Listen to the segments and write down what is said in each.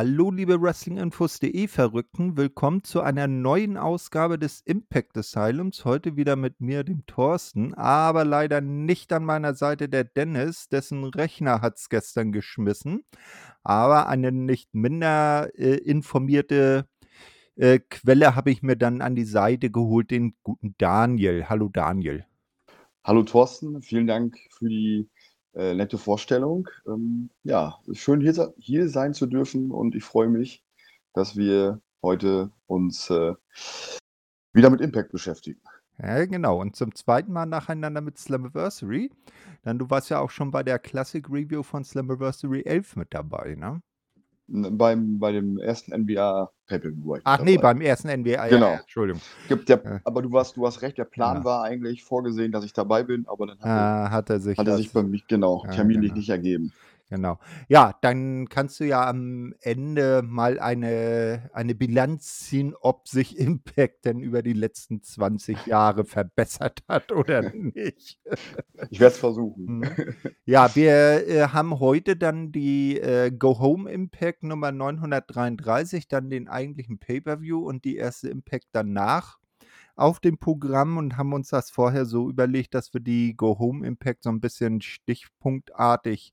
Hallo, liebe Wrestlinginfos.de Verrückten, willkommen zu einer neuen Ausgabe des Impact Asylums. Heute wieder mit mir, dem Thorsten, aber leider nicht an meiner Seite der Dennis, dessen Rechner hat es gestern geschmissen. Aber eine nicht minder äh, informierte äh, Quelle habe ich mir dann an die Seite geholt, den guten Daniel. Hallo Daniel. Hallo Thorsten, vielen Dank für die äh, nette Vorstellung. Ähm, ja, schön hier, hier sein zu dürfen und ich freue mich, dass wir heute uns äh, wieder mit Impact beschäftigen. Ja, genau. Und zum zweiten Mal nacheinander mit Slammiversary. Denn du warst ja auch schon bei der Classic Review von Slammiversary 11 mit dabei, ne? Beim, bei dem ersten NBA Pay-Per-View. Ach nee, beim ersten NBA. Genau. Ja, Entschuldigung. Gibt der, aber du, warst, du hast recht, der Plan ja. war eigentlich vorgesehen, dass ich dabei bin, aber dann hat, ah, er, hat er sich, hat er sich bei mich genau terminlich genau. nicht ergeben. Genau. Ja, dann kannst du ja am Ende mal eine, eine Bilanz ziehen, ob sich Impact denn über die letzten 20 Jahre verbessert hat oder nicht. Ich werde es versuchen. Mhm. Ja, wir äh, haben heute dann die äh, Go Home Impact Nummer 933, dann den eigentlichen Pay-Per-View und die erste Impact danach auf dem Programm und haben uns das vorher so überlegt, dass wir die Go Home Impact so ein bisschen stichpunktartig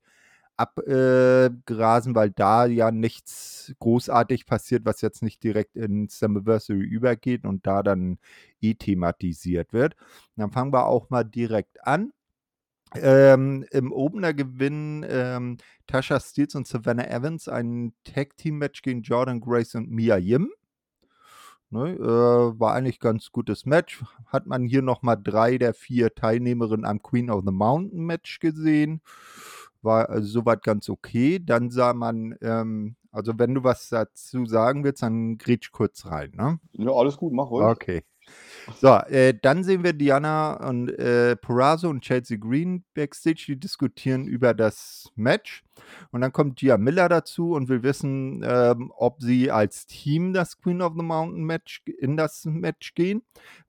abgrasen, weil da ja nichts großartig passiert, was jetzt nicht direkt in Slammiversary übergeht und da dann eh thematisiert wird. Dann fangen wir auch mal direkt an. Ähm, Im Opener gewinnen ähm, Tasha Steels und Savannah Evans ein Tag-Team-Match gegen Jordan Grace und Mia Yim. Ne, äh, war eigentlich ganz gutes Match. Hat man hier nochmal drei der vier Teilnehmerinnen am Queen of the Mountain Match gesehen war äh, soweit ganz okay. Dann sah man, ähm, also wenn du was dazu sagen willst, dann grätsch kurz rein, ne? Ja, alles gut, mach ruhig. Okay. So, äh, dann sehen wir Diana und äh, Perazzo und Chelsea Green backstage, die diskutieren über das Match. Und dann kommt Gia Miller dazu und will wissen, ähm, ob sie als Team das Queen of the Mountain Match in das Match gehen,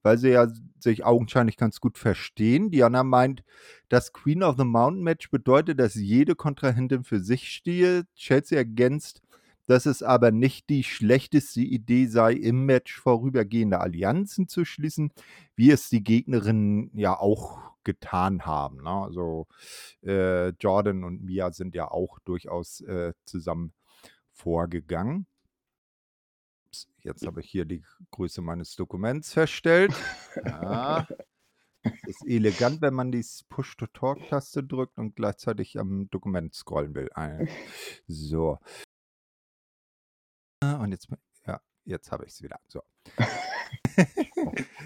weil sie ja sich augenscheinlich ganz gut verstehen. Diana meint, das Queen of the Mountain Match bedeutet, dass jede Kontrahentin für sich stehe. Chelsea ergänzt, dass es aber nicht die schlechteste Idee sei, im Match vorübergehende Allianzen zu schließen, wie es die Gegnerinnen ja auch getan haben. Ne? Also äh, Jordan und Mia sind ja auch durchaus äh, zusammen vorgegangen. Jetzt habe ich hier die Größe meines Dokuments feststellt. Ja. Ist elegant, wenn man die Push-to-Talk-Taste drückt und gleichzeitig am Dokument scrollen will. So. Und jetzt, ja, jetzt habe ich es wieder. So.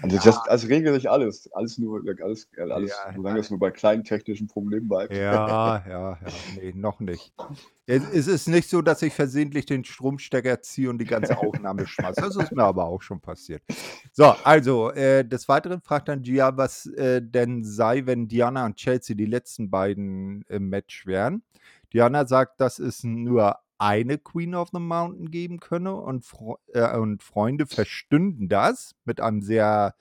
Also, das, also regelt sich alles. Alles nur, alles, alles, ja, solange es nur bei kleinen technischen Problemen bleibt. Ja, ja, ja. Nee, noch nicht. Es, es, ist nicht so, dass ich versehentlich den Stromstecker ziehe und die ganze Aufnahme schmeiße. Das ist mir aber auch schon passiert. So, also, äh, des Weiteren fragt dann Gia, was äh, denn sei, wenn Diana und Chelsea die letzten beiden im Match wären. Diana sagt, das ist nur eine Queen of the Mountain geben könne und, äh, und Freunde verstünden das mit einem sehr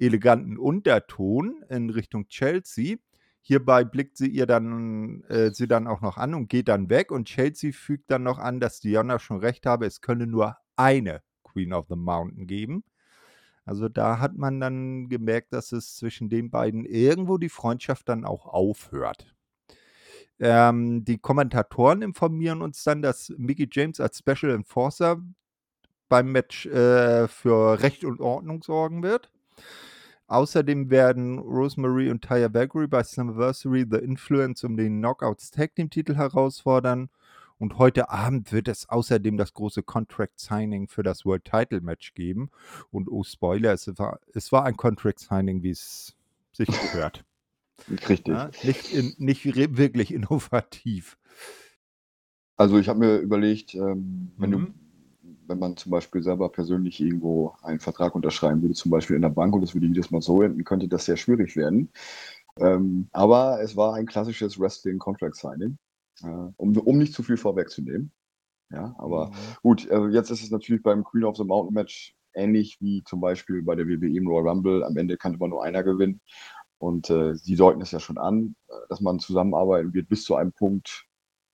eleganten Unterton in Richtung Chelsea. Hierbei blickt sie ihr dann äh, sie dann auch noch an und geht dann weg und Chelsea fügt dann noch an, dass Diana schon recht habe, es könne nur eine Queen of the Mountain geben. Also da hat man dann gemerkt, dass es zwischen den beiden irgendwo die Freundschaft dann auch aufhört. Ähm, die Kommentatoren informieren uns dann, dass Mickey James als Special Enforcer beim Match äh, für Recht und Ordnung sorgen wird. Außerdem werden Rosemary und Taya Valkyrie bei Slammiversary The Influence um den Knockouts Tag Team Titel herausfordern. Und heute Abend wird es außerdem das große Contract Signing für das World Title Match geben. Und oh, Spoiler, es war, es war ein Contract Signing, wie es sich gehört. Richtig. Ja, nicht, in, nicht wirklich innovativ. Also ich habe mir überlegt, ähm, wenn, mhm. du, wenn man zum Beispiel selber persönlich irgendwo einen Vertrag unterschreiben würde, zum Beispiel in der Bank, und das würde jedes Mal so enden, könnte das sehr schwierig werden. Ähm, aber es war ein klassisches Wrestling Contract Signing, äh, um, um nicht zu viel vorwegzunehmen. Ja, aber mhm. gut, äh, jetzt ist es natürlich beim Queen of the Mountain Match ähnlich wie zum Beispiel bei der WWE im Royal Rumble. Am Ende kann immer nur einer gewinnen. Und äh, sie deuten es ja schon an, äh, dass man zusammenarbeiten wird bis zu einem Punkt,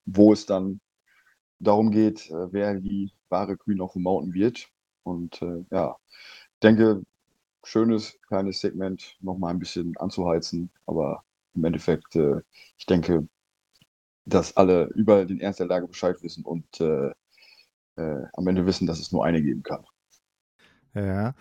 wo es dann darum geht, äh, wer die wahre Queen of the Mountain wird. Und äh, ja, denke, schönes kleines Segment, nochmal ein bisschen anzuheizen. Aber im Endeffekt, äh, ich denke, dass alle über den Ernst der Lage Bescheid wissen und äh, äh, am Ende wissen, dass es nur eine geben kann. Ja.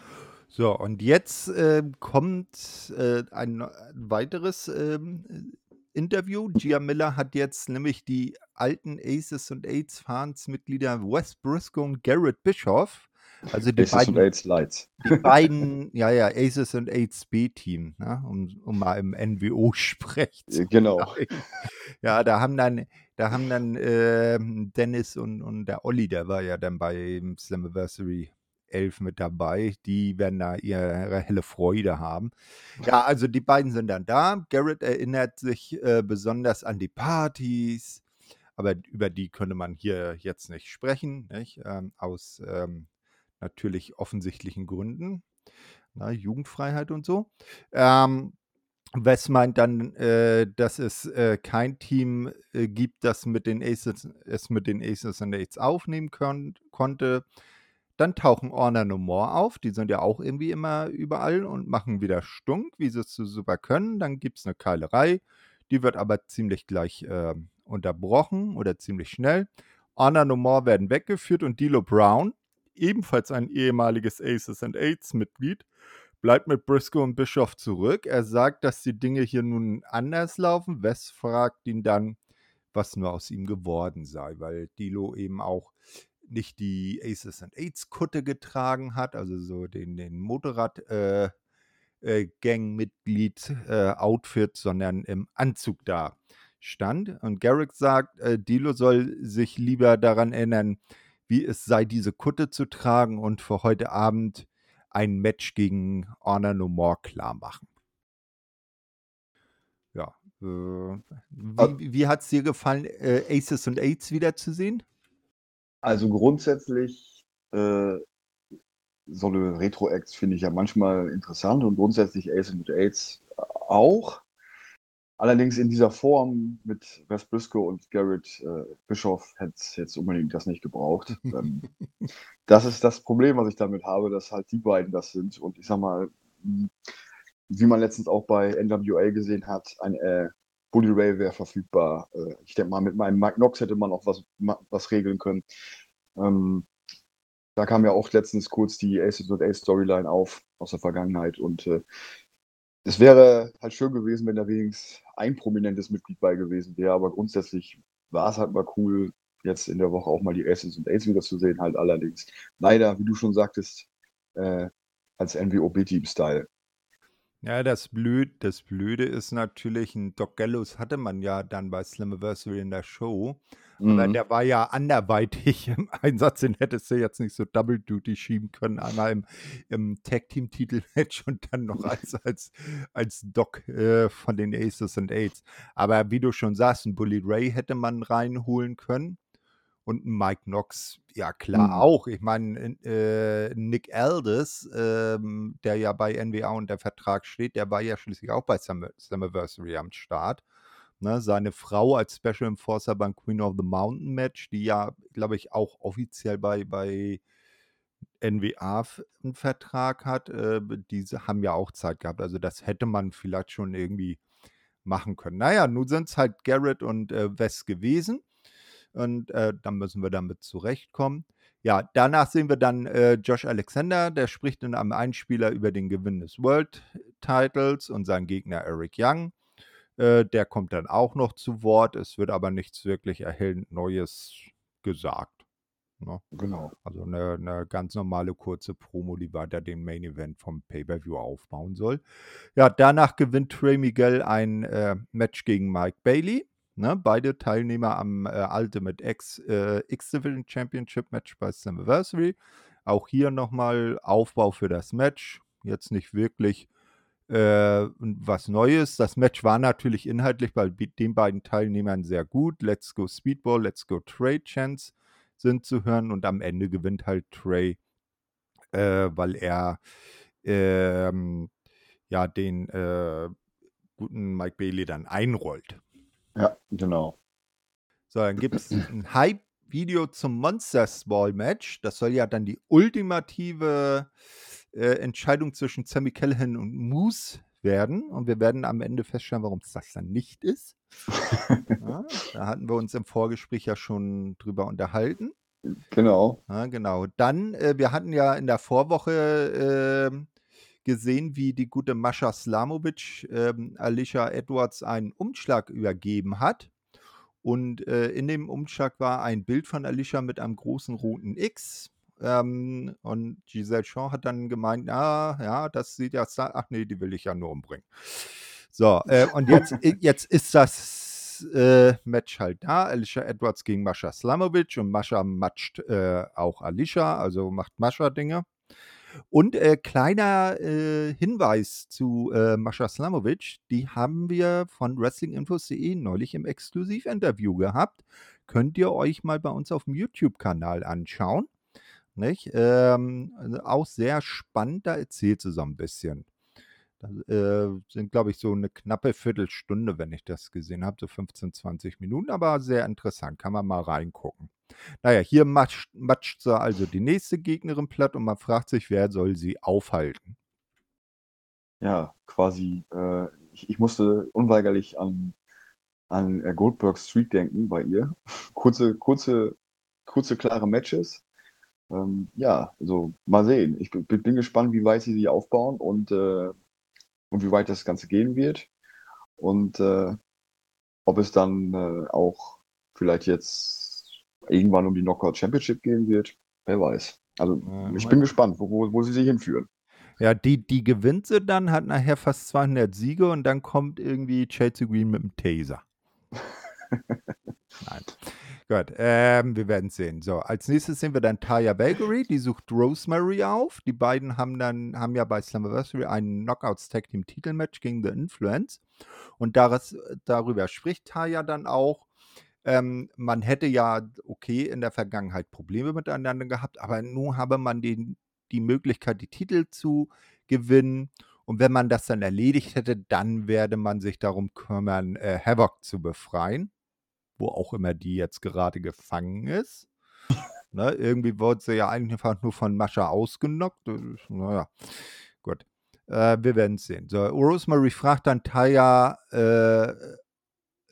So, und jetzt äh, kommt äh, ein weiteres ähm, Interview. Gia Miller hat jetzt nämlich die alten Aces und Aids Fans-Mitglieder Wes Briscoe und Garrett Bischoff also die Aces beiden, und Aids Lights. Die beiden, ja, ja, Aces und Aids B-Team, ne? um, um mal im NWO-Sprech zu Genau. Sagen. Ja, da haben dann, da haben dann äh, Dennis und, und der Olli, der war ja dann beim Slammiversary 11 mit dabei. Die werden da ihre helle Freude haben. Ja, also die beiden sind dann da. Garrett erinnert sich äh, besonders an die Partys, aber über die könnte man hier jetzt nicht sprechen, nicht? Ähm, aus ähm, natürlich offensichtlichen Gründen, na, Jugendfreiheit und so. Ähm, Wes meint dann, äh, dass es äh, kein Team äh, gibt, das mit den Aces, es mit den Aces and Aids aufnehmen können, konnte. Dann tauchen Honor No More auf, die sind ja auch irgendwie immer überall und machen wieder Stunk, wie sie es so super können. Dann gibt es eine Keilerei, die wird aber ziemlich gleich ähm, unterbrochen oder ziemlich schnell. Honor No More werden weggeführt und Dilo Brown, ebenfalls ein ehemaliges Aces and Aids Mitglied, bleibt mit Briscoe und Bischoff zurück. Er sagt, dass die Dinge hier nun anders laufen. Wes fragt ihn dann, was nur aus ihm geworden sei, weil Dilo eben auch nicht die Aces and Aids Kutte getragen hat, also so den, den Motorrad äh, äh, Gang-Mitglied äh, Outfit, sondern im Anzug da stand. Und Garrick sagt, äh, Dilo soll sich lieber daran erinnern, wie es sei, diese Kutte zu tragen und für heute Abend ein Match gegen Honor No More klar machen. Ja. Äh, wie wie hat es dir gefallen, äh, Aces und Aids wiederzusehen? Also grundsätzlich äh, so eine Retro-Acts finde ich ja manchmal interessant und grundsätzlich Aces und Aids auch. Allerdings in dieser Form mit Wes Briscoe und Garrett äh, Bischoff hätte es jetzt unbedingt das nicht gebraucht. ähm, das ist das Problem, was ich damit habe, dass halt die beiden das sind. Und ich sag mal, wie man letztens auch bei NWA gesehen hat, ein äh, Bully Ray wäre verfügbar. Äh, ich denke mal, mit meinem Mike Knox hätte man auch was, was regeln können. Ähm, da kam ja auch letztens kurz die Aces und Ace Storyline auf aus der Vergangenheit und äh, es wäre halt schön gewesen, wenn da wenigstens ein prominentes Mitglied bei gewesen wäre, aber grundsätzlich war es halt mal cool, jetzt in der Woche auch mal die Aces und Aids wieder zu sehen, halt allerdings leider, wie du schon sagtest, äh, als NWO-B-Team-Style. Ja, das, Blöd, das Blöde ist natürlich, ein Doc Gallows hatte man ja dann bei Slammiversary in der Show. Mhm. Aber der war ja anderweitig im Einsatz, den hättest du jetzt nicht so Double Duty schieben können. Einmal im, im Tag-Team-Titel-Match und dann noch als, als, als Doc äh, von den Aces and Aids. Aber wie du schon sagst, ein Bully Ray hätte man reinholen können und Mike Knox, ja klar mhm. auch. Ich meine, äh, Nick Aldis, ähm, der ja bei NWA unter Vertrag steht, der war ja schließlich auch bei Summiversary am Start. Ne, seine Frau als Special Enforcer beim Queen of the Mountain Match, die ja, glaube ich, auch offiziell bei, bei NWA einen Vertrag hat, äh, diese haben ja auch Zeit gehabt. Also das hätte man vielleicht schon irgendwie machen können. Naja, nun sind es halt Garrett und äh, Wes gewesen und äh, dann müssen wir damit zurechtkommen. Ja, danach sehen wir dann äh, Josh Alexander, der spricht in einem Einspieler über den Gewinn des World Titles und seinen Gegner Eric Young. Äh, der kommt dann auch noch zu Wort. Es wird aber nichts wirklich erhellend Neues gesagt. Ne? Genau. Also eine, eine, ganz normale kurze Promo, die weiter den Main Event vom Pay-Per-View aufbauen soll. Ja, danach gewinnt Trey Miguel ein äh, Match gegen Mike Bailey. Ne, beide Teilnehmer am äh, Ultimate X, äh, X-Division Championship Match bei Slammiversary. Auch hier nochmal Aufbau für das Match. Jetzt nicht wirklich äh, was Neues. Das Match war natürlich inhaltlich bei den beiden Teilnehmern sehr gut. Let's Go Speedball, Let's Go Trey Chance sind zu hören und am Ende gewinnt halt Trey, äh, weil er ähm, ja den äh, guten Mike Bailey dann einrollt. Ja, genau. So, dann gibt es ein Hype Video zum Monster Ball Match. Das soll ja dann die ultimative äh, Entscheidung zwischen Sammy Callahan und Moose werden. Und wir werden am Ende feststellen, warum es das dann nicht ist. ja, da hatten wir uns im Vorgespräch ja schon drüber unterhalten. Genau. Ja, genau. Dann, äh, wir hatten ja in der Vorwoche äh, gesehen, wie die gute Mascha Slamovic ähm, Alicia Edwards einen Umschlag übergeben hat. Und äh, in dem Umschlag war ein Bild von Alicia mit einem großen roten X. Ähm, und Giselle Shaw hat dann gemeint, ah, ja, das sieht ja, ach nee, die will ich ja nur umbringen. So, äh, und jetzt, jetzt ist das äh, Match halt da. Alicia Edwards gegen Mascha Slamovic und Mascha matcht äh, auch Alicia, also macht Mascha Dinge. Und äh, kleiner äh, Hinweis zu äh, Mascha Slamovic, die haben wir von WrestlingInfos.de neulich im Exklusivinterview gehabt. Könnt ihr euch mal bei uns auf dem YouTube-Kanal anschauen. Nicht? Ähm, also auch sehr spannend, da erzählt sie so ein bisschen. Äh, sind, glaube ich, so eine knappe Viertelstunde, wenn ich das gesehen habe, so 15, 20 Minuten, aber sehr interessant, kann man mal reingucken. Naja, hier matscht, matscht sie also die nächste Gegnerin platt und man fragt sich, wer soll sie aufhalten? Ja, quasi, äh, ich, ich, musste unweigerlich an, an äh, Goldberg Street denken bei ihr. kurze, kurze, kurze, klare Matches. Ähm, ja, also mal sehen. Ich bin, bin, gespannt, wie weit sie sie aufbauen und, äh, und wie weit das Ganze gehen wird. Und äh, ob es dann äh, auch vielleicht jetzt irgendwann um die Knockout Championship gehen wird. Wer weiß. Also ja, ich bin gespannt, wo, wo, wo sie sich hinführen. Ja, die, die gewinnt sie dann, hat nachher fast 200 Siege und dann kommt irgendwie Chelsea Green mit dem Taser. Nein. Gut, ähm, wir werden sehen. So, als nächstes sehen wir dann Taya Valkyrie, die sucht Rosemary auf. Die beiden haben dann, haben ja bei Slammiversary ein Knockouts Tag Team Titelmatch gegen The Influence. Und daras, darüber spricht Taya dann auch, ähm, man hätte ja, okay, in der Vergangenheit Probleme miteinander gehabt, aber nun habe man den, die Möglichkeit, die Titel zu gewinnen. Und wenn man das dann erledigt hätte, dann werde man sich darum kümmern, äh, Havoc zu befreien, wo auch immer die jetzt gerade gefangen ist. ne, irgendwie wurde sie ja einfach nur von Mascha ausgenockt. Naja, gut. Äh, wir werden es sehen. So, Rosemary fragt dann Taya, äh,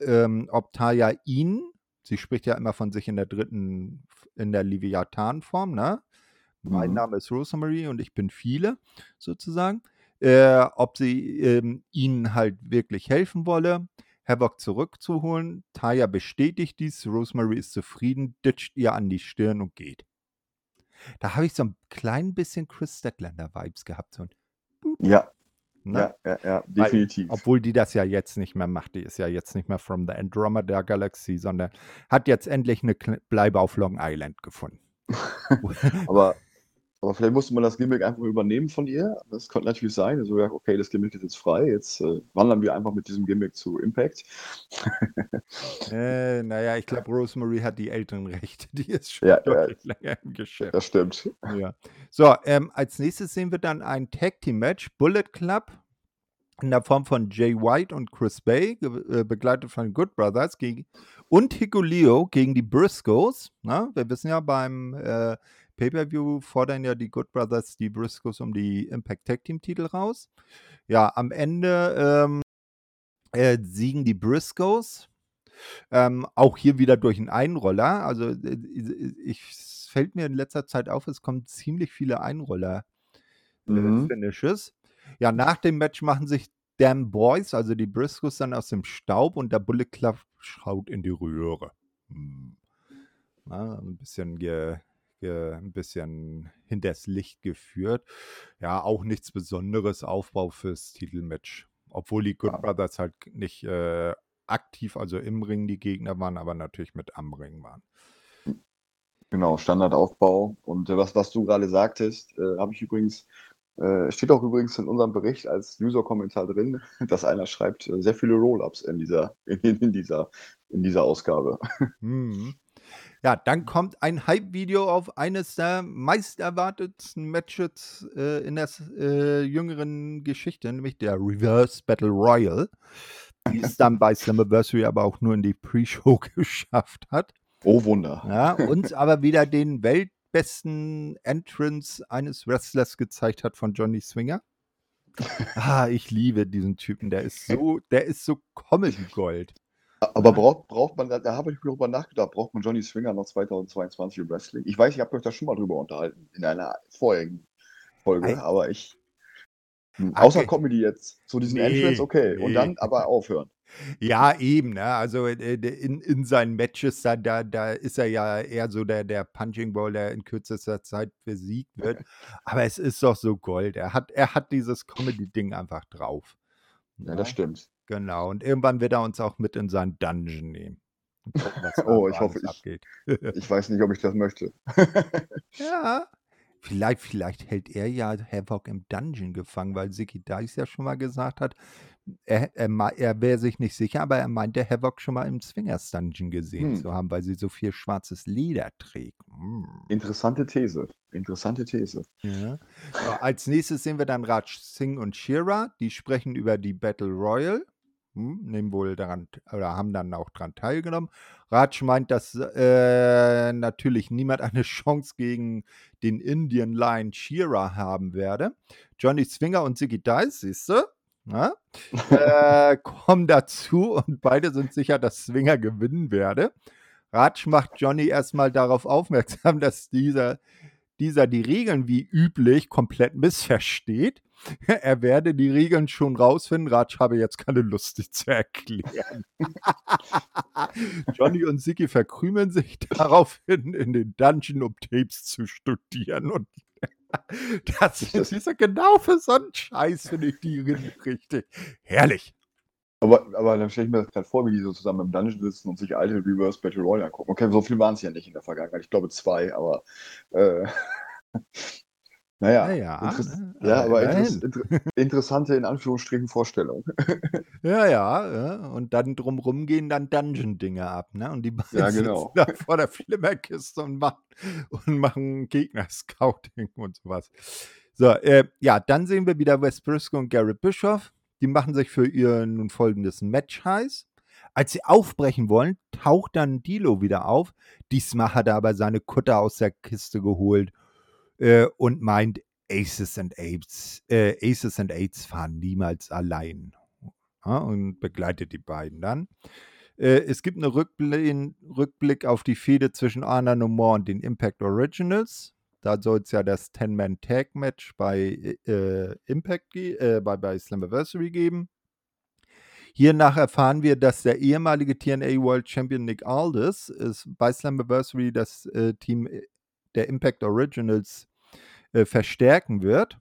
ähm, ob Taya ihn, sie spricht ja immer von sich in der dritten, in der Leviathan-Form, ne? Mein mhm. Name ist Rosemary und ich bin viele, sozusagen. Äh, ob sie ähm, ihnen halt wirklich helfen wolle, Havoc zurückzuholen. Taya bestätigt dies, Rosemary ist zufrieden, ditcht ihr an die Stirn und geht. Da habe ich so ein klein bisschen Chris Statlander-Vibes gehabt. So ein ja, Ne? Ja, ja, ja, definitiv. Weil, obwohl die das ja jetzt nicht mehr macht. Die ist ja jetzt nicht mehr from the Andromeda Galaxy, sondern hat jetzt endlich eine Bleibe auf Long Island gefunden. aber, aber vielleicht musste man das Gimmick einfach übernehmen von ihr. Das könnte natürlich sein. Also, okay, das Gimmick ist jetzt frei. Jetzt äh, wandern wir einfach mit diesem Gimmick zu Impact. äh, naja, ich glaube, Rosemary hat die älteren Rechte. Die ist schon ja, deutlich ja, länger im Geschäft. Das stimmt. Ja. So, ähm, als nächstes sehen wir dann ein Tag Team Match. Bullet Club in der Form von Jay White und Chris Bay, äh, begleitet von Good Brothers gegen, und Hikuleo gegen die Briscoes. Na? Wir wissen ja, beim äh, Pay-Per-View fordern ja die Good Brothers die Briscoes um die Impact Tag Team Titel raus. Ja, am Ende ähm, äh, siegen die Briscoes. Ähm, auch hier wieder durch einen Einroller. Also äh, ich, es fällt mir in letzter Zeit auf, es kommen ziemlich viele Einroller-Finishes. Äh, mhm. Ja, nach dem Match machen sich Damn Boys, also die Briscoes, dann aus dem Staub und der Bullet Club schaut in die Röhre. Hm. Na, ein bisschen ge, ein bisschen hinters Licht geführt. Ja, auch nichts Besonderes Aufbau fürs Titelmatch. Obwohl die Good ja. Brothers halt nicht äh, aktiv, also im Ring die Gegner waren, aber natürlich mit am Ring waren. Genau, Standardaufbau. Und äh, was, was du gerade sagtest, äh, habe ich übrigens äh, steht auch übrigens in unserem Bericht als User-Kommentar drin, dass einer schreibt, äh, sehr viele Roll-Ups in dieser, in, in, dieser, in dieser Ausgabe. Mhm. Ja, dann kommt ein Hype-Video auf eines der meist erwartetsten Matches äh, in der äh, jüngeren Geschichte, nämlich der Reverse Battle Royal, die es dann bei Slammiversary aber auch nur in die Pre-Show geschafft hat. Oh Wunder. Ja, uns aber wieder den weltbesten Entrance eines Wrestlers gezeigt hat von Johnny Swinger. Ah, ich liebe diesen Typen. Der ist so, der ist so Comedy Gold. Aber braucht, braucht man, da, da habe ich darüber nachgedacht, braucht man Johnny Swinger noch 2022 im Wrestling? Ich weiß, ich habe euch da schon mal drüber unterhalten in einer vorherigen Folge, Ei. aber ich. hm, Außer okay. Comedy jetzt. So diesen Nee, Entrance, okay. Und nee. dann aber aufhören. Ja, eben, ne? Also äh, in, in seinen Matches, da, da, da ist er ja eher so der, der Punching Ball, der in kürzester Zeit besiegt wird. Aber es ist doch so Gold. Er hat, er hat dieses Comedy-Ding einfach drauf. Ja, das stimmt. Genau. Und irgendwann wird er uns auch mit in seinen Dungeon nehmen. Gucken, Oh, ich hoffe, ich-. Ich weiß nicht, ob ich das möchte. Ja. Vielleicht, vielleicht hält er ja Havoc im Dungeon gefangen, weil Siki Dice ja schon mal gesagt hat, er, er, er wäre sich nicht sicher, aber er meinte Havoc schon mal im Swingers Dungeon gesehen Hm. zu haben, weil sie so viel schwarzes Leder trägt. Hm. Interessante These. Interessante These. Ja. So, als nächstes sehen wir dann Raj Singh und Shira. Die sprechen über die Battle Royal. Hm, nehmen wohl daran oder haben dann auch daran teilgenommen. Raj meint, dass äh, natürlich niemand eine Chance gegen den Indian Lion Shira haben werde. Johnny Swinger und Ziggy Dice, siehst du? Na, äh, kommen dazu und beide sind sicher, dass Swinger gewinnen werde. Raj macht Johnny erstmal darauf aufmerksam, dass dieser dieser die Regeln wie üblich komplett missversteht. Er werde die Regeln schon rausfinden. Raj habe jetzt keine Lust, die zu erklären. Johnny und Siki verkrümeln sich daraufhin in den Dungeon, um Tapes zu studieren. Und das ist, ist ja genau für so einen Scheiß, finde ich die richtig. Herrlich. Aber, aber dann stelle ich mir das gerade vor, wie die so zusammen im Dungeon sitzen und sich alte Reverse Battle Royale angucken. Okay, so viel waren es ja nicht in der Vergangenheit. Ich glaube zwei, aber äh, naja. Naja, interess- ne? ja, aber interess inter interessante, in Anführungsstrichen, Vorstellung. Ja, ja, ja. Und dann drumrum gehen dann Dungeon-Dinge ab, ne? Und die beiden Ja, genau. sitzen da vor der Flimmerkiste und machen, und machen Gegner-Scouting und sowas. So, äh, ja, dann sehen wir wieder Wes Briscoe und Garrett Bischoff. Die machen sich für ihr nun folgendes Match heiß. Als sie aufbrechen wollen, taucht dann Dilo wieder auf. Diesmal hat er aber seine Kutter aus der Kiste geholt äh, und meint, Aces and Apes, äh, Aces and Aids fahren niemals allein ja, und begleitet die beiden dann. Äh, es gibt einen Rückblick, Rückblick auf die Fehde zwischen Arna Nomor und den Impact Originals. Da soll es ja das 10-Man-Tag-Match bei äh, Impact, äh, bei, bei Slammiversary geben. Hiernach erfahren wir, dass der ehemalige TNA World Champion Nick Aldis bei Slammiversary das äh, Team äh, der Impact Originals äh, verstärken wird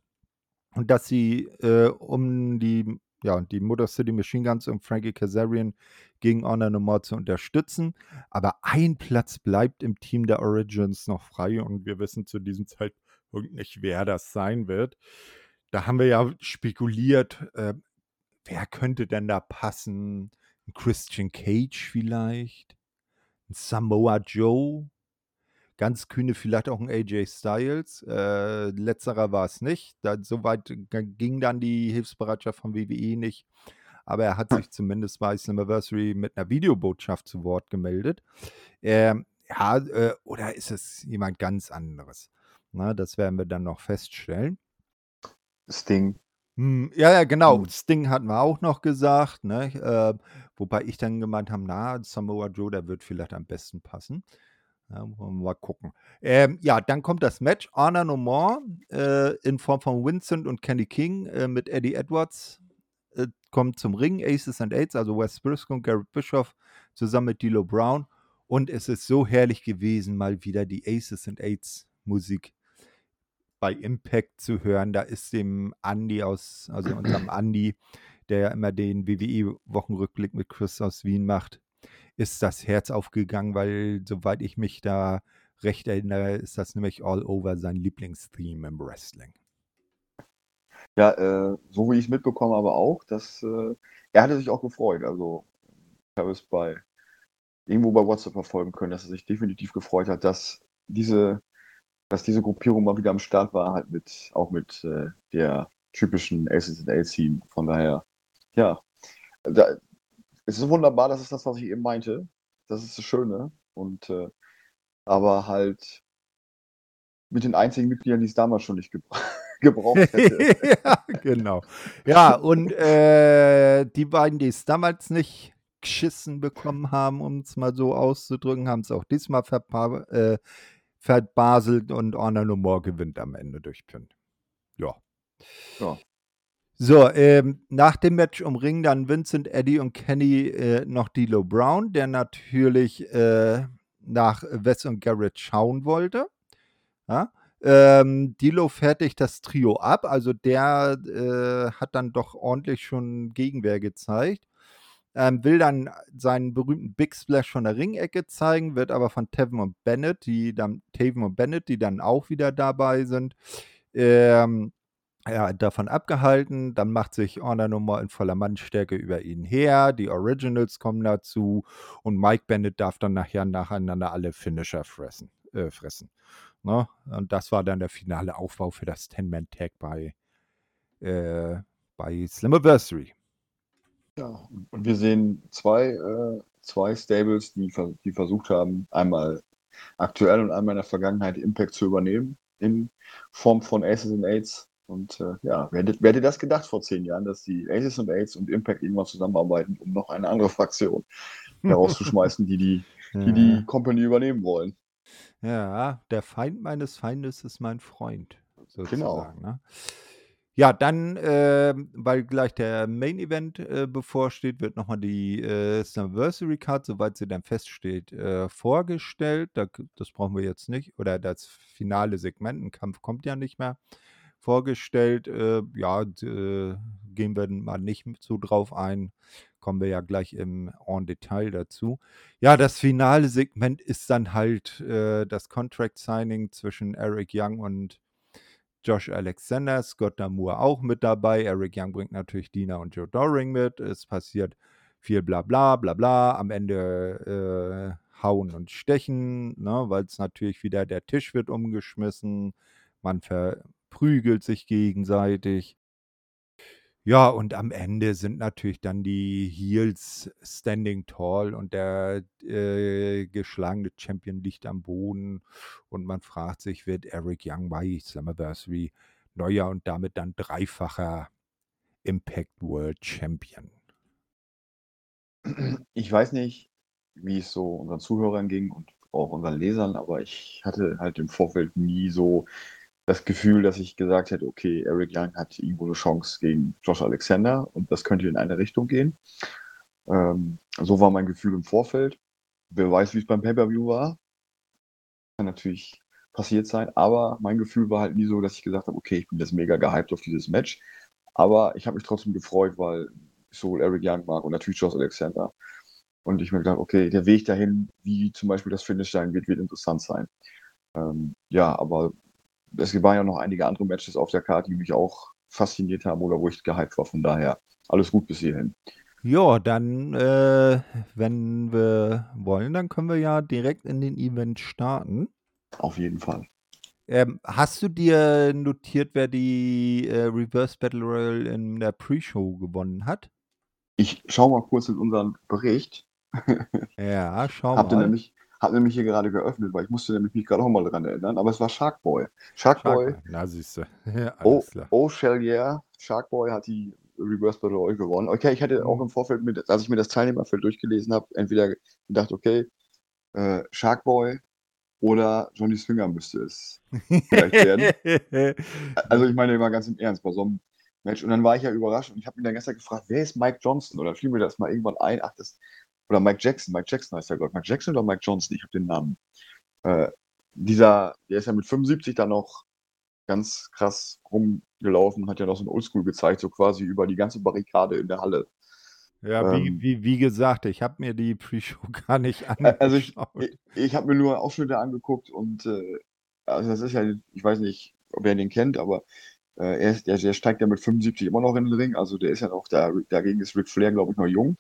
und dass sie äh, um die, ja, die Motor City Machine Guns und Frankie Kazarian gegen Honor No More zu unterstützen. Aber ein Platz bleibt im Team der Origins noch frei und wir wissen zu diesem Zeitpunkt nicht, wer das sein wird. Da haben wir ja spekuliert, äh, wer könnte denn da passen? Ein Christian Cage vielleicht? Ein Samoa Joe? Ganz kühne vielleicht auch ein AJ Styles. Äh, letzterer war es nicht. Da, Soweit ging dann die Hilfsbereitschaft von WWE nicht. Aber er hat sich zumindest bei Slammiversary mit einer Videobotschaft zu Wort gemeldet. Ähm, ja, äh, oder ist es jemand ganz anderes? Na, das werden wir dann noch feststellen. Sting. Hm, ja, ja, genau. Hm. Sting hatten wir auch noch gesagt, ne? Äh, wobei ich dann gemeint habe, na, Samoa Joe, der wird vielleicht am besten passen. Ja, wollen wir mal gucken. Ähm, ja, dann kommt das Match. Honor No More äh, in Form von Vincent und Kenny King äh, mit Eddie Edwards äh, kommt zum Ring. Aces and Aids, also Wes Briscoe und Garrett Bischoff zusammen mit D'Lo Brown. Und es ist so herrlich gewesen, mal wieder die Aces and Aids Musik bei Impact zu hören. Da ist dem Andy aus, also unserem Andy, der ja immer den WWE-Wochenrückblick mit Chris aus Wien macht, ist das Herz aufgegangen, weil, soweit ich mich da recht erinnere, ist das nämlich all over sein Lieblingstheme im Wrestling. Ja, äh, so wie ich es mitbekommen habe auch, dass äh, er hatte sich auch gefreut. Also ich habe es bei irgendwo bei WhatsApp verfolgen können, dass er sich definitiv gefreut hat, dass diese, dass diese Gruppierung mal wieder am Start war, halt mit auch mit äh, der typischen Aces and Team. Von daher, ja, da, es ist wunderbar, das ist das, was ich eben meinte. Das ist das Schöne. Und äh, aber halt mit den einzigen Mitgliedern, die es damals schon nicht gebra gebraucht hätte. ja, genau. Ja, und äh, die beiden, die es damals nicht geschissen bekommen haben, um es mal so auszudrücken, haben es auch diesmal verpa äh, verbaselt und Orlando Moore gewinnt am Ende durch Pin. Ja. Ja. So, ähm, nach dem Match um Ring dann Vincent, Eddie und Kenny äh, noch D'Lo Brown, der natürlich äh, nach Wes und Garrett schauen wollte. Ja? Ähm, Dilo fertigt das Trio ab, also der äh, hat dann doch ordentlich schon Gegenwehr gezeigt. Ähm, will dann seinen berühmten Big Splash von der Ringecke zeigen, wird aber von Tevin und Bennett, die dann Taven und Bennett, die dann auch wieder dabei sind, ähm, ja, davon abgehalten. Dann macht sich Orner nochmal in voller Mannstärke über ihn her. Die Originals kommen dazu und Mike Bennett darf dann nachher nacheinander alle Finisher fressen. Äh, fressen. Ne? Und das war dann der finale Aufbau für das Ten-Man-Tag bei, äh, bei Slammiversary. Ja, und wir sehen zwei, äh, zwei Stables, die, die versucht haben, einmal aktuell und einmal in der Vergangenheit Impact zu übernehmen, in Form von Aces and Aids. Und äh, ja, wer hätte, wer hätte das gedacht vor zehn Jahren, dass die Aces and Aids und Impact irgendwann zusammenarbeiten, um noch eine andere Fraktion herauszuschmeißen, die die, die, die Company übernehmen wollen. Ja, der Feind meines Feindes ist mein Freund, Genau. sozusagen. Ne? Ja, dann, äh, weil gleich der Main Event äh, bevorsteht, wird nochmal die äh, Anniversary Card, soweit sie dann feststeht, äh, vorgestellt. Da, das brauchen wir jetzt nicht. Oder das finale Segment, ein Kampf kommt ja nicht mehr vorgestellt. Äh, ja, äh, gehen wir mal nicht so drauf ein. Kommen wir ja gleich im en Detail dazu. Ja, das finale Segment ist dann halt äh, das Contract Signing zwischen Eric Young und Josh Alexander, Scott Damour auch mit dabei. Eric Young bringt natürlich Dina und Joe Doring mit. Es passiert viel bla bla bla bla. Am Ende äh, hauen und stechen, ne, weil es natürlich wieder der Tisch wird umgeschmissen. Man verprügelt sich gegenseitig. Ja, und am Ende sind natürlich dann die Heels standing tall und der äh, geschlagene Champion liegt am Boden und man fragt sich, wird Eric Young bei Slammiversary neuer und damit dann dreifacher Impact World Champion? Ich weiß nicht, wie es so unseren Zuhörern ging und auch unseren Lesern, aber ich hatte halt im Vorfeld nie so das Gefühl, dass ich gesagt hätte, okay, Eric Young hat irgendwo eine Chance gegen Josh Alexander und das könnte in eine Richtung gehen. Ähm, so war mein Gefühl im Vorfeld. Wer weiß, wie es beim Pay-Per-View war. Kann natürlich passiert sein, aber mein Gefühl war halt nie so, dass ich gesagt habe, okay, ich bin jetzt mega gehypt auf dieses Match. Aber ich habe mich trotzdem gefreut, weil ich sowohl Eric Young mag und natürlich Josh Alexander. Und ich mir gedacht, okay, der Weg dahin, wie zum Beispiel das Finish sein wird, wird interessant sein. Ähm, ja, aber es waren ja noch einige andere Matches auf der Karte, die mich auch fasziniert haben oder wo ich gehypt war. Von daher alles gut bis hierhin. Ja, dann, äh, wenn wir wollen, dann können wir ja direkt in den Event starten. Auf jeden Fall. Ähm, hast du dir notiert, wer die äh, Reverse Battle Royale in der Pre-Show gewonnen hat? Ich schaue mal kurz in unseren Bericht. ja, schau Habt mal. Nämlich, hab nämlich hier gerade geöffnet, weil ich musste nämlich mich gerade auch mal dran erinnern, aber es war Sharkboy. Sharkboy, Shark, na siehst du. Ja, oh, klar. oh Shell yeah, Sharkboy hat die Reverse Battle Royale gewonnen. Okay, ich hätte auch im Vorfeld, mit, als ich mir das Teilnehmerfeld durchgelesen habe, entweder gedacht, okay, äh, Sharkboy oder Johnny Swinger müsste es vielleicht werden. Also ich meine mal ganz im Ernst, bei so einem Match. Und dann war ich ja überrascht und ich habe mich dann gestern gefragt, wer ist Mike Johnson? Oder fiel mir das mal irgendwann ein, ach, das, oder Mike Jackson, Mike Jackson heißt der Gott. Mike Jackson oder Mike Johnson, ich habe den Namen. Äh, dieser, der ist ja mit 75 dann noch ganz krass rumgelaufen hat ja noch so ein Oldschool gezeigt, so quasi über die ganze Barrikade in der Halle. Ja, wie, Ähm, wie, wie gesagt, ich habe mir die Pre-Show gar nicht angeschaut. Also ich, ich, ich habe mir nur Ausschnitte angeguckt und äh, also das ist ja, ich weiß nicht, ob ihr den kennt, aber äh, er, ist, der, der steigt ja mit 75 immer noch in den Ring. Also der ist ja noch, da, dagegen ist Ric Flair, glaube ich, noch jung.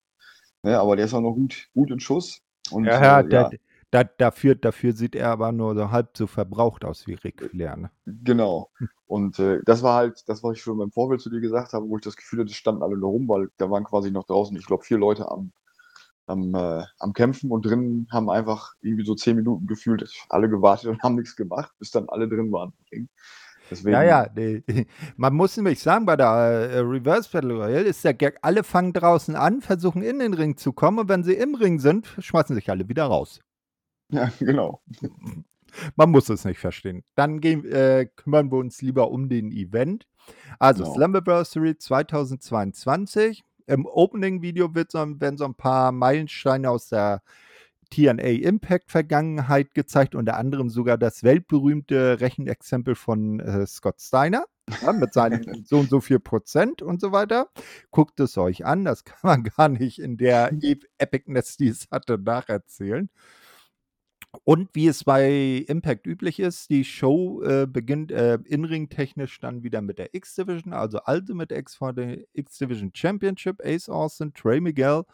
Ne, aber der ist auch noch gut, gut in Schuss. Und, ja, ja, äh, da, da, dafür, dafür sieht er aber nur so halb so verbraucht aus wie Ric Flair. Ne? Genau. Und äh, das war halt, das, was ich schon beim Vorfeld zu dir gesagt habe, wo ich das Gefühl hatte, es standen alle nur rum, weil da waren quasi noch draußen, ich glaube, vier Leute am, am, äh, am Kämpfen und drinnen haben einfach irgendwie so zehn Minuten gefühlt alle gewartet und haben nichts gemacht, bis dann alle drin waren. Deswegen. Ja, ja, nee. man muss nämlich sagen, bei der äh, Reverse Battle Royale ist der Gag, alle fangen draußen an, versuchen in den Ring zu kommen und wenn sie im Ring sind, schmeißen sich alle wieder raus. Ja, genau. Man muss es nicht verstehen. Dann gehen, äh, kümmern wir uns lieber um den Event. Also genau. Slammiversary 2022. Im Opening-Video wird so, werden so ein paar Meilensteine aus der TNA Impact Vergangenheit gezeigt, unter anderem sogar das weltberühmte Rechenexempel von äh, Scott Steiner ja, mit seinen so und so viel Prozent und so weiter. Guckt es euch an, das kann man gar nicht in der Epicness, die es hatte, nacherzählen. Und wie es bei Impact üblich ist, die Show äh, beginnt äh, in-ring-technisch dann wieder mit der X-Division, also Ultimate X vor der X-Division Championship, Ace Austin, Trey Miguel,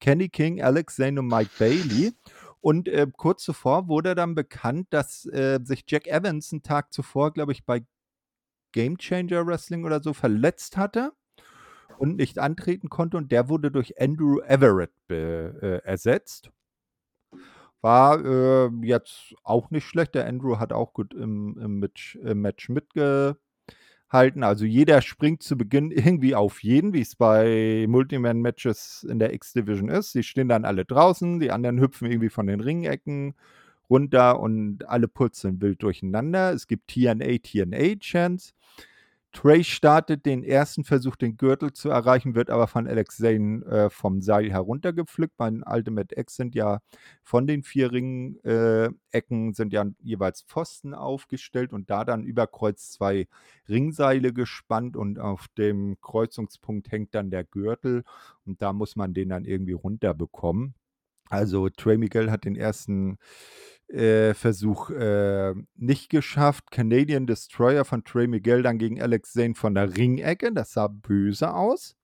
Kenny King, Alex Zane und Mike Bailey. Und äh, kurz zuvor wurde dann bekannt, dass äh, sich Jack Evans einen Tag zuvor, glaube ich, bei Game Changer Wrestling oder so verletzt hatte und nicht antreten konnte. Und der wurde durch Andrew Everett äh, ersetzt. War äh, jetzt auch nicht schlecht. Der Andrew hat auch gut im, im, Match, im Match mitgehalten. Also jeder springt zu Beginn irgendwie auf jeden, wie es bei Multiman-Matches in der X-Division ist. Die stehen dann alle draußen, die anderen hüpfen irgendwie von den Ringecken runter und alle purzeln wild durcheinander. Es gibt TNA, TNA-Chants. Trey startet den ersten Versuch, den Gürtel zu erreichen, wird aber von Alex Zane äh, vom Seil heruntergepflückt. Bei Ultimate X sind ja von den vier Ring-Ecken äh, sind ja jeweils Pfosten aufgestellt und da dann über Kreuz zwei Ringseile gespannt und auf dem Kreuzungspunkt hängt dann der Gürtel und da muss man den dann irgendwie runterbekommen. Also Trey Miguel hat den ersten äh, Versuch äh, nicht geschafft. Canadian Destroyer von Trey Miguel dann gegen Alex Zane von der Ringecke. Das sah böse aus.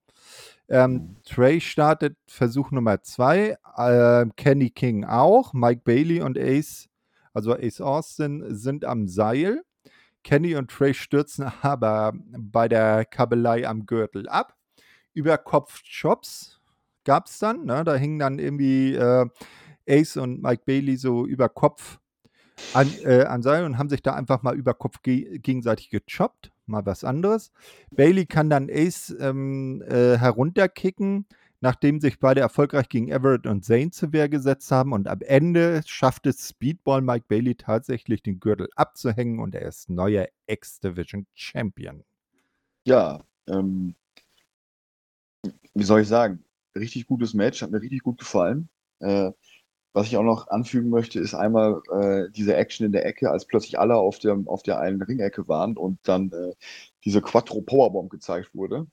Ähm, mhm. Trey startet Versuch Nummer zwei. Äh, Kenny King auch. Mike Bailey und Ace, also Ace Austin, sind am Seil. Kenny und Trey stürzen aber bei der Kabelei am Gürtel ab. Über Kopfchops gab es dann. Ne? Da hingen dann irgendwie äh, Ace und Mike Bailey so über Kopf an, äh, an Seil und haben sich da einfach mal über Kopf ge gegenseitig gechoppt. Mal was anderes. Bailey kann dann Ace ähm, äh, herunterkicken, nachdem sich beide erfolgreich gegen Everett und Zane zur Wehr gesetzt haben. Und am Ende schafft es Speedball Mike Bailey tatsächlich den Gürtel abzuhängen und er ist neuer X-Division Champion. Ja, ähm, wie soll ich sagen? Richtig gutes Match, hat mir richtig gut gefallen. Äh, was ich auch noch anfügen möchte, ist einmal äh, diese Action in der Ecke, als plötzlich alle auf der, auf der einen Ringecke waren und dann äh, diese Quattro Powerbomb gezeigt wurde.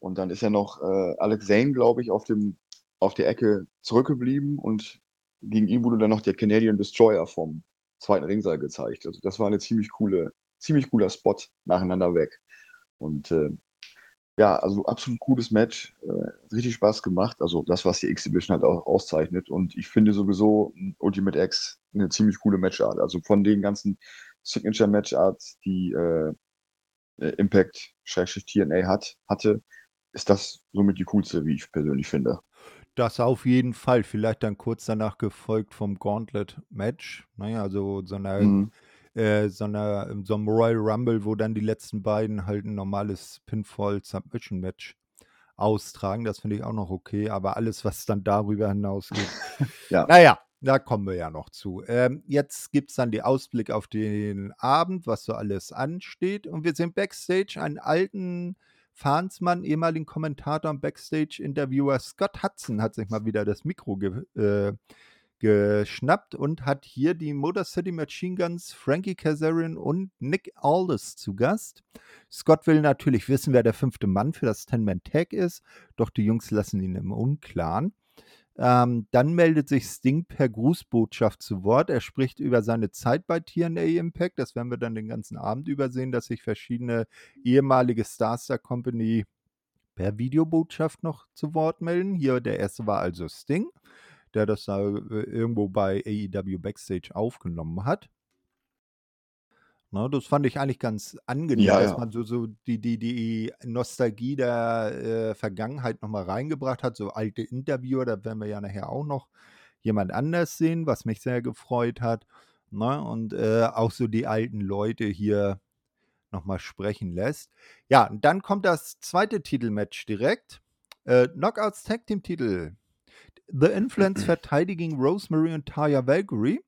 Und dann ist ja noch äh, Alex Zane, glaube ich, auf, dem, auf der Ecke zurückgeblieben und gegen ihn wurde dann noch der Canadian Destroyer vom zweiten Ringseil gezeigt. Also das war eine ziemlich coole, ziemlich cooler Spot nacheinander weg. Und äh, ja, also absolut gutes Match, äh, richtig Spaß gemacht. Also das, was die Exhibition halt auch auszeichnet. Und ich finde sowieso Ultimate X eine ziemlich coole Matchart. Also von den ganzen Signature Matcharts, die äh, äh Impact TNA hat, hatte, ist das somit die coolste, wie ich persönlich finde. Das auf jeden Fall. Vielleicht dann kurz danach gefolgt vom Gauntlet Match. Naja, also so eine mhm äh, so, einer, so einem Royal Rumble, wo dann die letzten beiden halt ein normales Pinfall-Submission-Match austragen. Das finde ich auch noch okay, aber alles, was dann darüber hinausgeht, ja. naja, da kommen wir ja noch zu. Ähm, jetzt gibt es dann die Ausblick auf den Abend, was so alles ansteht. Und wir sehen Backstage einen alten Fahnsmann, ehemaligen Kommentator und Backstage-Interviewer Scott Hudson hat sich mal wieder das Mikro ge äh, geschnappt und hat hier die Motor City Machine Guns, Frankie Kazarian und Nick Aldis zu Gast. Scott will natürlich wissen, wer der fünfte Mann für das Ten-Man-Tag ist, doch die Jungs lassen ihn im Unklaren. Ähm, dann meldet sich Sting per Grußbotschaft zu Wort. Er spricht über seine Zeit bei TNA Impact. Das werden wir dann den ganzen Abend übersehen, dass sich verschiedene ehemalige Stars der Company per Videobotschaft noch zu Wort melden. Hier der erste war also Sting der das da äh, irgendwo bei AEW Backstage aufgenommen hat. Ne, das fand ich eigentlich ganz angenehm, Ja, dass ja. man so, so die, die, die Nostalgie der äh, Vergangenheit nochmal reingebracht hat. So alte Interviewer, da werden wir ja nachher auch noch jemand anders sehen, was mich sehr gefreut hat. Ne? Und äh, auch so die alten Leute hier nochmal sprechen lässt. Ja, und dann kommt das zweite Titelmatch direkt. Äh, Knockouts Tag Team Titel. The Influence verteidigen Rosemary und Taya Valkyrie.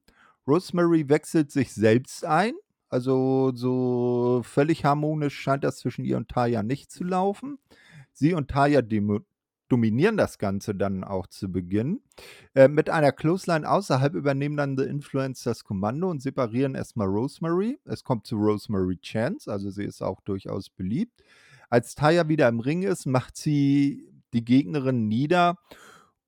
Rosemary wechselt sich selbst ein. Also so völlig harmonisch scheint das zwischen ihr und Taya nicht zu laufen. Sie und Taya dominieren das Ganze dann auch zu Beginn. Äh, mit einer Clothesline außerhalb übernehmen dann The Influence das Kommando und separieren erstmal Rosemary. Es kommt zu Rosemary Chance, also sie ist auch durchaus beliebt. Als Taya wieder im Ring ist, macht sie die Gegnerin nieder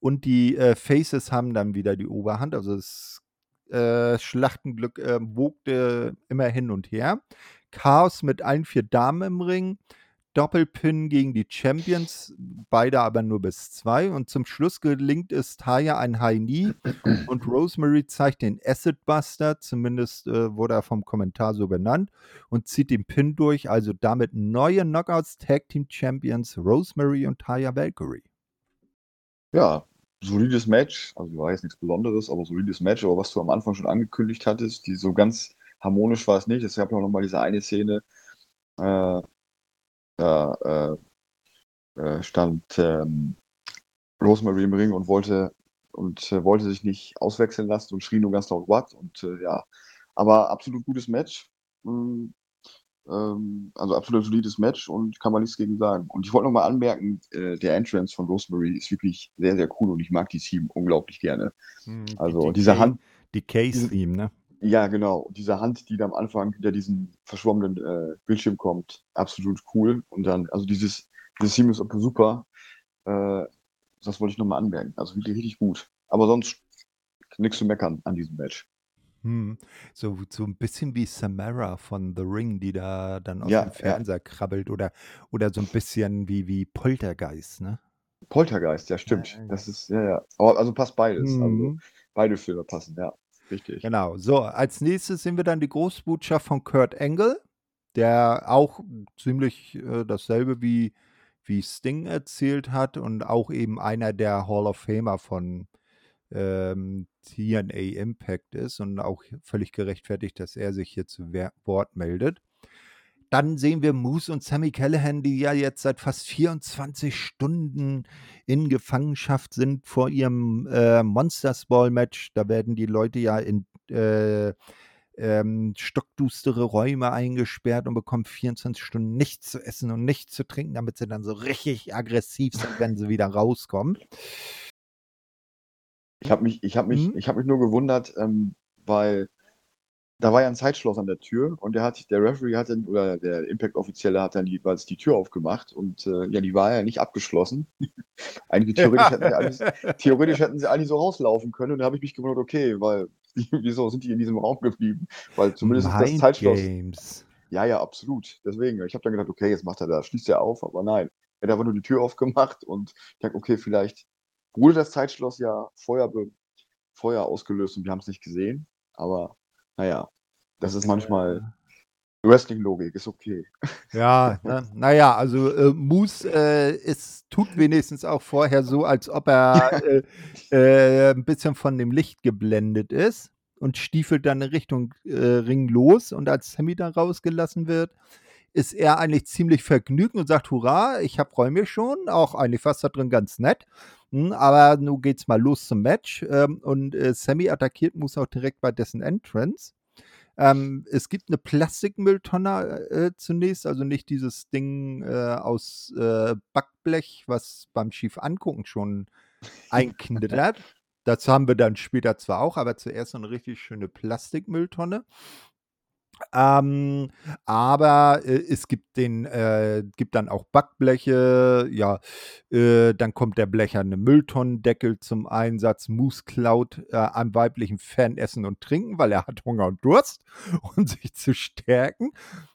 und die äh, Faces haben dann wieder die Oberhand. Also das äh, Schlachtenglück äh, wogte immer hin und her. Chaos mit allen vier Damen im Ring. Doppelpin gegen die Champions, beide aber nur bis zwei. Und zum Schluss gelingt es Taya ein High Knee und Rosemary zeigt den Acid Buster, zumindest äh, wurde er vom Kommentar so benannt, und zieht den Pin durch. Also damit neue Knockouts Tag Team Champions Rosemary und Taya Valkyrie. Ja, solides Match. Also war jetzt nichts Besonderes, aber solides Match. Aber was du am Anfang schon angekündigt hattest, die so ganz harmonisch war es nicht. Es gab ja auch nochmal diese eine Szene, äh, da äh, äh, stand ähm, Rosemary im Ring und wollte und äh, wollte sich nicht auswechseln lassen und schrie nur ganz laut What und äh, ja, aber absolut gutes Match. Mm, ähm, also absolut solides Match und kann man nichts gegen sagen. Und ich wollte noch mal anmerken, äh, der Entrance von Rosemary ist wirklich sehr, sehr cool und ich mag die Team unglaublich gerne. Hm, Also die diese Hand, Decay-Theme, ne? ja, genau. Diese Hand, die da am Anfang hinter diesen verschwommenen äh, Bildschirm kommt, absolut cool. Und dann, also dieses, dieses Team ist super. Äh, das wollte ich nochmal anmerken. Also wirklich richtig gut. Aber sonst nichts zu meckern an diesem Match. Hm. So, so ein bisschen wie Samara von The Ring, die da dann aus Ja, dem ja. Fernseher krabbelt oder, oder so ein bisschen wie, wie Poltergeist, ne? Poltergeist, ja, stimmt. Ja, Das ist, ja, ja. Aber also passt beides. Also Mhm. beide Filme passen, ja. Richtig. Genau. So, als nächstes sehen wir dann die Großbotschaft von Kurt Angle, der auch ziemlich äh, dasselbe wie, wie Sting erzählt hat und auch eben einer der Hall of Famer von ähm, TNA Impact ist und auch völlig gerechtfertigt, dass er sich hier zu Wort meldet. Dann sehen wir Moose und Sammy Callahan, die ja jetzt seit fast 24 Stunden in Gefangenschaft sind vor ihrem äh, Monsters Ball Match. Da werden die Leute ja in äh, ähm, stockdustere Räume eingesperrt und bekommen 24 Stunden nichts zu essen und nichts zu trinken, damit sie dann so richtig aggressiv sind, wenn sie wieder rauskommen. Ich habe mich, ich habe mich, Mhm. ich habe mich nur gewundert, ähm, weil da war ja ein Zeitschloss an der Tür und der hat, der Referee hat dann, oder der Impact-Offizielle hat dann jeweils die Tür aufgemacht und äh, ja, die war ja nicht abgeschlossen. Eigentlich theoretisch hätten sie eigentlich, theoretisch hätten sie eigentlich so rauslaufen können und da habe ich mich gewundert, okay, weil wieso sind die in diesem Raum geblieben? Weil zumindest ist das Mind Zeitschloss. Games. Ja, ja, absolut. Deswegen, ich habe dann gedacht, okay, jetzt macht er das, schließt er auf, aber nein. Er hat einfach nur die Tür aufgemacht und ich dachte, okay, vielleicht wurde das Zeitschloss ja Feuer, Feuer ausgelöst und wir haben es nicht gesehen. Aber naja, das ist manchmal Wrestling-Logik, ist okay. Ja, ne? naja, also äh, Moose äh, ist, tut wenigstens auch vorher so, als ob er äh, äh, ein bisschen von dem Licht geblendet ist und stiefelt dann in Richtung äh, Ring los. Und als Sammy da rausgelassen wird, ist er eigentlich ziemlich vergnügt und sagt, hurra, ich hab Räume schon, auch eigentlich fast da drin ganz nett. Hm, aber nun geht's mal los zum Match. Ähm, und äh, Sammy attackiert Moose auch direkt bei dessen Entrance. Ähm, es gibt eine Plastikmülltonne äh, zunächst, also nicht dieses Ding äh, aus äh, Backblech, was beim schief angucken schon einknittert. Dazu haben wir dann später zwar auch, aber zuerst so eine richtig schöne Plastikmülltonne. Ähm, aber äh, es gibt den, äh, gibt dann auch Backbleche, ja, äh, dann kommt der blecherne Mülltonnendeckel zum Einsatz. Moose klaut äh, am weiblichen Fan Essen und Trinken, weil er hat Hunger und Durst, um sich zu stärken.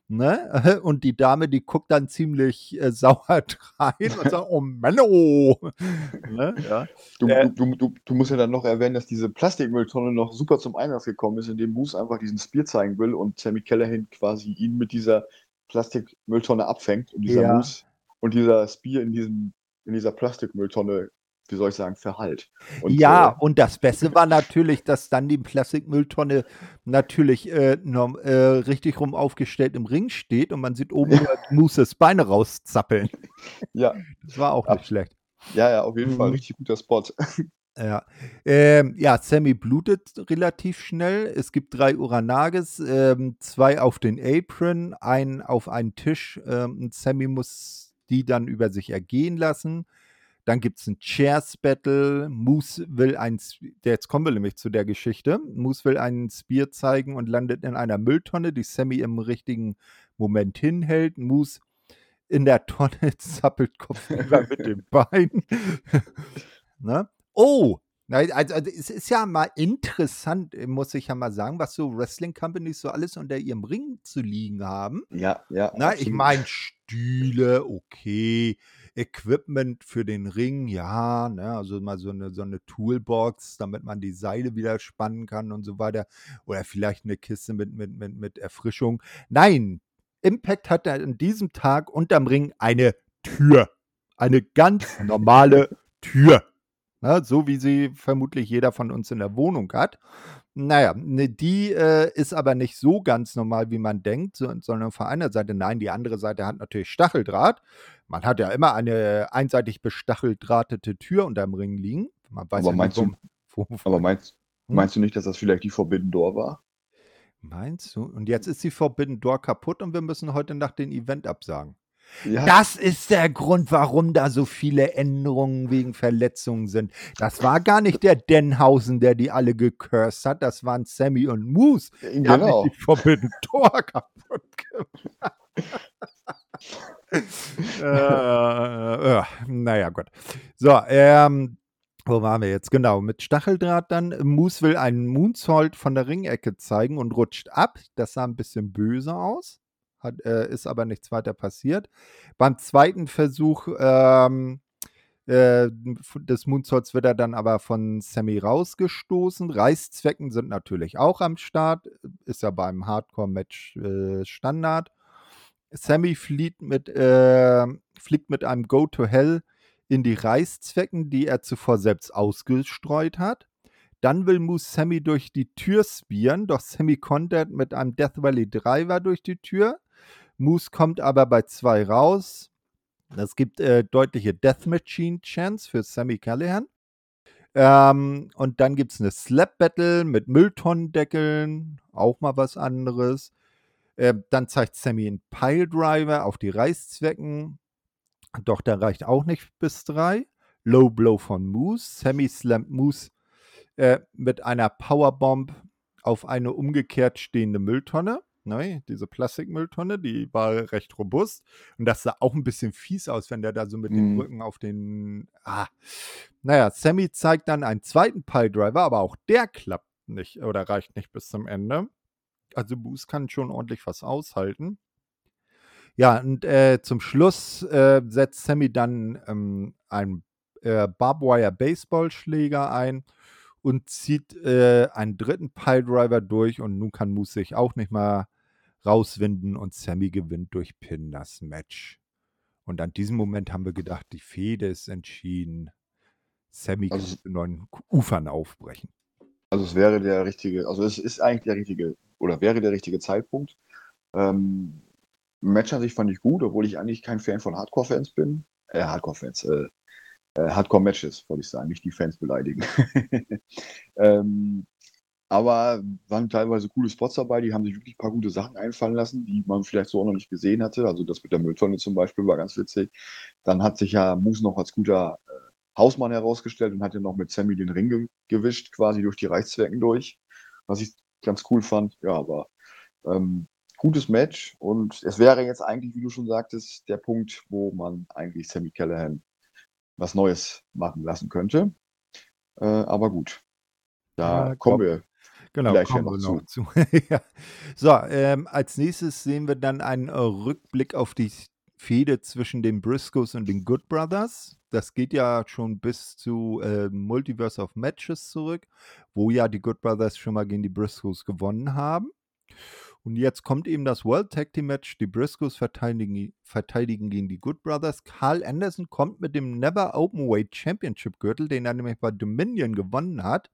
Ne? Und die Dame, die guckt dann ziemlich äh, sauer rein und sagt, oh Menno. ne? ja. du, äh, du, du, du, musst ja dann noch erwähnen, dass diese Plastikmülltonne noch super zum Einsatz gekommen ist, indem Moose einfach diesen Spear zeigen will und Sammy Callahan quasi ihn mit dieser Plastikmülltonne abfängt und dieser ja. Moose und dieser Spear in, diesem, in dieser Plastikmülltonne wie soll ich sagen, Verhalt. Und, ja, äh, und das Beste war natürlich, dass dann die Plastikmülltonne natürlich äh, noch, äh, richtig rum aufgestellt im Ring steht und man sieht oben nur Mooses Beine rauszappeln. Ja. Das war auch nicht schlecht. Ja, ja, auf jeden mhm. Fall richtig guter Spot. Ja. Ähm, ja, Sammy blutet relativ schnell. Es gibt drei Uranages, ähm, zwei auf den Apron, einen auf einen Tisch. Ähm, Sammy muss die dann über sich ergehen lassen. Dann gibt es ein Chairs Battle. Moose will ein, jetzt kommen wir nämlich zu der Geschichte. Moose will einen Spear zeigen und landet in einer Mülltonne, die Sammy im richtigen Moment hinhält. Moose in der Tonne zappelt kopfüber mit dem Bein. ne? Oh, also, also, es ist ja mal interessant, muss ich ja mal sagen, was so Wrestling Companies so alles unter ihrem Ring zu liegen haben. Ja, ja. Na, ich meine, Stühle, okay. Equipment für den Ring, ja, ne, also mal so eine, so eine Toolbox, damit man die Seile wieder spannen kann und so weiter. Oder vielleicht eine Kiste mit, mit, mit, mit Erfrischung. Nein, Impact hat an diesem Tag unterm Ring eine Tür. Eine ganz normale Tür. Ne, so wie sie vermutlich jeder von uns in der Wohnung hat. Naja, ne, die äh, ist aber nicht so ganz normal, wie man denkt, so, sondern von einer Seite, nein, die andere Seite hat natürlich Stacheldraht. Man hat ja immer eine einseitig bestacheldrahtete Tür unterm Ring liegen. Man weiß aber, ja meinst, nicht, wo, wo, aber meinst, hm? meinst du nicht, dass das vielleicht die Forbidden Door war? Meinst du? Und jetzt ist die Forbidden Door kaputt und wir müssen heute Nacht den Event absagen. Ja. Das ist der Grund, warum da so viele Änderungen wegen Verletzungen sind. Das war gar nicht der Denhausen, der die alle gecursed hat. Das waren Sammy und Moose. Die genau. haben die Forbidden Tor kaputt gemacht. äh, äh, naja, Gott. So, ähm, wo waren wir jetzt? Genau, mit Stacheldraht dann. Moose will einen Moonsault von der Ringecke zeigen und rutscht ab. Das sah ein bisschen böse aus hat, äh, ist aber nichts weiter passiert. Beim zweiten Versuch ähm, äh, des Moonsaults wird er dann aber von Sammy rausgestoßen. Reißzwecken sind natürlich auch am Start, ist ja beim Hardcore-Match äh, Standard. Sammy flieht mit, äh, fliegt mit einem Go to Hell in die Reißzwecken, die er zuvor selbst ausgestreut hat. Dann will Moose Sammy durch die Tür spieren, doch Sammy kontert mit einem Death Valley Driver durch die Tür. Moose kommt aber bei zwei raus. Es gibt äh, deutliche Death Machine Chance für Sammy Callahan. Ähm, und dann gibt es eine Slap Battle mit Mülltonnendeckeln, auch mal was anderes. Äh, dann zeigt Sammy einen Pile Driver auf die Reißzwecken. Doch der reicht auch nicht bis drei. Low Blow von Moose. Sammy slammt Moose äh, mit einer Powerbomb auf eine umgekehrt stehende Mülltonne ne, diese Plastikmülltonne, die war recht robust. Und das sah auch ein bisschen fies aus, wenn der da so mit mhm. dem Rücken auf den. Ah. Naja, Sammy zeigt dann einen zweiten Piledriver, aber auch der klappt nicht oder reicht nicht bis zum Ende. Also Boost kann schon ordentlich was aushalten. Ja, und äh, zum Schluss äh, setzt Sammy dann ähm, einen äh, Barbwire Baseballschläger ein und zieht äh, einen dritten Piledriver durch und nun kann Moose sich auch nicht mal rauswinden und Sammy gewinnt durch Pin das Match. Und an diesem Moment haben wir gedacht, die Fehde ist entschieden. Sammy also, kann zu neuen Ufern aufbrechen. Also es wäre der richtige, also es ist eigentlich der richtige, oder wäre der richtige Zeitpunkt. Ähm, Match an sich fand ich gut, obwohl ich eigentlich kein Fan von Hardcore-Fans bin. Äh, Hardcore-Fans, äh, äh, Hardcore-Matches, wollte ich sagen, nicht die Fans beleidigen. ähm, aber waren teilweise coole Spots dabei, die haben sich wirklich ein paar gute Sachen einfallen lassen, die man vielleicht so auch noch nicht gesehen hatte. Also das mit der Mülltonne zum Beispiel war ganz witzig. Dann hat sich ja Moose noch als guter äh, Hausmann herausgestellt und hat ja noch mit Sammy den Ring ge gewischt, quasi durch die Reichszwecken durch, was ich ganz cool fand. Ja, aber ähm, gutes Match und es wäre jetzt eigentlich, wie du schon sagtest, der Punkt, wo man eigentlich Sammy Callahan was Neues machen lassen könnte. Äh, aber gut, da ja, kommen wir Genau, gleich kommen wir noch zu. zu. Ja. So, ähm, als nächstes sehen wir dann einen äh, Rückblick auf die Fehde zwischen den Briscoes und den Good Brothers. Das geht ja schon bis zu äh, Multiverse of Matches zurück, wo ja die Good Brothers schon mal gegen die Briscoes gewonnen haben. Und jetzt kommt eben das World Tag Team Match. Die Briscoes verteidigen, verteidigen gegen die Good Brothers. Carl Anderson kommt mit dem Never Openweight Championship Gürtel, den er nämlich bei Dominion gewonnen hat,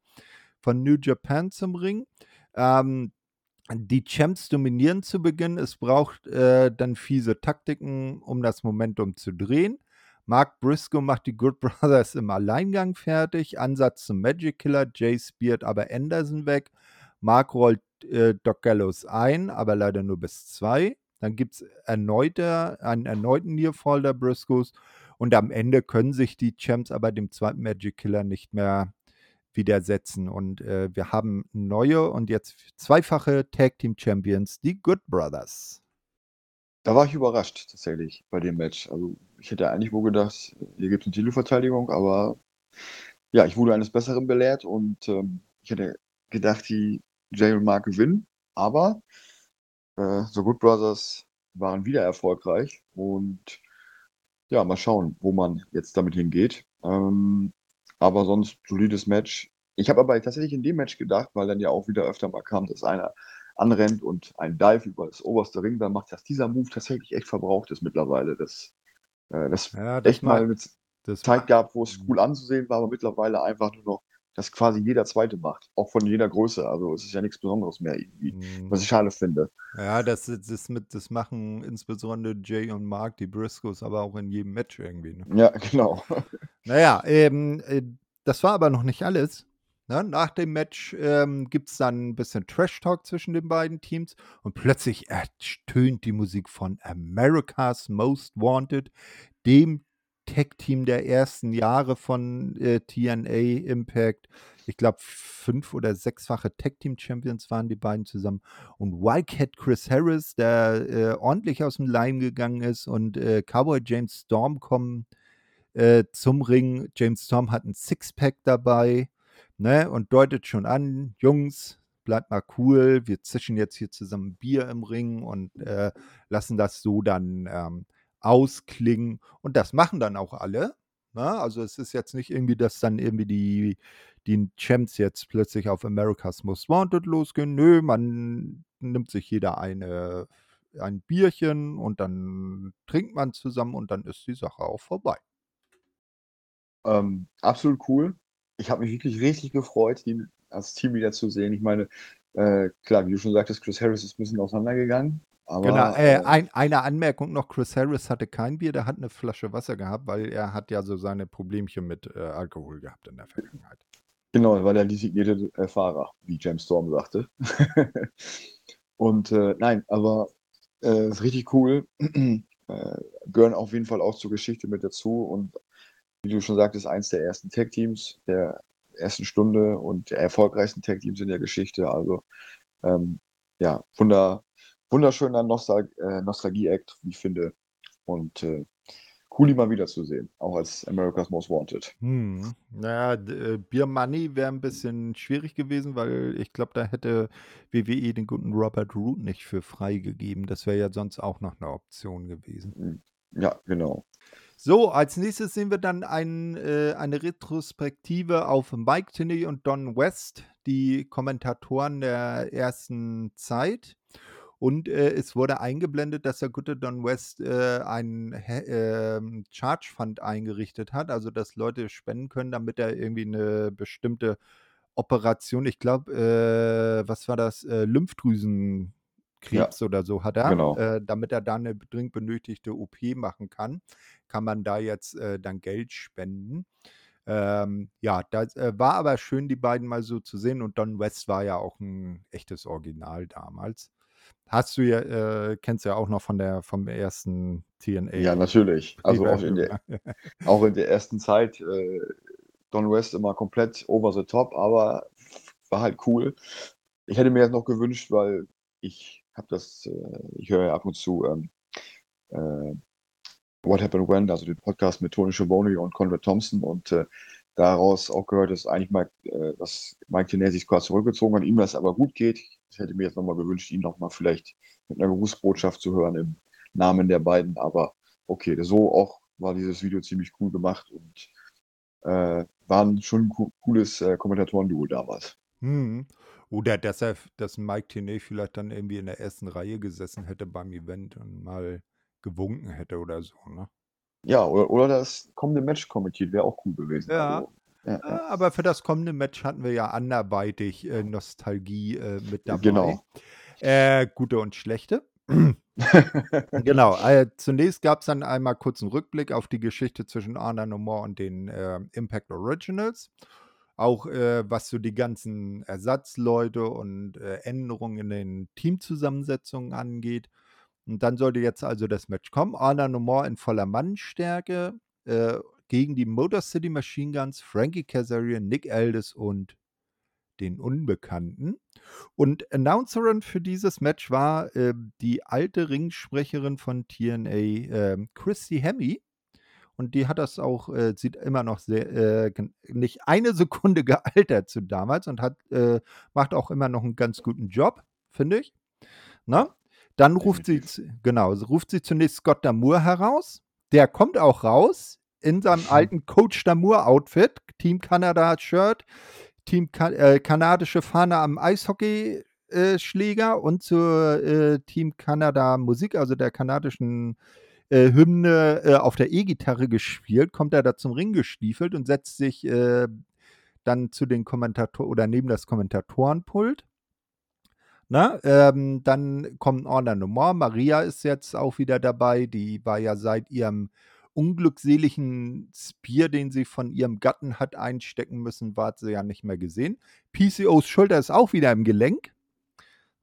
von New Japan zum Ring. Ähm, die Champs dominieren zu Beginn. Es braucht äh, dann fiese Taktiken, um das Momentum zu drehen. Mark Briscoe macht die Good Brothers im Alleingang fertig. Ansatz zum Magic Killer. Jay speart aber Anderson weg. Mark rollt äh, Doc Gallows ein, aber leider nur bis zwei. Dann gibt es einen erneuten Nearfall der Briscoes. Und am Ende können sich die Champs aber dem zweiten Magic Killer nicht mehr widersetzen. Und äh, wir haben neue und jetzt zweifache Tag Team Champions, die Good Brothers. Da war ich überrascht tatsächlich bei dem Match. Also ich hätte eigentlich wohl gedacht, hier gibt es eine Titelverteidigung, aber ja, ich wurde eines Besseren belehrt und ähm, ich hätte gedacht, die Jay und Mark gewinnen, aber äh, The Good Brothers waren wieder erfolgreich und ja, mal schauen, wo man jetzt damit hingeht. Ähm, aber sonst solides Match. Ich habe aber tatsächlich in dem Match gedacht, weil dann ja auch wieder öfter mal kam, dass einer anrennt und ein Dive über das oberste Ringband macht, dass dieser Move tatsächlich echt verbraucht ist mittlerweile. Das, äh, das Ja, das echt mal mit das Zeit gab, wo es cool anzusehen war, aber mittlerweile einfach nur noch, dass quasi jeder Zweite macht. Auch von jeder Größe. Also es ist ja nichts Besonderes mehr irgendwie. Was mm, ich schade finde. ja, das, das, mit, das machen insbesondere Jay und Mark, die Briscoes, aber auch in jedem Match irgendwie. Ne? Ja, genau. Naja, ähm, äh, das war aber noch nicht alles. Ne? Nach dem Match ähm, gibt es dann ein bisschen Trash-Talk zwischen den beiden Teams und plötzlich ertönt die Musik von America's Most Wanted, dem Tag-Team der ersten Jahre von äh, TNA Impact. Ich glaube, fünf- oder sechsfache Tag-Team-Champions waren die beiden zusammen. Und Wildcat Chris Harris, der äh, ordentlich aus dem Leim gegangen ist, und äh, Cowboy James Storm kommen äh, zum Ring. James Storm hat ein Sixpack dabei ne, und deutet schon an, Jungs, bleibt mal cool, wir zischen jetzt hier zusammen Bier im Ring und äh, lassen das so dann ähm, ausklingen. Und das machen dann auch alle. Ne? Also es ist jetzt nicht irgendwie, dass dann irgendwie die, die Champs jetzt plötzlich auf America's Most Wanted losgehen. Nö, man nimmt sich jeder eine, ein Bierchen und dann trinkt man zusammen und dann ist die Sache auch vorbei. Ähm, absolut cool. Ich habe mich wirklich richtig gefreut, ihn als Team wieder zu sehen. Ich meine, äh, klar, wie du schon sagtest, Chris Harris ist ein bisschen auseinandergegangen, aber äh, äh, ein, eine Anmerkung noch, Chris Harris hatte kein Bier, der hat eine Flasche Wasser gehabt, weil er hat ja so seine Problemchen mit äh, Alkohol gehabt in der Vergangenheit. genau, er war der designierte äh, Fahrer, wie James Storm sagte. Und äh, nein, aber äh, ist richtig cool. äh, gehören auf jeden Fall auch zur Geschichte mit dazu und wie du schon sagtest, eins der ersten Tag-Teams der ersten Stunde und der erfolgreichsten Tag-Teams in der Geschichte. Also ähm, ja, wunder, wunderschöner Nostal äh, Nostalgie-Act, wie ich finde. Und äh, cool, ihn mal wiederzusehen, auch als America's Most Wanted. Hm. Naja, äh, Beer Money wäre ein bisschen schwierig gewesen, weil ich glaube, da hätte WWE den guten Robert Root nicht für freigegeben. Das wäre ja sonst auch noch eine Option gewesen. Ja, genau. So, als nächstes sehen wir dann ein, äh, eine Retrospektive auf Mike Tinney und Don West, die Kommentatoren der ersten Zeit. Und äh, es wurde eingeblendet, dass der gute Don West äh, einen ähm, Charge Fund eingerichtet hat, also dass Leute spenden können, damit er irgendwie eine bestimmte Operation, ich glaube, äh, was war das, äh, Lymphdrüsenkrebs oder so hat er, Genau. äh, damit er da eine dringend benötigte OP machen kann, kann man da jetzt äh, dann Geld spenden. Ähm, ja, das äh, war aber schön, die beiden mal so zu sehen. Und Don West war ja auch ein echtes Original damals. Hast du ja, äh, kennst ja auch noch von der vom ersten TNA. Ja, natürlich. Also auch in der, auch in der ersten Zeit äh, Don West immer komplett over the top, aber war halt cool. Ich hätte mir jetzt noch gewünscht, weil ich habe das, äh, ich höre ja ab und zu ähm, äh, What Happened When, also den Podcast mit Tony Schiavone und Conrad Thompson und äh, daraus auch gehört, dass eigentlich mal, äh, dass Mike Tenay sich quasi zurückgezogen hat, ihm das aber gut geht. Ich hätte mir jetzt nochmal gewünscht, ihn nochmal vielleicht mit einer Grußbotschaft zu hören im Namen der beiden. Aber okay, so auch war dieses Video ziemlich cool gemacht und äh, waren schon ein cooles äh, Kommentatoren-Duo damals. Hm. Oder dass er, dass Mike Tenay vielleicht dann irgendwie in der ersten Reihe gesessen hätte beim Event und mal gewunken hätte oder so, ne? Ja, oder, oder das kommende Match kommentiert, wäre auch cool gewesen. Ja. Also, ja, ja. Aber für das kommende Match hatten wir ja anderweitig äh, Nostalgie äh, mit dabei. Genau. Äh, gute und schlechte. genau. Äh, zunächst gab es dann einmal kurz einen Rückblick auf die Geschichte zwischen Arna No More und den äh, Impact Originals. Auch äh, was so die ganzen Ersatzleute und äh, Änderungen in den Teamzusammensetzungen angeht. Und dann sollte jetzt also das Match kommen. Arna No More in voller Mannstärke äh, gegen die Motor City Machine Guns, Frankie Kazarian, Nick Aldis und den Unbekannten. Und Announcerin für dieses Match war äh, die alte Ringsprecherin von TNA, äh, Christy Hemme. Und die hat das auch, äh, sieht immer noch sehr, äh, nicht eine Sekunde gealtert zu damals und hat, äh, macht auch immer noch einen ganz guten Job, finde ich. Na? Dann ruft sie, genau, ruft sie zunächst Scott Damour heraus. Der kommt auch raus in seinem alten Coach Damour-Outfit, Team Canada Shirt, Team kan äh, kanadische Fahne am Eishockey-Schläger äh, und zur äh, Team Kanada Musik, also der kanadischen äh, Hymne äh, auf der E-Gitarre gespielt, kommt er da zum Ring gestiefelt und setzt sich dann zu den Kommentatoren oder neben das Kommentatorenpult. Na, ähm, dann kommt Orna Nummer. Maria ist jetzt auch wieder dabei. Die war ja seit ihrem unglückseligen Spear, den sie von ihrem Gatten hat einstecken müssen, war sie ja nicht mehr gesehen. PCOs Schulter ist auch wieder im Gelenk.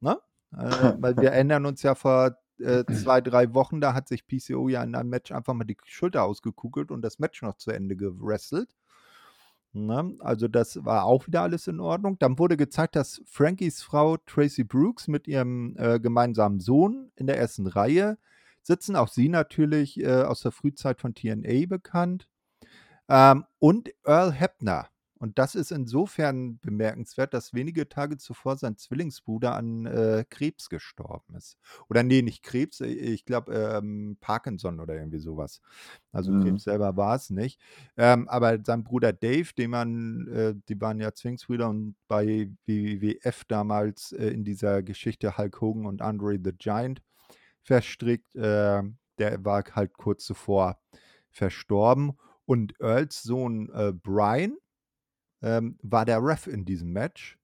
Ne? Äh, weil wir erinnern uns ja vor äh, zwei, drei Wochen, da hat sich PCO ja in einem Match einfach mal die Schulter ausgekugelt und das Match noch zu Ende gewrestelt. Ne? Also das war auch wieder alles in Ordnung. Dann wurde gezeigt, dass Frankies Frau Tracy Brooks mit ihrem äh, gemeinsamen Sohn in der ersten Reihe sitzen. Auch sie natürlich äh, aus der Frühzeit von TNA bekannt. Ähm, und Earl Hebner. Und das ist insofern bemerkenswert, dass wenige Tage zuvor sein Zwillingsbruder an äh, Krebs gestorben ist. Oder nee, nicht Krebs, äh, ich glaube ähm, Parkinson oder irgendwie sowas. Also mhm. Krebs selber war es nicht. Ähm, aber sein Bruder Dave, den man, äh, die waren ja Zwillingsbrüder und bei WWF damals äh, in dieser Geschichte Hulk Hogan und Andre the Giant verstrickt. Äh, der war halt kurz zuvor verstorben. Und Earls Sohn äh, Brian ähm, war der Ref in diesem Match.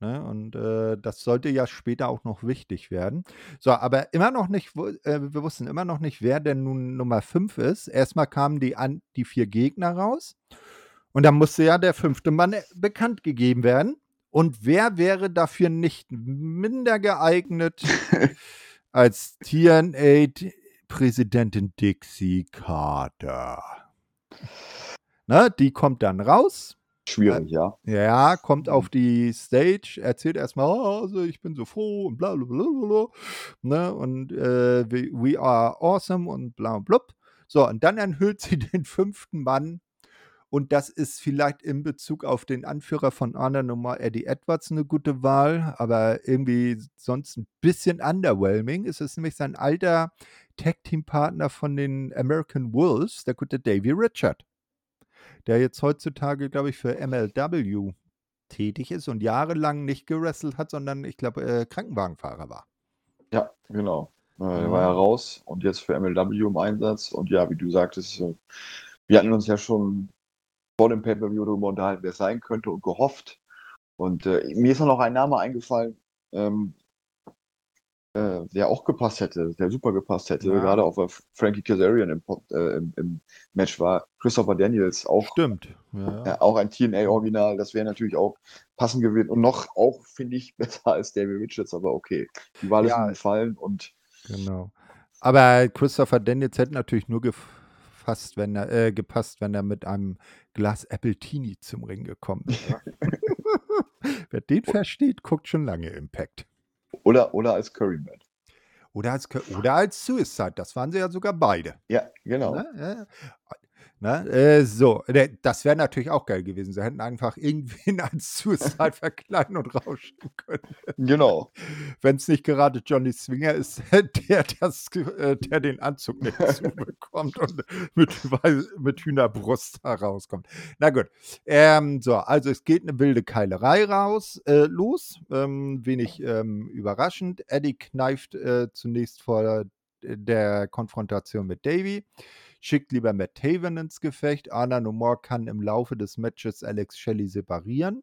Ne? Und äh, das sollte ja später auch noch wichtig werden. So, aber immer noch nicht, äh, wir wussten immer noch nicht, wer denn nun Nummer 5 ist. Erstmal kamen die, an, die vier Gegner raus. Und dann musste ja der fünfte Mann äh, bekannt gegeben werden. Und wer wäre dafür nicht minder geeignet als TNA-Präsidentin Dixie Carter. Na, die kommt dann raus. Schwierig, ja. Ja, kommt auf die Stage, erzählt erstmal, oh, also ich bin so froh und bla bla bla bla. Ne, und äh, we, we, are awesome und bla bla. So, und dann enthüllt sie den fünften Mann und das ist vielleicht in Bezug auf den Anführer von Honor Nummer Eddie Edwards eine gute Wahl, aber irgendwie sonst ein bisschen underwhelming. Es ist nämlich sein alter Tag-Team-Partner von den American Wolves, der gute Davy Richard, der jetzt heutzutage, glaube ich, für MLW tätig ist und jahrelang nicht gewrestelt hat, sondern ich glaube, äh, Krankenwagenfahrer war. Ja, genau. Äh, er war ja raus und jetzt für MLW im Einsatz. Und ja, wie du sagtest, wir hatten uns ja schon vor dem Pay-Per-View darüber unterhalten, wer sein könnte und gehofft. Und äh, mir ist noch ein Name eingefallen, ähm, äh, der auch gepasst hätte, der super gepasst hätte, ja. gerade auch weil Frankie Kazarian im, äh, im, im, Match war. Christopher Daniels auch. Stimmt. Ja. auch ein TNA-Original, das wäre natürlich auch passend gewesen und noch auch, finde ich, besser als David Richards, aber okay. Die Wahl ist ja. gefallen und. Genau. Aber Christopher Daniels hätte natürlich nur gefasst, wenn er, äh, gepasst, wenn er mit einem Glas Appletini zum Ring gekommen ist. Wer den versteht, guckt schon lange Impact. Oder, oder als Curryman. Oder als, oder als Suicide, das waren sie ja sogar beide. Ja, genau. Ne? Ne? Äh, so, ne, das wäre natürlich auch geil gewesen. Sie hätten einfach irgendwen als Suicide verkleiden und rausschicken können. Genau. Wenn es nicht gerade Johnny Swinger ist, der, das, äh, der den Anzug nicht zubekommt und mit, mit Hühnerbrust herauskommt. Na gut. Ähm, so, also es geht eine wilde Keilerei raus, äh, los. Ähm, wenig ähm, überraschend. Eddie kneift äh, zunächst vor der Konfrontation mit Davy schickt lieber Matt Taven ins Gefecht. Anna Nomore kann im Laufe des Matches Alex Shelley separieren.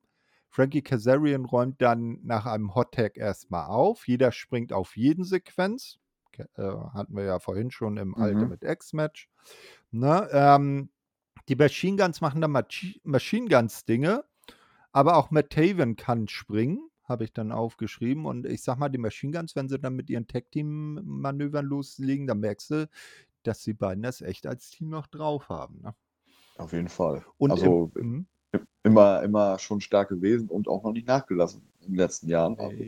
Frankie Kazarian räumt dann nach einem Hot Tag erstmal auf. Jeder springt auf jeden Sequenz. Äh, hatten wir ja vorhin schon im mhm. Ultimate X-Match. Ne, ähm, die Machine Guns machen dann Machine Guns-Dinge, aber auch Matt Taven kann springen, habe ich dann aufgeschrieben. Und ich sag mal, die Machine Guns, wenn sie dann mit ihren Tag-Team-Manövern loslegen, dann merkst du, dass die beiden das echt als Team noch drauf haben. Ne? Auf jeden Fall. Und also im, hm? immer, immer schon stark gewesen und auch noch nicht nachgelassen in den letzten Jahren. Also.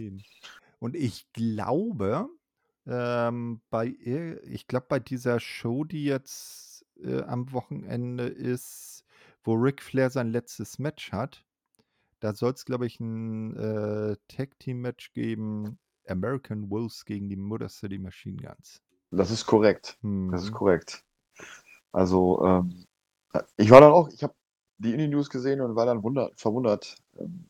Und ich glaube, ähm, bei ich glaube, bei dieser Show, die jetzt äh, am Wochenende ist, wo Ric Flair sein letztes Match hat, da soll es, glaube ich, ein äh, Tag-Team-Match geben. American Wolves gegen die Motor City Machine Guns. Das ist korrekt. Das ist mhm. korrekt. Also, ähm, ich war dann auch, ich habe die Indie-News gesehen und war dann wunder, verwundert, ähm,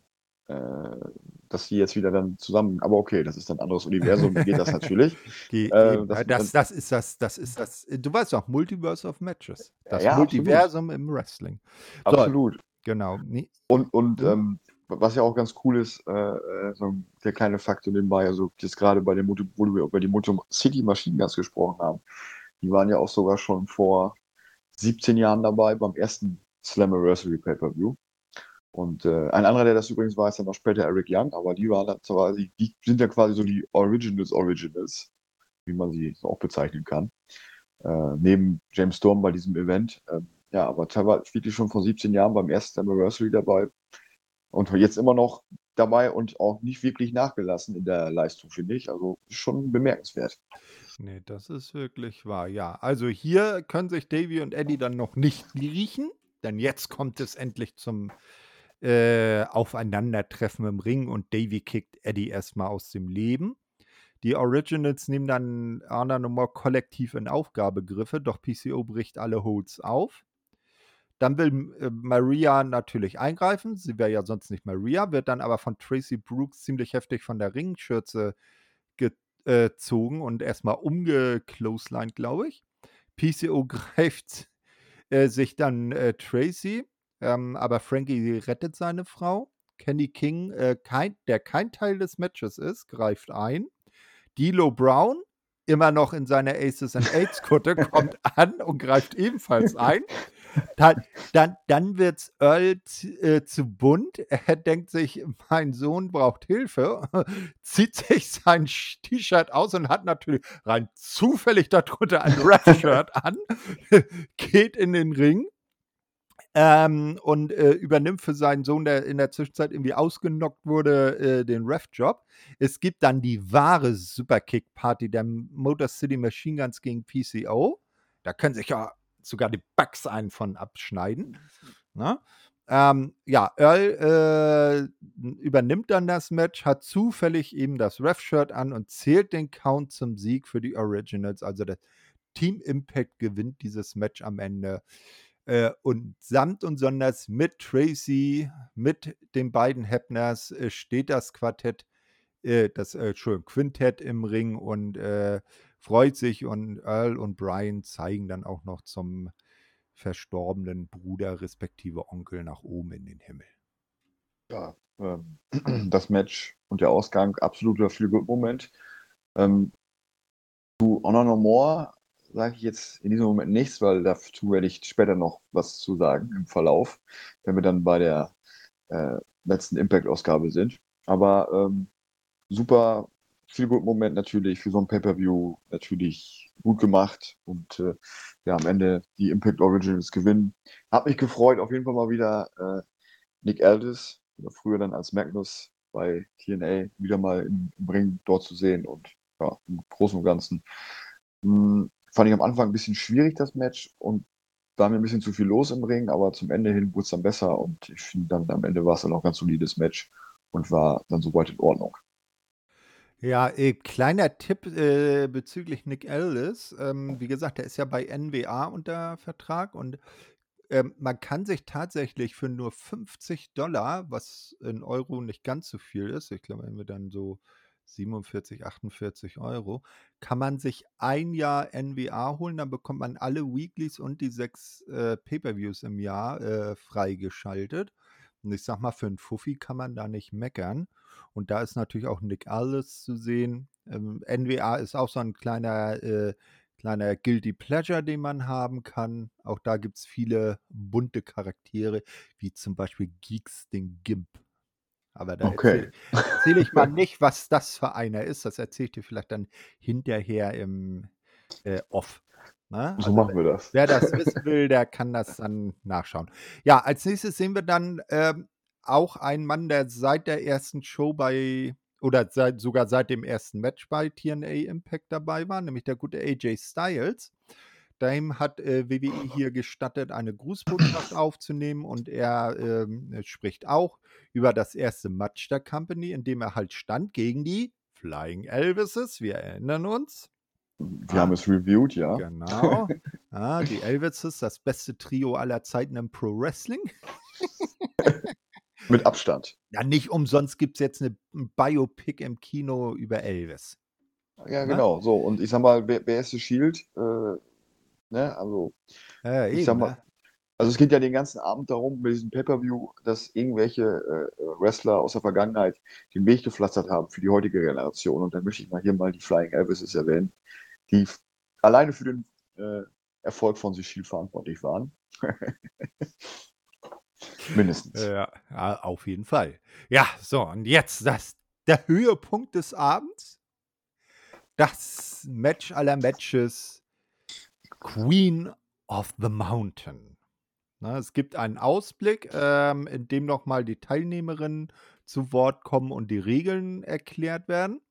äh, dass die jetzt wieder dann zusammen, aber okay, das ist ein anderes Universum, geht das natürlich. Die, äh, das, das, das, ist das, das ist das, du weißt doch, Multiverse of Matches. Das ja, Multiversum absolut. im Wrestling. So, absolut. Genau. Nee. Und, und mhm. ähm, was ja auch ganz cool ist, äh, äh, so der kleine Faktor nebenbei, also jetzt gerade bei dem, wo wir über die Motor City Machine Guns gesprochen haben, die waren ja auch sogar schon vor 17 Jahren dabei beim ersten Slammiversary Pay-Per-View. Und äh, ein anderer, der das übrigens war, ist dann noch später Eric Young, aber die waren dann quasi, die sind ja quasi so die Originals Originals, wie man sie auch bezeichnen kann. Äh, neben James Storm bei diesem Event. Äh, ja, aber teilweise wirklich schon vor 17 Jahren beim ersten Anniversary dabei und jetzt immer noch dabei und auch nicht wirklich nachgelassen in der Leistung, finde ich. Also schon bemerkenswert. Nee, das ist wirklich wahr, ja. Also hier können sich Davy und Eddie dann noch nicht riechen, denn jetzt kommt es endlich zum äh, Aufeinandertreffen im Ring und Davy kickt Eddie erstmal aus dem Leben. Die Originals nehmen dann Arna nochmal kollektiv in Aufgabegriffe, doch PCO bricht alle Holds auf. Dann will äh, Maria natürlich eingreifen. Sie wäre ja sonst nicht Maria, wird dann aber von Tracy Brooks ziemlich heftig von der Ringschürze gezogen und erstmal umgecloselined, glaube ich. PCO greift äh, sich dann äh, Tracy, ähm, aber Frankie rettet seine Frau. Kenny King, äh, kein, der kein Teil des Matches ist, greift ein. Dilo Brown, immer noch in seiner Aces and Aids Kutte, kommt an und greift ebenfalls ein. Dann, dann, dann wird es Earl äh, zu bunt. Er denkt sich, mein Sohn braucht Hilfe, zieht sich sein T-Shirt aus und hat natürlich rein zufällig darunter ein Rap-Shirt an, geht in den Ring. Ähm, und äh, übernimmt für seinen Sohn, der in der Zwischenzeit irgendwie ausgenockt wurde, äh, den Ref-Job. Es gibt dann die wahre Superkick-Party der Motor City Machine Guns gegen PCO. Da können sich ja sogar die Bugs einen von abschneiden. Ne? Ähm, ja, Earl äh, übernimmt dann das Match, hat zufällig eben das Ref-Shirt an und zählt den Count zum Sieg für die Originals. Also das Team Impact gewinnt dieses Match am Ende. Äh, und samt und sonders mit Tracy, mit den beiden Hepners äh, steht das Quartett, äh, das äh, Quintett im Ring und äh, freut sich und Earl und Brian zeigen dann auch noch zum verstorbenen Bruder respektive Onkel nach oben in den Himmel. Ja, ähm, das Match und der Ausgang absoluter Feel-Good-Moment. Ähm, zu Honor No More sage ich jetzt in diesem Moment nichts, weil dazu werde ich später noch was zu sagen im Verlauf, wenn wir dann bei der äh, letzten Impact-Ausgabe sind. Aber ähm, super viel guten Moment natürlich für so ein Pay-Per-View natürlich gut gemacht und äh, ja, am Ende die Impact Originals gewinnen. Hat mich gefreut, auf jeden Fall mal wieder äh, Nick Aldis, oder früher dann als Magnus bei TNA, wieder mal im, im Ring dort zu sehen und ja, im Großen und Ganzen. Mh, hm, fand ich am Anfang ein bisschen schwierig, das Match und war mir ein bisschen zu viel los im Ring, aber zum Ende hin wurde es dann besser und ich finde dann am Ende war es dann auch ganz solides Match und war dann soweit in Ordnung. Ja, äh, kleiner Tipp äh, bezüglich Nick Ellis. Ähm, wie gesagt, der ist ja bei NWA unter Vertrag und ähm, man kann sich tatsächlich für nur 50 Dollar, was in Euro nicht ganz so viel ist, ich glaube, wenn wir dann so 47, 48 Euro, kann man sich ein Jahr NWA holen, dann bekommt man alle Weeklies und die sechs äh, Pay-per-Views im Jahr äh, freigeschaltet. Und ich sag mal, für einen Fuffi kann man da nicht meckern. Und da ist natürlich auch Nick Aldis zu sehen. Ähm, NWA ist auch so ein kleiner, äh, kleiner Guilty Pleasure, den man haben kann. Auch da gibt es viele bunte Charaktere, wie zum Beispiel Geeks, den Gimp. Aber da Okay. erzähle erzähl ich mal nicht, was das für einer ist. Das erzähle ich dir vielleicht dann hinterher im äh, Off. Ne? So Also machen wir das. wer das wissen will, der kann das dann nachschauen. Ja, als nächstes sehen wir dann ähm, auch einen Mann, der seit der ersten Show bei oder seit, sogar seit dem ersten Match bei TNA Impact dabei war, nämlich der gute AJ Styles. Dem hat äh, WWE hier gestattet, eine Grußbotschaft aufzunehmen und er ähm, spricht auch über das erste Match der Company, in dem er halt stand gegen die Flying Elvises. Wir erinnern uns. Wir Ah. haben es reviewed, ja. Genau. Ah, die Elvises, das beste Trio aller Zeiten im Pro Wrestling. Mit Abstand. Ja, nicht umsonst gibt es jetzt eine, ein Biopic im Kino über Elvis. Ja, Ne? genau. So, und ich sag mal, wer, wer ist das Shield? Äh, ne, also, Ja, ich eben, sag mal, ne? also es geht ja den ganzen Abend darum, mit diesem Pay-Per-View, dass irgendwelche äh, Wrestler aus der Vergangenheit den Weg gepflastert haben für die heutige Generation. Und dann möchte ich mal hier mal die Flying Elvises erwähnen, die alleine für den äh, Erfolg von The Shield verantwortlich waren. Mindestens. Ja, auf jeden Fall. Ja, so, und jetzt das, der Höhepunkt des Abends. Das Match aller Matches. Queen of the Mountain. Na, es gibt einen Ausblick, ähm, in dem nochmal die Teilnehmerinnen zu Wort kommen und die Regeln erklärt werden.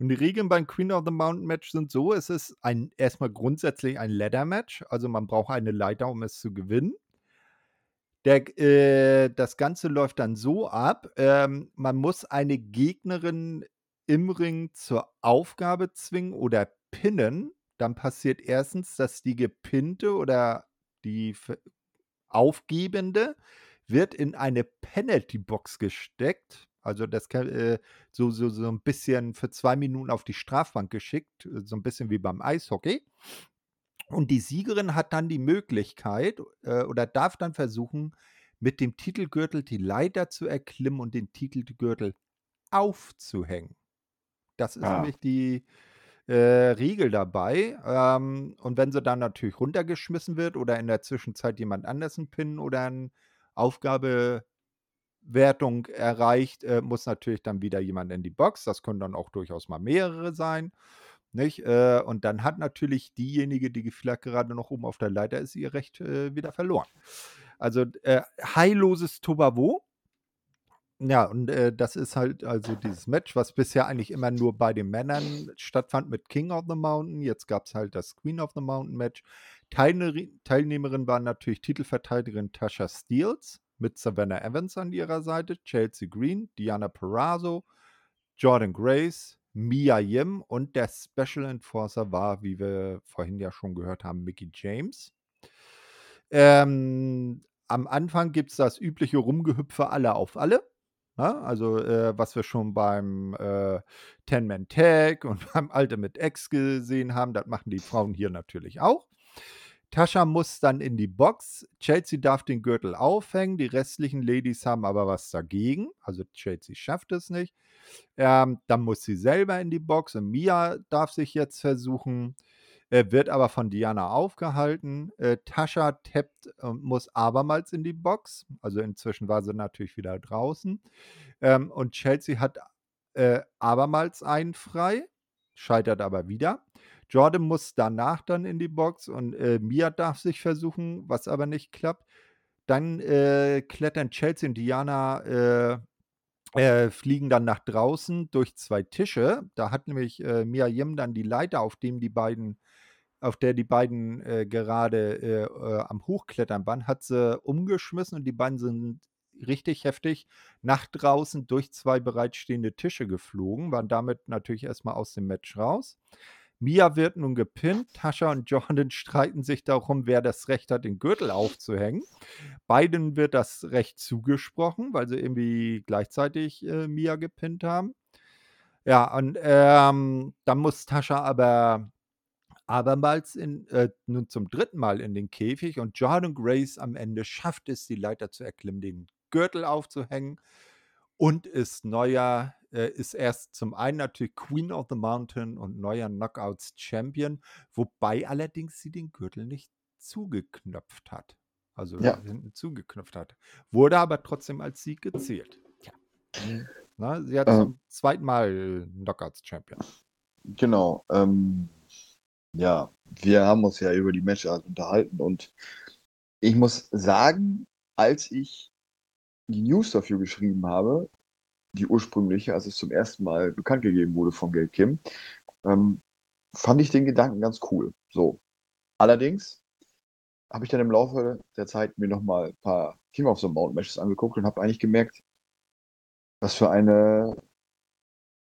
Und die Regeln beim Queen of the Mountain Match sind so: Es ist ein, erstmal grundsätzlich ein Ladder Match, also man braucht eine Leiter, um es zu gewinnen. Der, äh, das Ganze läuft dann so ab: ähm, Man muss eine Gegnerin im Ring zur Aufgabe zwingen oder pinnen. Dann passiert erstens, dass die Gepinte oder die Aufgebende wird in eine Penalty-Box gesteckt. Also das äh, so, so, so ein bisschen für zwei Minuten auf die Strafbank geschickt, äh, so ein bisschen wie beim Eishockey. Und die Siegerin hat dann die Möglichkeit äh, oder darf dann versuchen, mit dem Titelgürtel die Leiter zu erklimmen und den Titelgürtel aufzuhängen. Das ist Ah. nämlich die äh, Regel dabei. Ähm, und wenn sie dann natürlich runtergeschmissen wird oder in der Zwischenzeit jemand anders einen Pin oder eine Aufgabewertung erreicht, äh, muss natürlich dann wieder jemand in die Box. Das können dann auch durchaus mal mehrere sein. Nicht? Äh, und dann hat natürlich diejenige, die vielleicht gerade noch oben auf der Leiter ist, ihr Recht äh, wieder verloren. Also äh, heilloses Tobavo. Ja, und äh, das ist halt also dieses Match, was bisher eigentlich immer nur bei den Männern stattfand mit King of the Mountain. Jetzt gab es halt das Queen of the Mountain Match. Teilne Teilnehmerin war natürlich Titelverteidigerin Tasha Steeles mit Savannah Evans an ihrer Seite, Chelsea Green, Diana Perazzo, Jordan Grace, Mia Yim und der Special Enforcer war, wie wir vorhin ja schon gehört haben, Mickey James. Ähm, am Anfang gibt es das übliche Rumgehüpfe alle auf alle. Na, also, äh, was wir schon beim äh, Ten-Man-Tag und beim Ultimate X gesehen haben, das machen die Frauen hier natürlich auch. Tascha muss dann in die Box. Chelsea darf den Gürtel aufhängen. Die restlichen Ladies haben aber was dagegen. Also Chelsea schafft es nicht. Ähm, dann muss sie selber in die Box und Mia darf sich jetzt versuchen, äh, wird aber von Diana aufgehalten. Äh, Tascha tappt und muss abermals in die Box. Also inzwischen war sie natürlich wieder draußen. Ähm, und Chelsea hat äh, abermals einen frei, scheitert aber wieder. Jordan muss danach dann in die Box und äh, Mia darf sich versuchen, was aber nicht klappt. Dann äh, klettern Chelsea und Diana äh, äh, fliegen dann nach draußen durch zwei Tische. Da hat nämlich äh, Mia Yim dann die Leiter, auf dem die beiden auf der die beiden äh, gerade am Hochklettern waren, hat sie umgeschmissen und die beiden sind richtig heftig nach draußen durch zwei bereitstehende Tische geflogen, waren damit natürlich erstmal aus dem Match raus. Mia wird nun gepinnt. Tascha und Jordan streiten sich darum, wer das Recht hat, den Gürtel aufzuhängen. Beiden wird das Recht zugesprochen, weil sie irgendwie gleichzeitig äh, Mia gepinnt haben. Ja, und ähm, dann muss Tascha aber abermals in, äh, nun zum dritten Mal in den Käfig und Jordan Grace am Ende schafft es, die Leiter zu erklimmen, den Gürtel aufzuhängen und ist neuer, äh, ist erst zum einen natürlich Queen of the Mountain und neuer Knockouts Champion, wobei allerdings sie den Gürtel nicht zugeknöpft hat. Also Ja. hinten zugeknöpft hat. Wurde aber trotzdem als Sieg gezählt. Mhm. Na, sie hat Ähm. zum zweiten Mal Knockouts Champion. Genau. Ähm, ja, wir haben uns ja über die Matchart unterhalten und ich muss sagen, als ich die News dafür geschrieben habe, die ursprüngliche, als es zum ersten Mal bekannt gegeben wurde von Gail Kim, ähm, fand ich den Gedanken ganz cool. So. Allerdings habe ich dann im Laufe der Zeit mir nochmal ein paar King of the Mountain Matches angeguckt und habe eigentlich gemerkt, was für eine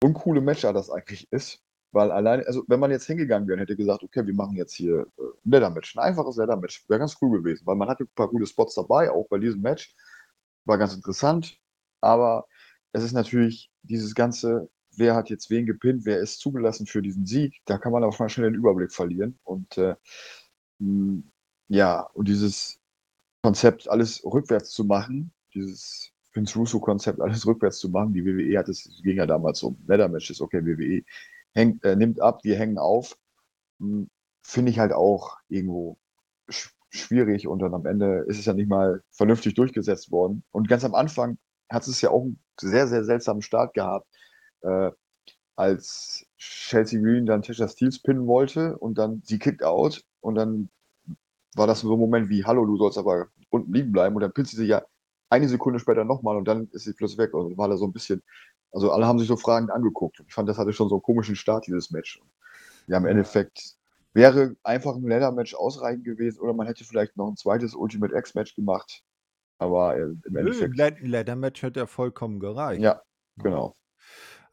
uncoole Matchart das eigentlich ist. Weil alleine, also wenn man jetzt hingegangen wäre und hätte gesagt, okay, wir machen jetzt hier äh, ein Leather-Match, ein einfaches Leather-Match, wäre ganz cool gewesen, weil man hatte ein paar gute Spots dabei, auch bei diesem Match. War ganz interessant, aber es ist natürlich dieses ganze, wer hat jetzt wen gepinnt, wer ist zugelassen für diesen Sieg, da kann man auch mal schnell den Überblick verlieren. Und äh, mh, ja, und dieses Konzept, alles rückwärts zu machen, dieses Vince Russo-Konzept, alles rückwärts zu machen, die WWE hat es, ging ja damals um Leather-Matches, okay, WWE hängt, äh, nimmt ab, wir hängen auf, Hm, finde ich halt auch irgendwo sch schwierig und dann am Ende ist es ja nicht mal vernünftig durchgesetzt worden. Und ganz am Anfang hat es ja auch einen sehr, sehr seltsamen Start gehabt, äh, als Chelsea Green dann Tasha Steels pinnen wollte und dann sie kickt out und dann war das so ein Moment wie, hallo, du sollst aber unten liegen bleiben und dann pinnt sie sich ja eine Sekunde später nochmal und dann ist sie plötzlich weg und war da so ein bisschen, also alle haben sich so fragend angeguckt. Ich fand, das hatte schon so einen komischen Start, dieses Match. Ja, im Endeffekt wäre einfach ein Leather-Match ausreichend gewesen oder man hätte vielleicht noch ein zweites Ultimate X-Match gemacht. Aber äh, im Endeffekt, ein Leather-Match hätte ja vollkommen gereicht. ja, genau.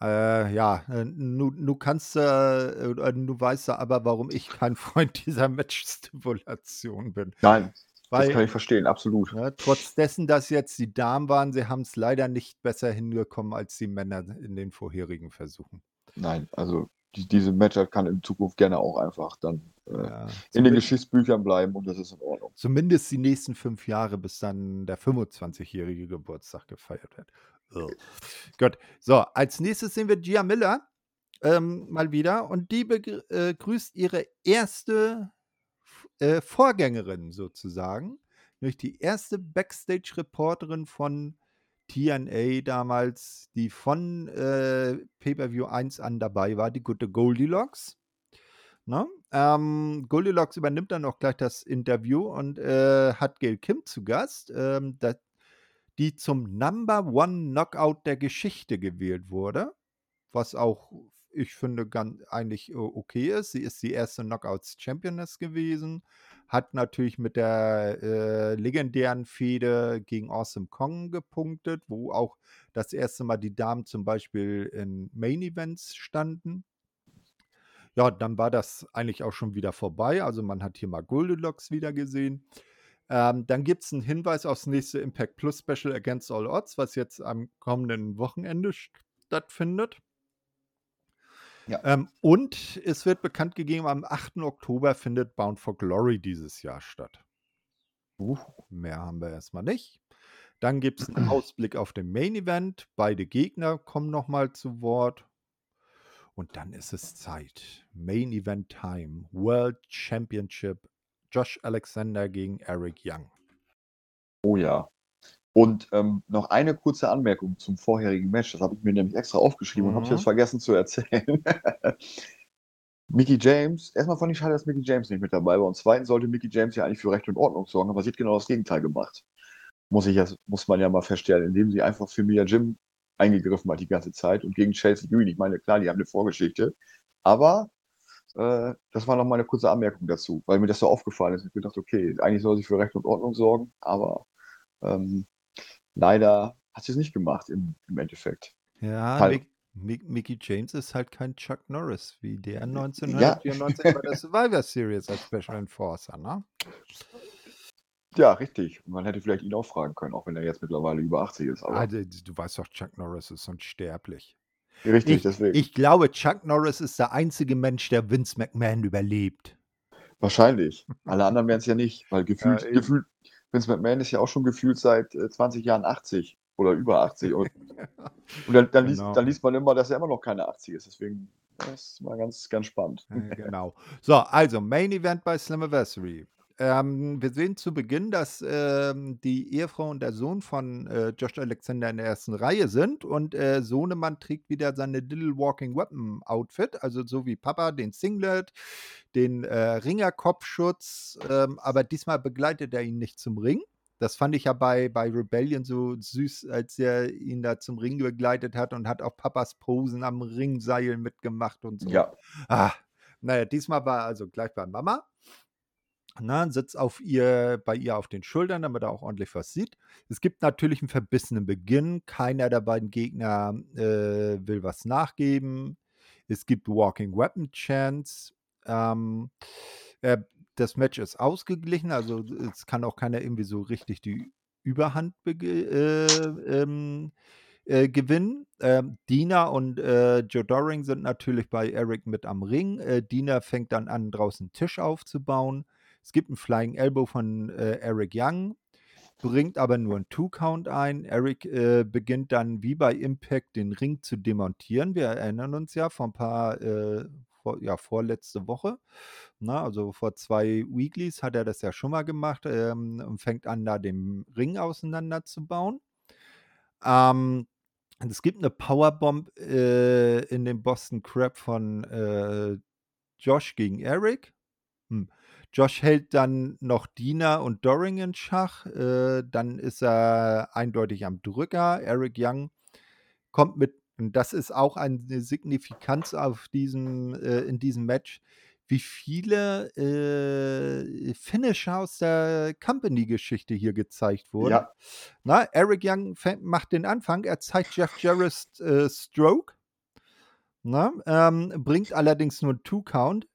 Äh, ja, äh, nu, nu kannst du, äh, nu weißt du aber, warum ich kein Freund dieser Match-Stipulation bin. Nein, das kann Weil, ich verstehen, absolut. ne, trotz dessen, dass jetzt die Damen waren, sie haben es leider nicht besser hingekommen als die Männer in den vorherigen Versuchen. Nein, also die, diese Matchup kann in Zukunft gerne auch einfach dann äh, Ja, in den Geschichtsbüchern bleiben und das ist in Ordnung. zumindest die nächsten fünf Jahre, bis dann der 25-jährige Geburtstag gefeiert wird. Gut, so, als nächstes sehen wir Gia Miller ähm, mal wieder und die begrüßt ihre erste äh, Vorgängerin sozusagen, nämlich die erste Backstage-Reporterin von TNA damals, die von äh, Pay-Per-View 1 an dabei war, die gute Goldilocks. Ne? Ähm, Goldilocks übernimmt dann auch gleich das Interview und äh, hat Gail Kim zu Gast, ähm, da, die zum Number One Knockout der Geschichte gewählt wurde, was auch, ich finde, ganz, eigentlich äh, okay ist. Sie ist die erste Knockouts Championess gewesen, hat natürlich mit der äh, legendären Fehde gegen Awesome Kong gepunktet, wo auch das erste Mal die Damen zum Beispiel in Main Events standen. Ja, dann war das eigentlich auch schon wieder vorbei. Also man hat hier mal Goldilocks wieder gesehen. Ähm, dann gibt es einen Hinweis aufs nächste Impact Plus Special Against All Odds, was jetzt am kommenden Wochenende stattfindet. Ja. Ähm, und es wird bekannt gegeben, am 8. Oktober findet Bound for Glory dieses Jahr statt. Uh, Mehr haben wir erstmal nicht. Dann gibt es einen Ausblick auf den Main Event. Beide Gegner kommen nochmal zu Wort. Und dann ist es Zeit. Main Event Time. World Championship. Josh Alexander gegen Eric Young. oh ja. Und ähm, noch eine kurze Anmerkung zum vorherigen Match. Das habe ich mir nämlich extra aufgeschrieben und habe Mhm. jetzt vergessen zu erzählen. Mickey James, erstmal fand ich schade, dass Mickey James nicht mit dabei war. Und zweitens sollte Mickey James ja eigentlich für Recht und Ordnung sorgen, aber sie hat genau das Gegenteil gemacht. Muss, ich muss man ja mal feststellen, indem sie einfach für Mia Jim eingegriffen hat die ganze Zeit und gegen Chelsea Green. Ich meine, klar, die haben eine Vorgeschichte, aber Äh, das war noch mal eine kurze Anmerkung dazu, weil mir das so aufgefallen ist. Ich habe gedacht, okay, eigentlich soll sich für Recht und Ordnung sorgen, aber ähm, leider hat sie es nicht gemacht im, im Endeffekt. Ja, Teil- Mick, Mick, Mickey James ist halt kein Chuck Norris, wie der Ja. 1994 bei der Survivor Series als Special Enforcer, ne? Ja, richtig. Man hätte vielleicht ihn auch fragen können, auch wenn er jetzt mittlerweile über 80 ist. Aber Also, du weißt doch, Chuck Norris ist unsterblich. richtig, Ich, deswegen. ich glaube, Chuck Norris ist der einzige Mensch, der Vince McMahon überlebt. Wahrscheinlich. Alle anderen wären es ja nicht, weil gefühlt, eben. gefühlt, Vince McMahon ist ja auch schon gefühlt seit äh, 20 Jahren 80 oder über 80. Und, und dann, dann, liest, Genau. dann liest man immer, dass er immer noch keine 80 ist. Deswegen, das mal ganz, ganz spannend. Äh, genau. So, also Main Event bei Slammiversary. Ähm, wir sehen zu Beginn, dass ähm, die Ehefrau und der Sohn von äh, Josh Alexander in der ersten Reihe sind und äh, Sohnemann trägt wieder seine Little Walking Weapon Outfit, also so wie Papa den Singlet, den äh, Ringerkopfschutz, ähm, aber diesmal begleitet er ihn nicht zum Ring. Das fand ich ja bei, bei Rebellion so süß, als er ihn da zum Ring begleitet hat und hat auch Papas Posen am Ringseil mitgemacht und so. Ja, Ah, naja, diesmal war er also gleich bei Mama. Na, sitzt auf ihr, bei ihr auf den Schultern, damit er auch ordentlich was sieht. Es gibt natürlich einen verbissenen Beginn. Keiner der beiden Gegner äh, will was nachgeben. Es gibt Walking Weapon Chance. Ähm, äh, das Match ist ausgeglichen, also es kann auch keiner irgendwie so richtig die Überhand äh, ähm, äh, gewinnen. Ähm, Dina und äh, Joe Doring sind natürlich bei Eric mit am Ring. Äh, Dina fängt dann an, draußen einen Tisch aufzubauen. Es gibt einen Flying Elbow von äh, Eric Young, bringt aber nur einen Two-Count ein. Eric äh, beginnt dann wie bei Impact den Ring zu demontieren. Wir erinnern uns ja vor ein paar, äh, vor, ja, vorletzte Woche. Na, also vor zwei Weeklies hat er das ja schon mal gemacht ähm, und fängt an, da den Ring auseinanderzubauen. Ähm, es gibt eine Powerbomb äh, in dem Boston Crab von äh, Josh gegen Eric. Hm. Josh hält dann noch Dina und Doring in Schach. Äh, dann ist er eindeutig am Drücker. Eric Young kommt mit, und das ist auch eine Signifikanz auf diesem, äh, in diesem Match, wie viele äh, Finisher aus der Company-Geschichte hier gezeigt wurden. ja, Na, Eric Young macht den Anfang. Er zeigt Jeff Jarrett's äh, Stroke. Na, ähm, bringt allerdings nur einen Two-Count.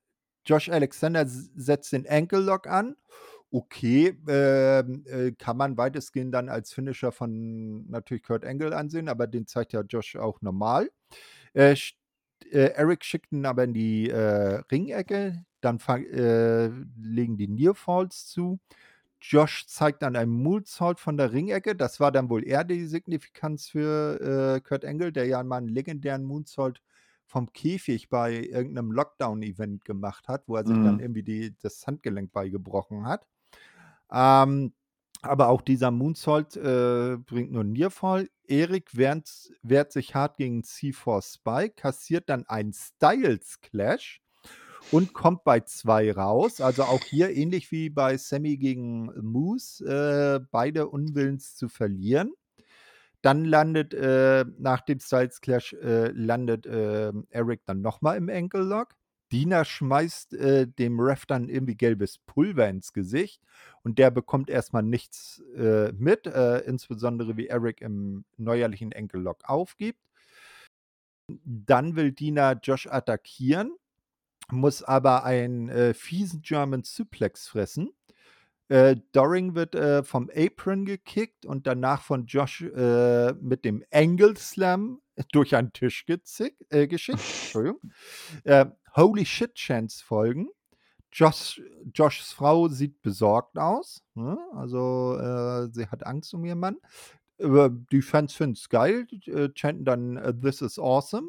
Josh Alexander setzt den Ankle Lock an. Okay, ähm, äh, kann man weitestgehend dann als Finisher von natürlich Kurt Angle ansehen, aber den zeigt ja Josh auch normal. Äh, äh, Eric schickt ihn aber in die äh, Ringecke. Dann äh, legen die Nearfalls zu. Josh zeigt dann einen Moonsault von der Ringecke. Das war dann wohl eher die Signifikanz für Kurt Angle, der ja mal einen legendären Moonsault vom Käfig bei irgendeinem Lockdown-Event gemacht hat, wo er sich dann Mhm. irgendwie die, das Handgelenk beigebrochen hat. Ähm, aber auch dieser Moonsault äh, bringt nur einen Nearfall. Erik wehrt, wehrt sich hart gegen C4 Spike, kassiert dann einen Styles Clash und kommt bei zwei raus. Also auch hier ähnlich wie bei Sammy gegen Moose, äh, beide unwillens zu verlieren. Dann landet äh, nach dem Styles Clash äh, landet äh, Eric dann nochmal im Ankle Lock. Dina schmeißt äh, dem Ref dann irgendwie gelbes Pulver ins Gesicht und der bekommt erstmal nichts äh, mit, äh, insbesondere wie Eric im neuerlichen Ankle Lock aufgibt. Dann will Dina Josh attackieren, muss aber einen fiesen German Suplex fressen. Äh, Doring wird äh, vom Apron gekickt und danach von Josh äh, mit dem Angle Slam durch einen Tisch gezick, äh, geschickt. Entschuldigung. Äh, Holy Shit Chance folgen. Josh, Joshs Frau sieht besorgt aus. Ne? Also äh, sie hat Angst um ihren Mann. Die Fans finden es geil, chanten dann This is awesome.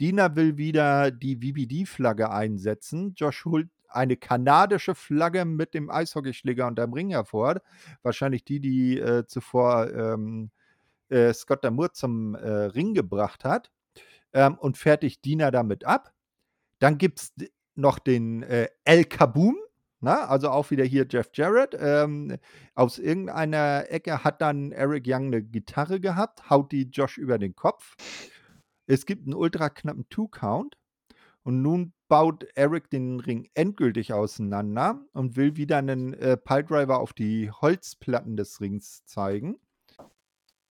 Dina will wieder die VBD-Flagge einsetzen. Josh holt eine kanadische Flagge mit dem Eishockeyschläger unterm Ring hervor. Wahrscheinlich die, die äh, zuvor ähm, äh, Scott Damour zum äh, Ring gebracht hat. Ähm, und fertigt Dina damit ab. Dann gibt es noch den äh, El Kaboom. Na, also auch wieder hier Jeff Jarrett. Ähm, aus irgendeiner Ecke hat dann Eric Young eine Gitarre gehabt, haut die Josh über den Kopf. Es gibt einen ultra knappen Two-Count. Und nun baut Eric den Ring endgültig auseinander und will wieder einen äh, Piledriver auf die Holzplatten des Rings zeigen.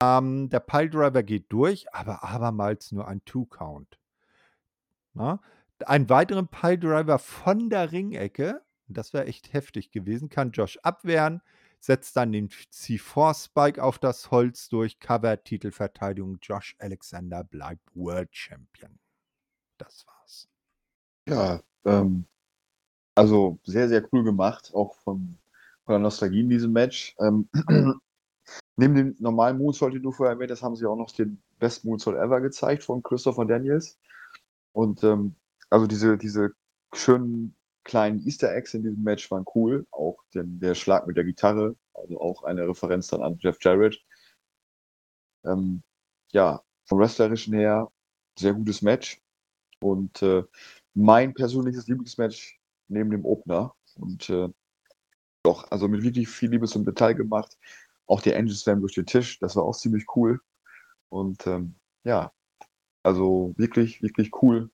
Ähm, der Piledriver geht durch, aber abermals nur ein Two-Count. Na? Einen weiteren Piledriver von der Ringecke, das wäre echt heftig gewesen, kann Josh abwehren, setzt dann den C4-Spike auf das Holz durch, Cover, Titelverteidigung. Josh Alexander bleibt World Champion. Das war's. Ja, ähm, also sehr, sehr cool gemacht, auch von, von der Nostalgie in diesem Match. Ähm, neben dem normalen Moonsault, den du vorher erwähnt hast, haben sie auch noch den Best Moonsault ever gezeigt von Christopher Daniels. Und ähm, also diese, diese schönen kleinen Easter Eggs in diesem Match waren cool. Auch den, der Schlag mit der Gitarre, also auch eine Referenz dann an Jeff Jarrett. Ähm, ja, vom Wrestlerischen her sehr gutes Match. Und äh, mein persönliches Lieblingsmatch neben dem Opener. Und äh, doch, also mit wirklich viel Liebe zum Detail gemacht. Auch der Angel Slam durch den Tisch, das war auch ziemlich cool. Und ähm, ja, also wirklich, wirklich cool.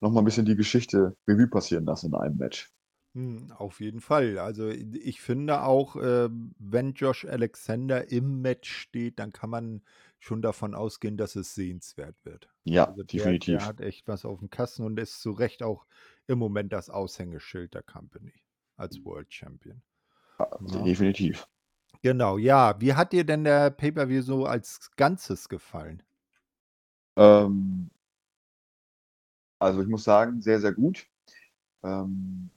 Nochmal ein bisschen die Geschichte Revue passieren lassen in einem Match. Hm, auf jeden Fall. Also ich finde auch, äh, wenn Josh Alexander im Match steht, dann kann man schon davon ausgehen, dass es sehenswert wird. Ja, Also der, definitiv. der hat echt was auf dem Kasten und ist zu Recht auch im Moment das Aushängeschild der Company als World Champion. Ja, Ja. Definitiv. Genau, ja. Wie hat dir denn der Pay-Per-View so als Ganzes gefallen? Ähm, also ich muss sagen, sehr, sehr gut. Ähm,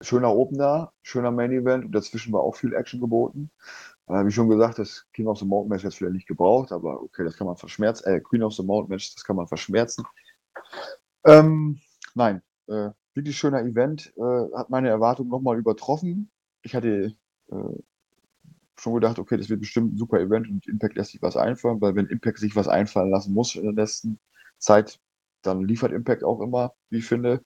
schöner Opener, schöner Main Event und dazwischen war auch viel Action geboten. Äh, wie schon gesagt, das King of the Mountain Match hat vielleicht nicht gebraucht, aber okay, das kann man verschmerzen. Äh, Queen of the Mountain Match, das kann man verschmerzen. Ähm, nein, äh, wirklich schöner Event, äh, hat meine Erwartungen nochmal übertroffen. Ich hatte äh, schon gedacht, okay, das wird bestimmt ein super Event und Impact lässt sich was einfallen, weil wenn Impact sich was einfallen lassen muss in der letzten Zeit, dann liefert Impact auch immer, wie ich finde.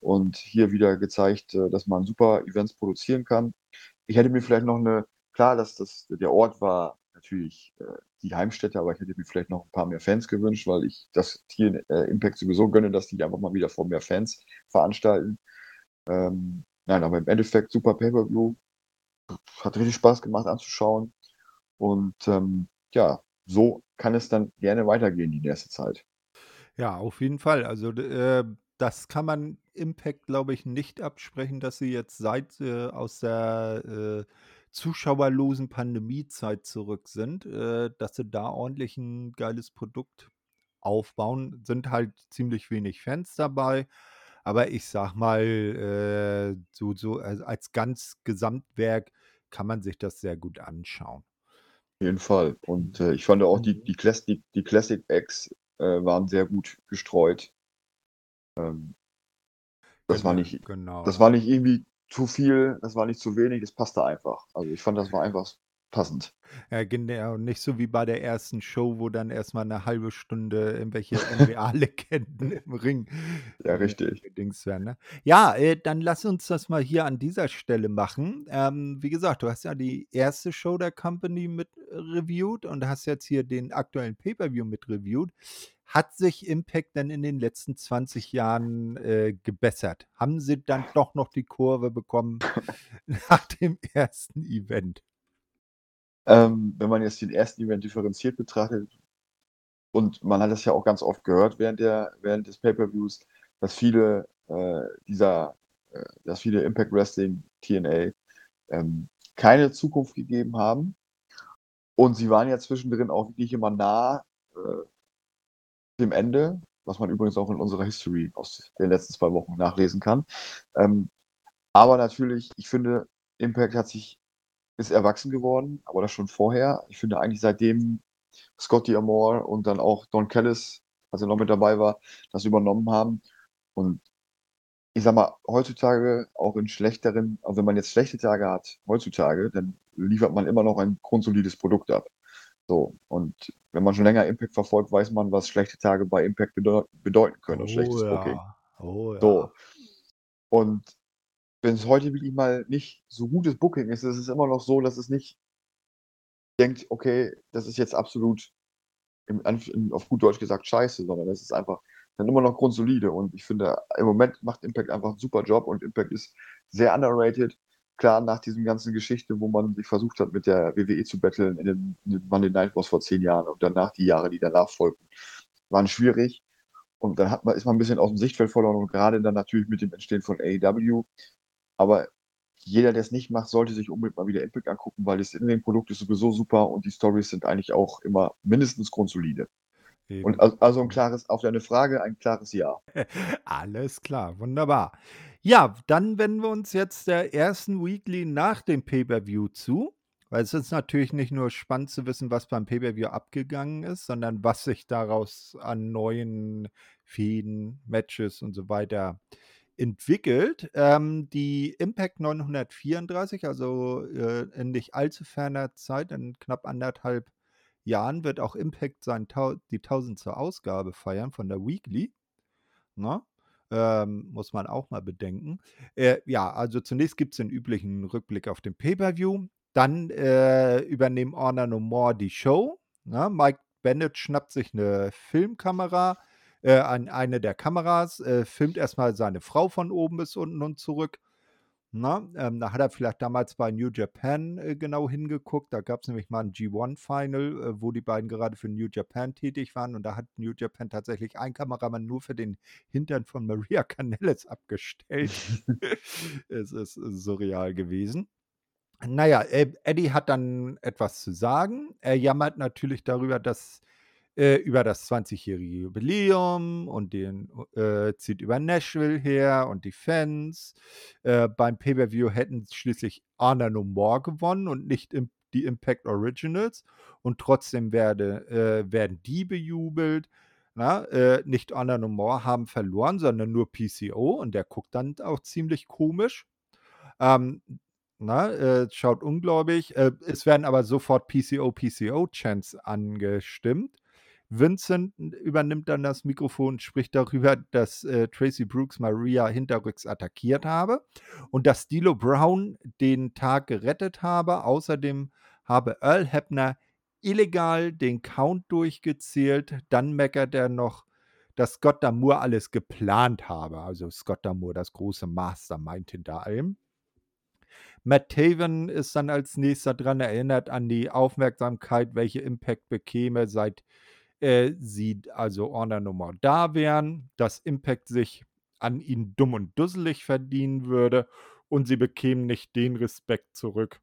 Und hier wieder gezeigt, äh, dass man super Events produzieren kann. Ich hätte mir vielleicht noch eine, klar, dass das, der Ort war natürlich äh, die Heimstätte, aber ich hätte mir vielleicht noch ein paar mehr Fans gewünscht, weil ich das hier äh, Impact sowieso gönne, dass die einfach mal wieder vor mehr Fans veranstalten. Ähm, nein, aber im Endeffekt super Pay-Per-View. Hat richtig Spaß gemacht anzuschauen. Und ähm, ja, so kann es dann gerne weitergehen die nächste Zeit. Ja, auf jeden Fall. Also äh, das kann man Impact, glaube ich, nicht absprechen, dass sie jetzt seit äh, aus der äh, zuschauerlosen Pandemiezeit zurück sind, äh, dass sie da ordentlich ein geiles Produkt aufbauen. Sind halt ziemlich wenig Fans dabei. Aber ich sag mal, äh, so, so als, als ganz Gesamtwerk kann man sich das sehr gut anschauen. Auf jeden Fall. Und äh, ich fand auch die, Mhm. die, Classic, die Classic Acts äh, waren sehr gut gestreut. Ähm, das war Genau, nicht, genau. das war nicht irgendwie zu viel, das war nicht zu wenig, das passte einfach. Also ich fand, das war einfach passend. Ja, genau, nicht so wie bei der ersten Show, wo dann erstmal eine halbe Stunde irgendwelche NBA-Legenden im Ring Ja, äh, richtig. gedingst werden. Ne? Ja, äh, dann lass uns das mal hier an dieser Stelle machen. Ähm, wie gesagt, du hast ja die erste Show der Company mit äh, reviewed und hast jetzt hier den aktuellen Pay-Per-View mit reviewed. Hat sich Impact denn in den letzten 20 Jahren äh, gebessert? Haben sie dann doch noch die Kurve bekommen nach dem ersten Event? Ähm, wenn man jetzt den ersten Event differenziert betrachtet, und man hat das ja auch ganz oft gehört während, der, während des Pay-Per-Views, dass viele äh, dieser, äh, dass viele Impact Wrestling TNA ähm, keine Zukunft gegeben haben. Und sie waren ja zwischendrin auch wirklich immer nah äh, dem Ende, was man übrigens auch in unserer History aus den letzten zwei Wochen nachlesen kann. Ähm, aber natürlich, ich finde, Impact hat sich, ist erwachsen geworden, aber das schon vorher. Ich finde eigentlich seitdem Scotty Amore und dann auch Don Callis, als er noch mit dabei war, das übernommen haben. Und ich sag mal, heutzutage auch in schlechteren, also wenn man jetzt schlechte Tage hat, heutzutage, dann liefert man immer noch ein grundsolides Produkt ab. So, und wenn man schon länger Impact verfolgt, weiß man, was schlechte Tage bei Impact bedeu bedeuten können und schlechtes Booking. ja. Oh ja. So. Und wenn es heute wirklich mal nicht so gutes Booking ist, ist es immer noch so, dass es nicht denkt, okay, das ist jetzt absolut im, auf gut Deutsch gesagt scheiße, sondern es ist einfach dann immer noch grundsolide. Und ich finde, im Moment macht Impact einfach einen super Job und Impact ist sehr underrated. Klar, nach diesem ganzen Geschichte, wo man sich versucht hat, mit der WWE zu battlen in den, in den Monday Night Wars vor zehn Jahren und danach die Jahre, die danach folgten, waren schwierig. Und dann hat man, ist man ein bisschen aus dem Sichtfeld verloren und gerade dann natürlich mit dem Entstehen von AEW. Aber jeder, der es nicht macht, sollte sich unbedingt mal wieder Impact angucken, weil das in dem Produkt ist sowieso super und die Stories sind eigentlich auch immer mindestens grundsolide. Eben. Und also ein klares, auf deine Frage, ein klares Ja. Alles klar, wunderbar. Ja, dann wenden wir uns jetzt der ersten Weekly nach dem Pay-Per-View zu. Weil es ist natürlich nicht nur spannend zu wissen, was beim Pay-Per-View abgegangen ist, sondern was sich daraus an neuen Fäden, Matches und so weiter entwickelt. Ähm, die Impact 934, also äh, in nicht allzu ferner Zeit, in knapp anderthalb Jahren, wird auch Impact sein, die tausendste Ausgabe feiern von der Weekly. Na? Ne? Ähm, muss man auch mal bedenken. Äh, ja, also zunächst gibt es den üblichen Rückblick auf den Pay-Per-View. Dann äh, übernehmen Honor No More die Show. Na? Ne? Mike Bennett schnappt sich eine Filmkamera äh, an eine der Kameras, äh, filmt erstmal seine Frau von oben bis unten und zurück. Na, ähm, da hat er vielleicht damals bei New Japan äh, genau hingeguckt. Da gab es nämlich mal ein G1-Final, äh, wo die beiden gerade für New Japan tätig waren. Und da hat New Japan tatsächlich ein Kameramann nur für den Hintern von Maria Canellis abgestellt. es ist surreal gewesen. Naja, Eddie hat dann etwas zu sagen. Er jammert natürlich darüber, dass äh, über das 20-jährige Jubiläum und den äh, zieht über Nashville her und die Fans. Äh, beim Pay-Per-View hätten schließlich Honor No More gewonnen und nicht im, die Impact Originals. Und trotzdem werde, äh, werden die bejubelt. Na, äh, nicht Honor No More haben verloren, sondern nur PCO. Und der guckt dann auch ziemlich komisch. Ähm, na, äh, schaut unglaublich. Äh, es werden aber sofort PCO, PCO-Chants angestimmt. Vincent übernimmt dann das Mikrofon und spricht darüber, dass äh, Tracy Brooks Maria hinterrücks attackiert habe und dass Dilo Brown den Tag gerettet habe. Außerdem habe Earl Hebner illegal den Count durchgezählt. Dann meckert er noch, dass Scott Damour alles geplant habe. Also Scott Damour, das große Mastermind hinter allem. Matt Taven ist dann als nächster dran, erinnert an die Aufmerksamkeit, welche Impact bekäme, seit äh, sie also Honor Nummer da wären, dass Impact sich an ihn dumm und dusselig verdienen würde und sie bekämen nicht den Respekt zurück,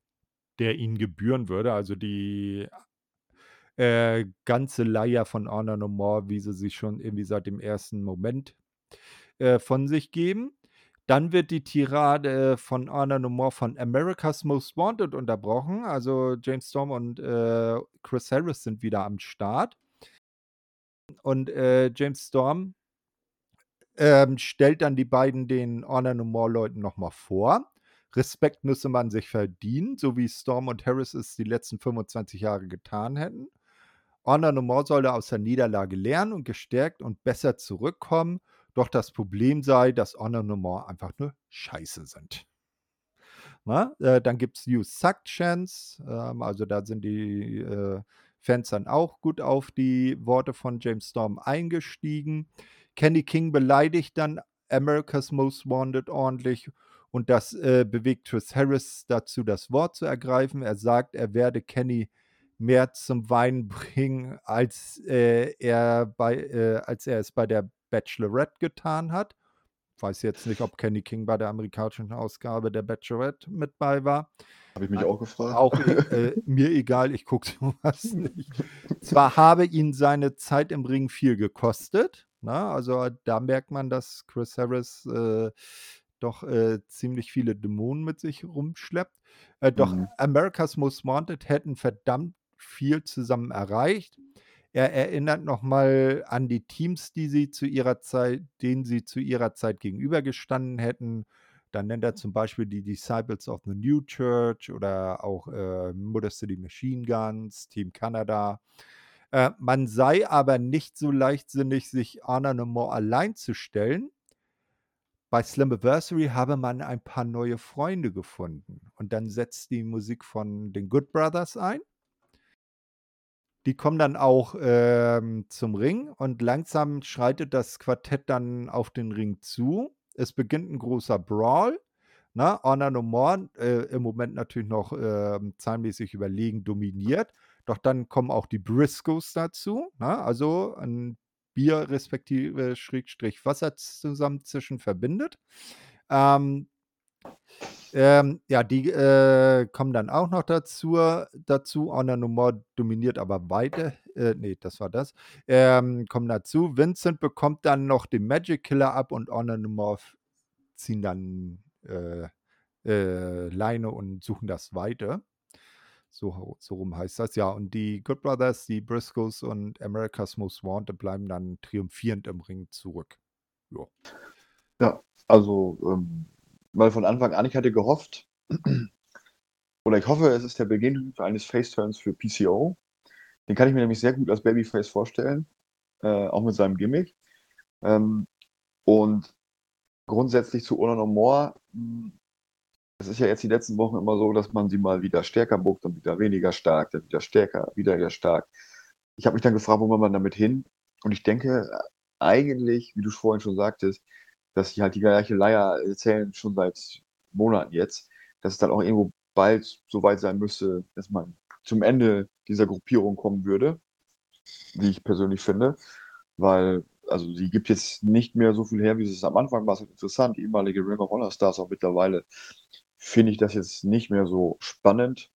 der ihnen gebühren würde. Also die äh, ganze Leier von Honor No More, wie sie sich schon irgendwie seit dem ersten Moment äh, von sich geben. Dann wird die Tirade von Honor No More von America's Most Wanted unterbrochen. Also James Storm und äh, Chris Harris sind wieder am Start. Und äh, James Storm ähm, stellt dann die beiden den Honor No More Leuten nochmal vor. Respekt müsse man sich verdienen, so wie Storm und Harris es die letzten 25 Jahre getan hätten. Honor No More solle aus der Niederlage lernen und gestärkt und besser zurückkommen. Doch das Problem sei, dass Honor No More einfach nur Scheiße sind. Na, äh, dann gibt es You Suck Chance. Ähm, also da sind die äh, Fans dann auch gut auf die Worte von James Storm eingestiegen. Kenny King beleidigt dann America's Most Wanted ordentlich und das äh, bewegt Chris Harris dazu, das Wort zu ergreifen. Er sagt, er werde Kenny mehr zum Weinen bringen, als, äh, er, bei, äh, als er es bei der Bachelorette getan hat. Ich weiß jetzt nicht, ob Kenny King bei der amerikanischen Ausgabe der Bachelorette mit bei war. Habe ich mich auch gefragt. Auch äh, mir egal, ich gucke sowas nicht. Zwar habe ihn seine Zeit im Ring viel gekostet, na, ne? also da merkt man, dass Chris Harris äh, doch äh, ziemlich viele Dämonen mit sich rumschleppt. Äh, doch mhm. America's Most Wanted hätten verdammt viel zusammen erreicht. Er erinnert nochmal an die Teams, die sie zu ihrer Zeit, denen sie zu ihrer Zeit gegenübergestanden hätten. Dann nennt er zum Beispiel die Disciples of the New Church oder auch äh, Motor City Machine Guns, Team Canada. Äh, man sei aber nicht so leichtsinnig, sich Honor No More allein zu stellen. Bei Slammiversary habe man ein paar neue Freunde gefunden. Und dann setzt die Musik von den Good Brothers ein. die kommen dann auch ähm, zum Ring und langsam schreitet das Quartett dann auf den Ring zu. Es beginnt ein großer Brawl. Ne? Honor No More äh, im Moment natürlich noch äh, zahlenmäßig überlegen dominiert. Doch dann kommen auch die Briscoes dazu. Ne? Also ein Bier respektive Schrägstrich Wasser zusammen zwischen verbindet. Ähm, ähm, ja, die äh, kommen dann auch noch dazu. dazu. Honor No More dominiert aber weiter. Äh, nee, das war das. Ähm, kommen dazu. Vincent bekommt dann noch den Magic Killer ab und Honor No More ziehen dann äh, äh, Leine und suchen das weiter. So, so rum heißt das. Ja, und die Good Brothers, die Briscoes und America's Most Wanted bleiben dann triumphierend im Ring zurück. Jo. Ja, also, ähm, weil von Anfang an, ich hatte gehofft, oder ich hoffe, es ist der Beginn eines Face-Turns für PCO. Den kann ich mir nämlich sehr gut als Babyface vorstellen, äh, auch mit seinem Gimmick. Ähm, und grundsätzlich zu Honor No More, hm, es ist ja jetzt die letzten Wochen immer so, dass man sie mal wieder stärker buckt und wieder weniger stark, dann wieder stärker, wieder wieder stark. Ich habe mich dann gefragt, wo man damit hin? Und ich denke eigentlich, wie du vorhin schon sagtest, dass sie halt die gleiche Leier erzählen, schon seit Monaten jetzt, dass es dann auch irgendwo bald so weit sein müsste, dass man zum Ende dieser Gruppierung kommen würde, wie ich persönlich finde, weil also sie gibt jetzt nicht mehr so viel her, wie es am Anfang war. Es interessant, die ehemalige Ring of Honor Stars auch mittlerweile finde ich das jetzt nicht mehr so spannend.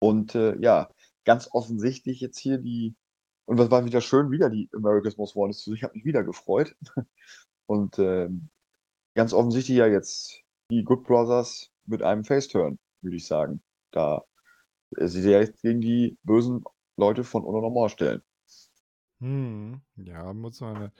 Und äh, ja, ganz offensichtlich jetzt hier die, und was war wieder schön, wieder die America's Most Wanted Ich habe mich wieder gefreut. Und äh, ganz offensichtlich ja jetzt die Good Brothers mit einem Face-Turn, würde ich sagen. Da äh, sie ja jetzt gegen die bösen Leute von Uno stellen. Hm, ja, muss man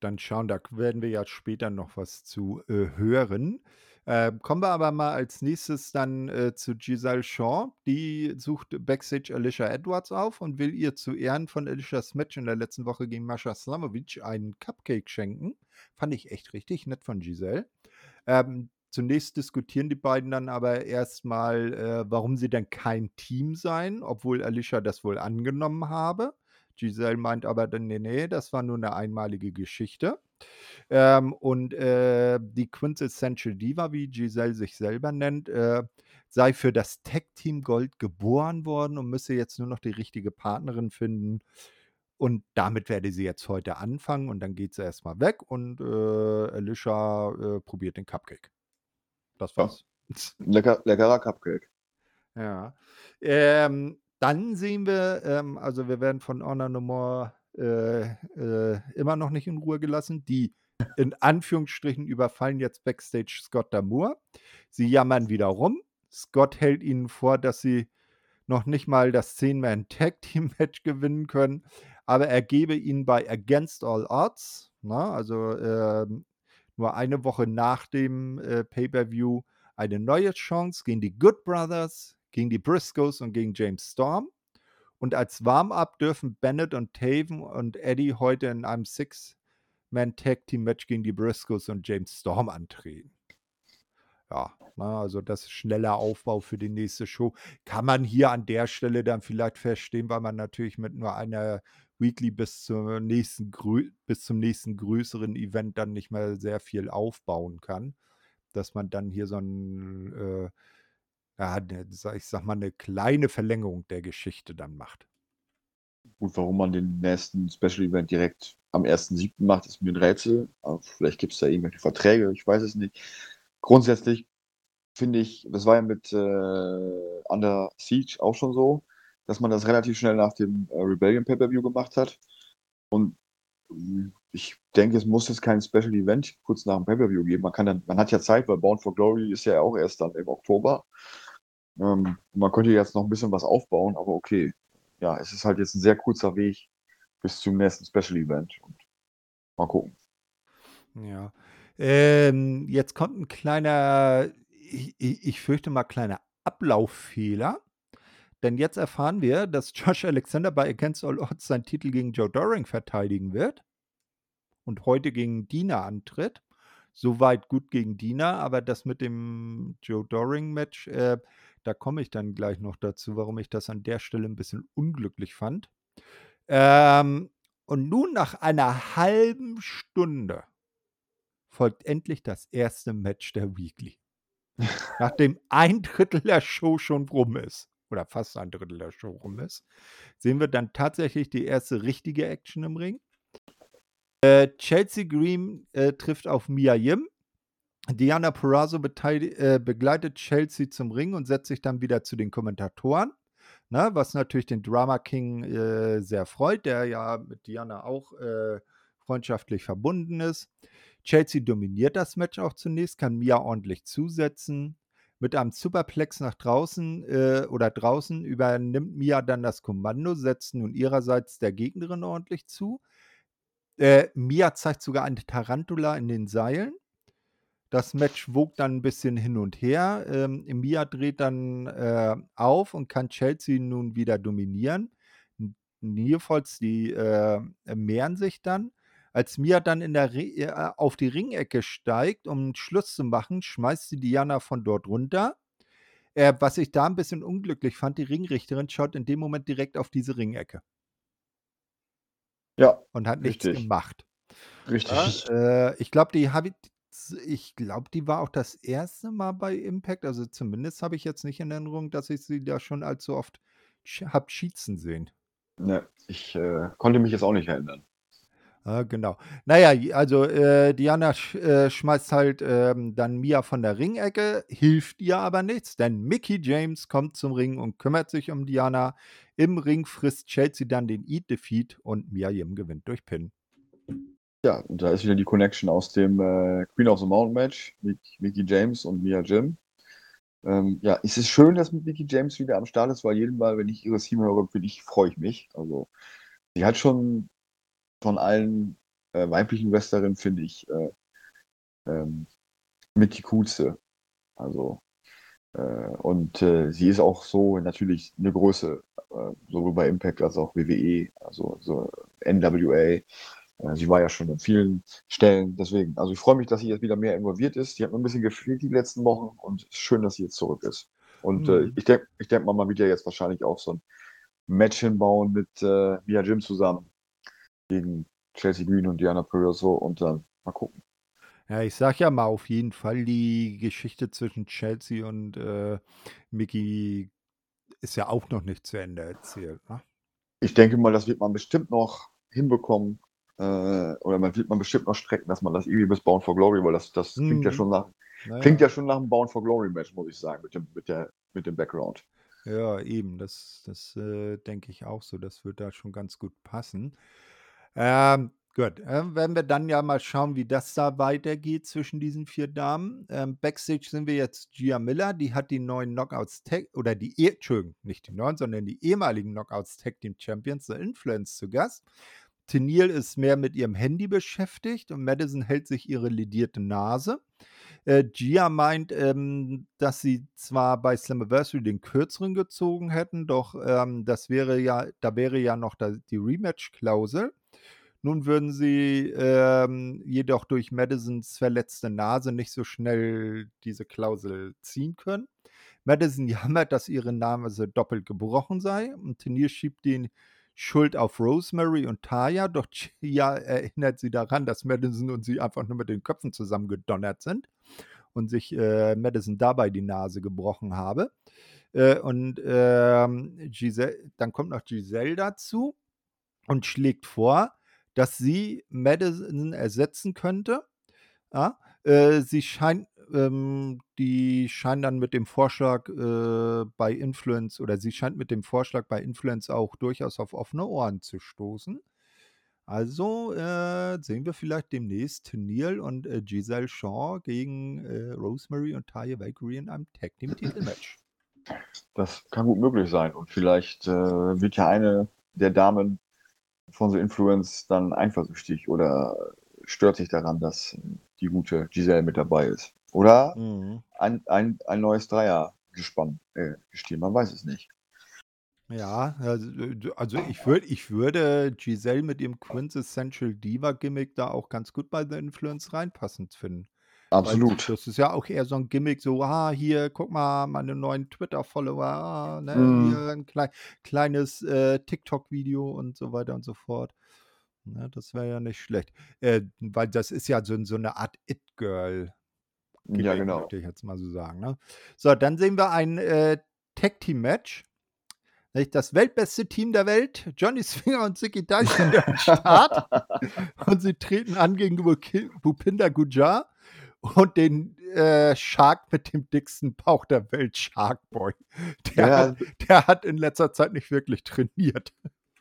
dann schauen. Da werden wir ja später noch was zu äh, hören. Äh, kommen wir aber mal als nächstes dann äh, zu Giselle Shaw. Die sucht Backstage Alicia Edwards auf und will ihr zu Ehren von Alicias Match in der letzten Woche gegen Mascha Slamovic einen Cupcake schenken. Fand ich echt richtig nett von Giselle. Ähm, zunächst diskutieren die beiden dann aber erstmal, äh, warum sie denn kein Team seien, obwohl Alicia das wohl angenommen habe. Giselle meint aber dann, nee, nee, das war nur eine einmalige Geschichte. Ähm, und äh, die Quintessential Diva, wie Giselle sich selber nennt, äh, sei für das Tech-Team Gold geboren worden und müsse jetzt nur noch die richtige Partnerin finden. Und damit werde sie jetzt heute anfangen und dann geht sie erstmal weg und äh, Alicia äh, probiert den Cupcake. Das war's. Lecker, leckerer Cupcake. Ja. Ähm, dann sehen wir, ähm, also wir werden von Honor No More immer noch nicht in Ruhe gelassen. Die in Anführungsstrichen überfallen jetzt Backstage Scott Damour. Sie jammern wieder rum. Scott hält ihnen vor, dass sie noch nicht mal das 10-Man-Tag-Team-Match gewinnen können, aber er gebe ihnen bei Against All Odds, na, also äh, nur eine Woche nach dem äh, Pay-Per-View, eine neue Chance gegen die Good Brothers, gegen die Briscoes und gegen James Storm. Und als Warm-up dürfen Bennett und Taven und Eddie heute in einem Six-Man-Tag-Team-Match gegen die Briscoes und James Storm antreten. Ja, na, also das ist schneller Aufbau für die nächste Show. Kann man hier an der Stelle dann vielleicht verstehen, weil man natürlich mit nur einer Weekly bis, zur nächsten, bis zum nächsten größeren Event dann nicht mehr sehr viel aufbauen kann. Dass man dann hier so ein äh, ja, ne, ich sag mal, eine kleine Verlängerung der Geschichte dann macht. Gut, warum man den nächsten Special Event direkt am 1.7. macht, ist mir ein Rätsel. Aber vielleicht gibt es da irgendwelche Verträge, ich weiß es nicht. Grundsätzlich finde ich, das war ja mit äh, Under Siege auch schon so, dass man das relativ schnell nach dem äh, Rebellion Pay-Per-View gemacht hat. Und hm, ich denke, es muss jetzt kein Special Event kurz nach dem Pay-Per-View geben. Man, kann dann, man hat ja Zeit, weil Born for Glory ist ja auch erst dann im Oktober. Ähm, man könnte jetzt noch ein bisschen was aufbauen, aber okay. Ja, es ist halt jetzt ein sehr kurzer Weg bis zum nächsten Special Event. Und mal gucken. Ja. Ähm, jetzt kommt ein kleiner, ich, ich fürchte mal, kleiner Ablauffehler. Denn jetzt erfahren wir, dass Josh Alexander bei Against All Odds seinen Titel gegen Joe Doring verteidigen wird und heute gegen Dina antritt. Soweit gut gegen Dina, aber das mit dem Joe Doring-Match, äh, da komme ich dann gleich noch dazu, warum ich das an der Stelle ein bisschen unglücklich fand. Ähm, und nun nach einer halben Stunde folgt endlich das erste Match der Weekly. Nachdem ein Drittel der Show schon rum ist, oder fast ein Drittel der Show rum ist, sehen wir dann tatsächlich die erste richtige Action im Ring. Äh, Chelsea Green äh, trifft auf Mia Yim. Diana Perazzo äh, begleitet Chelsea zum Ring und setzt sich dann wieder zu den Kommentatoren. Ne, was natürlich den Drama King äh, sehr freut, der ja mit Diana auch äh, freundschaftlich verbunden ist. Chelsea dominiert das Match auch zunächst, kann Mia ordentlich zusetzen. Mit einem Superplex nach draußen äh, oder draußen übernimmt Mia dann das Kommando, setzt nun ihrerseits der Gegnerin ordentlich zu. Äh, Mia zeigt sogar eine Tarantula in den Seilen. Das Match wog dann ein bisschen hin und her. Ähm, Mia dreht dann äh, auf und kann Chelsea nun wieder dominieren. Nierfalls, die äh, mehren sich dann. Als Mia dann in der Re äh, auf die Ringecke steigt, um Schluss zu machen, schmeißt sie Diana von dort runter. Äh, was ich da ein bisschen unglücklich fand, die Ringrichterin schaut in dem Moment direkt auf diese Ringecke. Ja. Und hat nichts richtig. gemacht. Richtig. Ja, äh, ich glaube, die ich glaube, die war auch das erste Mal bei Impact. Also zumindest habe ich jetzt nicht in Erinnerung, dass ich sie da schon allzu oft habe schießen sehen. Ne, ich äh, konnte mich jetzt auch nicht erinnern. Ja, genau. Naja, also äh, Diana sch äh, schmeißt halt ähm, dann Mia von der Ringecke, hilft ihr aber nichts, denn Mickey James kommt zum Ring und kümmert sich um Diana. Im Ring frisst Chelsea dann den Eat Defeat und Mia Yim gewinnt durch Pin. Ja, und da ist wieder die Connection aus dem äh, Queen of the Mountain Match mit Mickey James und Mia Jim. Ähm, ja, es ist schön, dass mit Mickey James wieder am Start ist, weil jedes Mal, wenn ich ihre Team höre, bin ich, freue ich mich. Also, sie hat schon von allen äh, weiblichen Wrestlerinnen, finde ich, äh, ähm, mit die coolste. Also, äh, und äh, sie ist auch so natürlich eine Größe, äh, sowohl bei Impact als auch WWE, also so NWA. Äh, sie war ja schon an vielen Stellen, deswegen, also ich freue mich, dass sie jetzt wieder mehr involviert ist. Sie hat mir ein bisschen gefehlt die letzten Wochen und schön, dass sie jetzt zurück ist. Und äh, mhm. ich denke, ich denk mal, man wird ja jetzt wahrscheinlich auch so ein Match hinbauen mit äh, Mia Jim zusammen gegen Chelsea Green und Diana Perazzo und dann mal gucken. Ja, ich sag ja mal auf jeden Fall, die Geschichte zwischen Chelsea und äh, Mickey ist ja auch noch nicht zu Ende erzählt. Ne? Ich denke mal, das wird man bestimmt noch hinbekommen äh, oder man wird man bestimmt noch strecken, dass man das irgendwie bis Bound for Glory, weil das, das hm. klingt ja mhm. schon nach naja. klingt ja schon nach einem Bound for Glory Match, muss ich sagen, mit dem, mit der, mit dem Background. Ja, eben, das, das äh, denke ich auch so. Das wird da schon ganz gut passen. Ähm, gut, äh, werden wir dann ja mal schauen, wie das da weitergeht zwischen diesen vier Damen. Ähm, Backstage sind wir jetzt Gia Miller, die hat die neuen Knockouts Tag, oder die, eh, Entschuldigung, nicht die neuen, sondern die ehemaligen Knockouts Tag Team Champions, The Influence, zu Gast. Tennille ist mehr mit ihrem Handy beschäftigt und Madison hält sich ihre ledierte Nase. Äh, Gia meint, ähm, dass sie zwar bei Slammiversary den kürzeren gezogen hätten, doch ähm, das wäre ja, da wäre ja noch da, die Rematch-Klausel. Nun würden sie ähm, jedoch durch Madisons verletzte Nase nicht so schnell diese Klausel ziehen können. Madison jammert, dass ihre Nase doppelt gebrochen sei und Tenier schiebt den Schuld auf Rosemary und Taya, doch Chia erinnert sie daran, dass Madison und sie einfach nur mit den Köpfen zusammengedonnert sind und sich äh, Madison dabei die Nase gebrochen habe. Äh, und ähm, Giselle, dann kommt noch Giselle dazu und schlägt vor, dass sie Madison ersetzen könnte. Ja, äh, sie scheint, ähm, die scheint dann mit dem Vorschlag äh, bei Influence oder sie scheint mit dem Vorschlag bei Influence auch durchaus auf offene Ohren zu stoßen. Also äh, sehen wir vielleicht demnächst Neil und äh, Giselle Shaw gegen äh, Rosemary und Taya Valkyrie in einem Tag Team Titelmatch. Das kann gut möglich sein und vielleicht äh, wird ja eine der Damen von The Influence dann eifersüchtig oder stört sich daran, dass die gute Giselle mit dabei ist. Oder mhm. ein, ein, ein neues Dreiergespann äh, gestiegen, man weiß es nicht. Ja, also, also ich, würd, ich würde Giselle mit ihrem Quintessential Diva-Gimmick da auch ganz gut bei The Influence reinpassend finden. Absolut. das ist ja auch eher so ein Gimmick, so, ah, hier, guck mal, meine neuen Twitter-Follower, ah, ne, Mhm. hier ein klei kleines äh, TikTok-Video und so weiter und so fort. Ne, das wäre ja nicht schlecht. Äh, weil das ist ja so, so eine Art It-Girl. Ja, Gimmick, genau. möchte ich jetzt mal so sagen. Ne? So, dann sehen wir ein äh, Tag-Team-Match. Das weltbeste Team der Welt, Johnny Swinger und Zicky Dice sind am Start. und sie treten an gegen Bhupinder Gujar und den äh, Shark mit dem dicksten Bauch der Welt, Sharkboy. Der, Ja, hat, der hat in letzter Zeit nicht wirklich trainiert.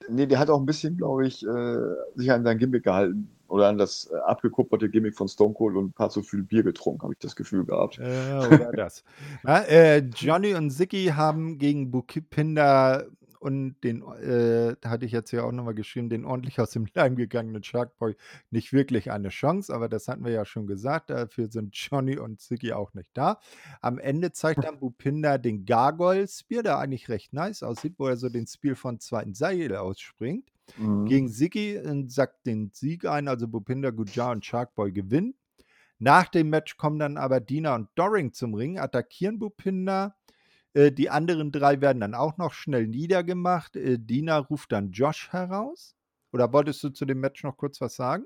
nee, der hat auch ein bisschen, glaube ich, äh, sich an sein Gimmick gehalten. Oder an das äh, abgekupferte Gimmick von Stone Cold und ein paar zu viel Bier getrunken, habe ich das Gefühl gehabt. Äh, oder das. Ja, äh, Johnny und Zicky haben gegen Bukipinder und den, äh, da hatte ich jetzt ja auch nochmal geschrieben, den ordentlich aus dem Leim gegangenen Sharkboy nicht wirklich eine Chance, aber das hatten wir ja schon gesagt, dafür sind Johnny und Zicky auch nicht da. Am Ende zeigt dann Bupinder den Gargoyle Spear, der eigentlich recht nice aussieht, wo er so den Spear von zweiten Seil ausspringt. Mhm. Gegen Ziggy und sackt den Sieg ein, also Bupinder, Gujar und Sharkboy gewinnen. Nach dem Match kommen dann aber Dina und Doring zum Ring, attackieren Bupinder. Äh, die anderen drei werden dann auch noch schnell niedergemacht. Äh, Dina ruft dann Josh heraus. Oder wolltest du zu dem Match noch kurz was sagen?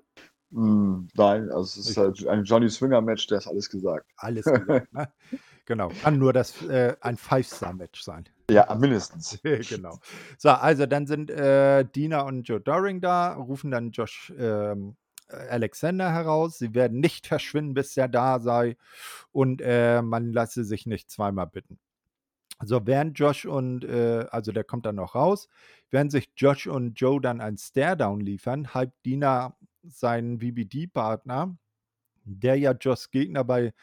Mm, Nein, also es ist halt ein Johnny Swinger-Match, der ist alles gesagt. Alles gesagt, ne? Genau. Kann nur das äh, ein Five-Star-Match sein. Ja, mindestens. genau. So, also dann sind äh, Dina und Joe Doring da, rufen dann Josh ähm, äh, Alexander heraus. Sie werden nicht verschwinden, bis er da sei. Und äh, man lasse sich nicht zweimal bitten. So, während Josh und, äh, also der kommt dann noch raus, während sich Josh und Joe dann einen Staredown liefern, hypt Dina seinen VBD-Partner, der ja Joshs Gegner bei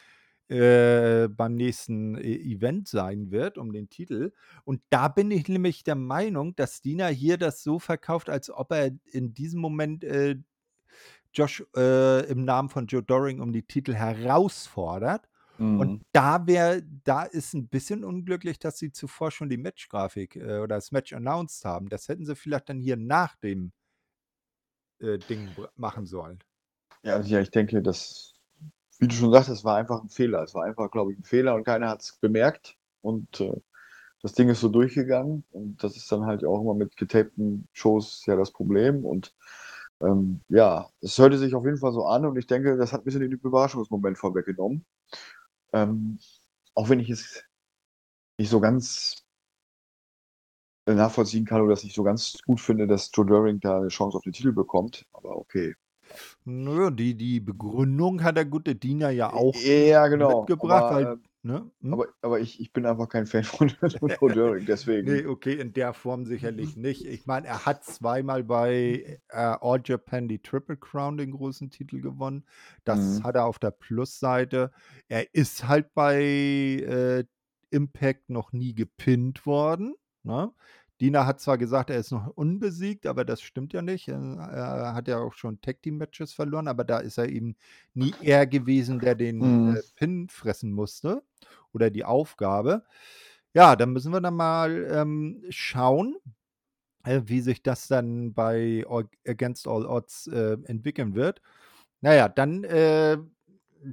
äh, beim nächsten äh, Event sein wird, um den Titel. Und da bin ich nämlich der Meinung, dass Dina hier das so verkauft, als ob er in diesem Moment äh, Josh äh, im Namen von Joe Doring um die Titel herausfordert. Mhm. Und da wäre, da ist ein bisschen unglücklich, dass sie zuvor schon die Matchgrafik äh, oder das Match announced haben. Das hätten sie vielleicht dann hier nach dem äh, Ding machen sollen. Ja, also ja, ich denke, das, wie du schon sagst, es war einfach ein Fehler. Es war einfach, glaube ich, ein Fehler und keiner hat es bemerkt. Und äh, das Ding ist so durchgegangen. Und das ist dann halt auch immer mit getapten Shows ja das Problem. Und ähm, ja, es hörte sich auf jeden Fall so an und ich denke, das hat ein bisschen den Überraschungsmoment vorweggenommen. Ähm, auch wenn ich es nicht so ganz nachvollziehen kann oder das nicht so ganz gut finde, dass Joe Doring da eine Chance auf den Titel bekommt. Aber okay. Nö, die, die Begründung hat der gute Diener ja auch Ja, genau. mitgebracht, aber, äh, ne? Hm? aber, aber ich, ich bin einfach kein Fan von Joe Doring, deswegen. Nee, okay, in der Form sicherlich nicht. Ich meine, er hat zweimal bei äh, All Japan die Triple Crown den großen Titel gewonnen. Das Mhm. hat er auf der Plusseite. Er ist halt bei äh, Impact noch nie gepinnt worden. Ne? Dina hat zwar gesagt, er ist noch unbesiegt, aber das stimmt ja nicht. Er, er hat ja auch schon Tag Team Matches verloren, aber da ist er eben nie er gewesen, der den Mhm. äh, Pin fressen musste oder die Aufgabe. Ja, dann müssen wir dann mal ähm, schauen, äh, wie sich das dann bei Against All Odds äh, entwickeln wird. Naja, dann äh,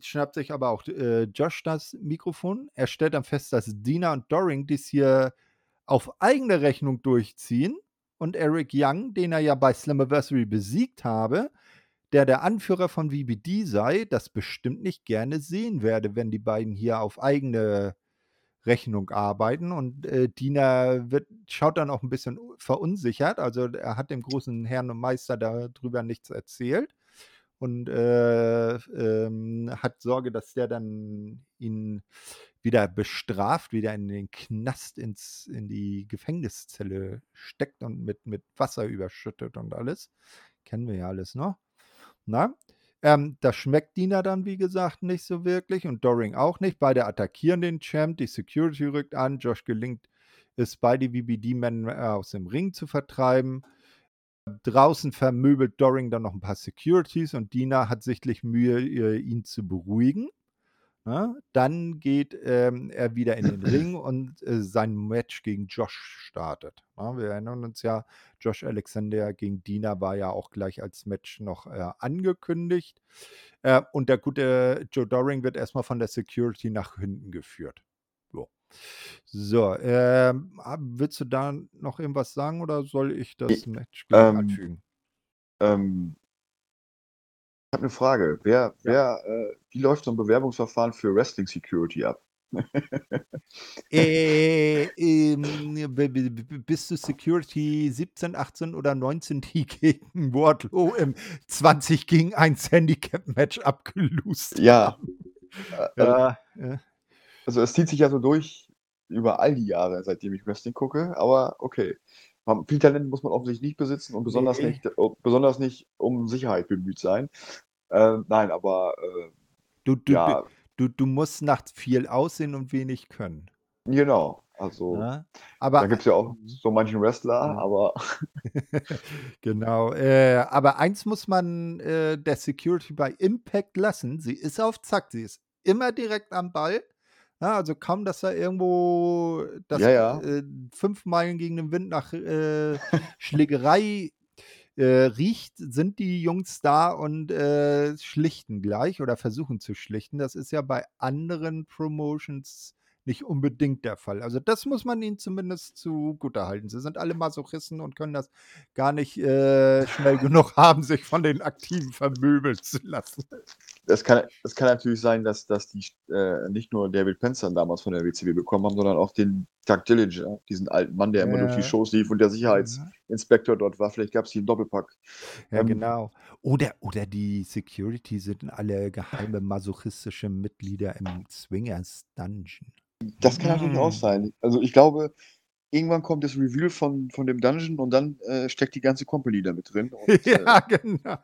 schnappt sich aber auch äh, Josh das Mikrofon. Er stellt dann fest, dass Dina und Doring dies hier auf eigene Rechnung durchziehen und Eric Young, den er ja bei Slammiversary besiegt habe, der der Anführer von VBD sei, das bestimmt nicht gerne sehen werde, wenn die beiden hier auf eigene Rechnung arbeiten. Und äh, Dina wird, schaut dann auch ein bisschen verunsichert. Also er hat dem großen Herrn und Meister darüber nichts erzählt und äh, ähm, hat Sorge, dass der dann ihn wieder bestraft, wieder in den Knast, ins, in die Gefängniszelle steckt und mit, mit Wasser überschüttet und alles. Kennen wir ja alles noch. Na? Ähm, das schmeckt Dina dann, wie gesagt, nicht so wirklich und Doring auch nicht. Beide attackieren den Champ, die Security rückt an. Josh gelingt es, beide VBD-Männer aus dem Ring zu vertreiben. Draußen vermöbelt Doring dann noch ein paar Securities und Dina hat sichtlich Mühe, ihn zu beruhigen. Ne? Dann geht ähm, er wieder in den Ring und äh, sein Match gegen Josh startet. Ne? Wir erinnern uns ja, Josh Alexander gegen Dina war ja auch gleich als Match noch äh, angekündigt. Äh, und der gute Joe Doring wird erstmal von der Security nach hinten geführt. So. Ähm, willst du da noch irgendwas sagen oder soll ich das Match gleich Ähm, anfügen? ähm, ich habe eine Frage. Wer, Ja. wer, äh, wie läuft so ein Bewerbungsverfahren für Wrestling Security ab? Äh, b- bist du Security 17, 18 oder 19, die gegen Wardlow im 20 gegen 1 Handicap-Match abgelust Ja, haben? äh, Ja, ja. Also es zieht sich ja so durch über all die Jahre, seitdem ich Wrestling gucke, aber okay. Viel Talent muss man offensichtlich nicht besitzen und besonders Nee. nicht, oh, besonders nicht um Sicherheit bemüht sein. Äh, nein, aber äh, Du, du, ja, du, du musst nachts viel aussehen und wenig können. genau. Also Ne? da Aber gibt es ja auch so manchen Wrestler, Mhm. aber genau. Äh, aber eins muss man äh, der Security bei Impact lassen. Sie ist auf Zack. Sie ist immer direkt am Ball. Ja, also kaum, dass er irgendwo das ja, ja. äh, fünf Meilen gegen den Wind nach äh, Schlägerei äh, riecht, sind die Jungs da und äh, schlichten gleich oder versuchen zu schlichten. Das ist ja bei anderen Promotions nicht unbedingt der Fall. Also das muss man ihnen zumindest zugute halten. Sie sind alle Masochisten und können das gar nicht äh, schnell genug haben, sich von den Aktiven vermöbeln zu lassen. Das kann, das kann natürlich sein, dass, dass die äh, nicht nur David Penzer damals von der WCW bekommen haben, sondern auch den Doug Dillinger, diesen alten Mann, der immer durch die Ja. Shows lief und der Ja. Sicherheitsinspektor dort war. Vielleicht gab es hier einen Doppelpack. Ja, Ähm, genau. Oder, oder die Security sind alle geheime masochistische Mitglieder im Swingers Dungeon. Das kann natürlich auch Mm. sein. Also ich glaube, irgendwann kommt das Reveal von, von dem Dungeon und dann äh, steckt die ganze Company da mit drin. Und Ja, äh, genau.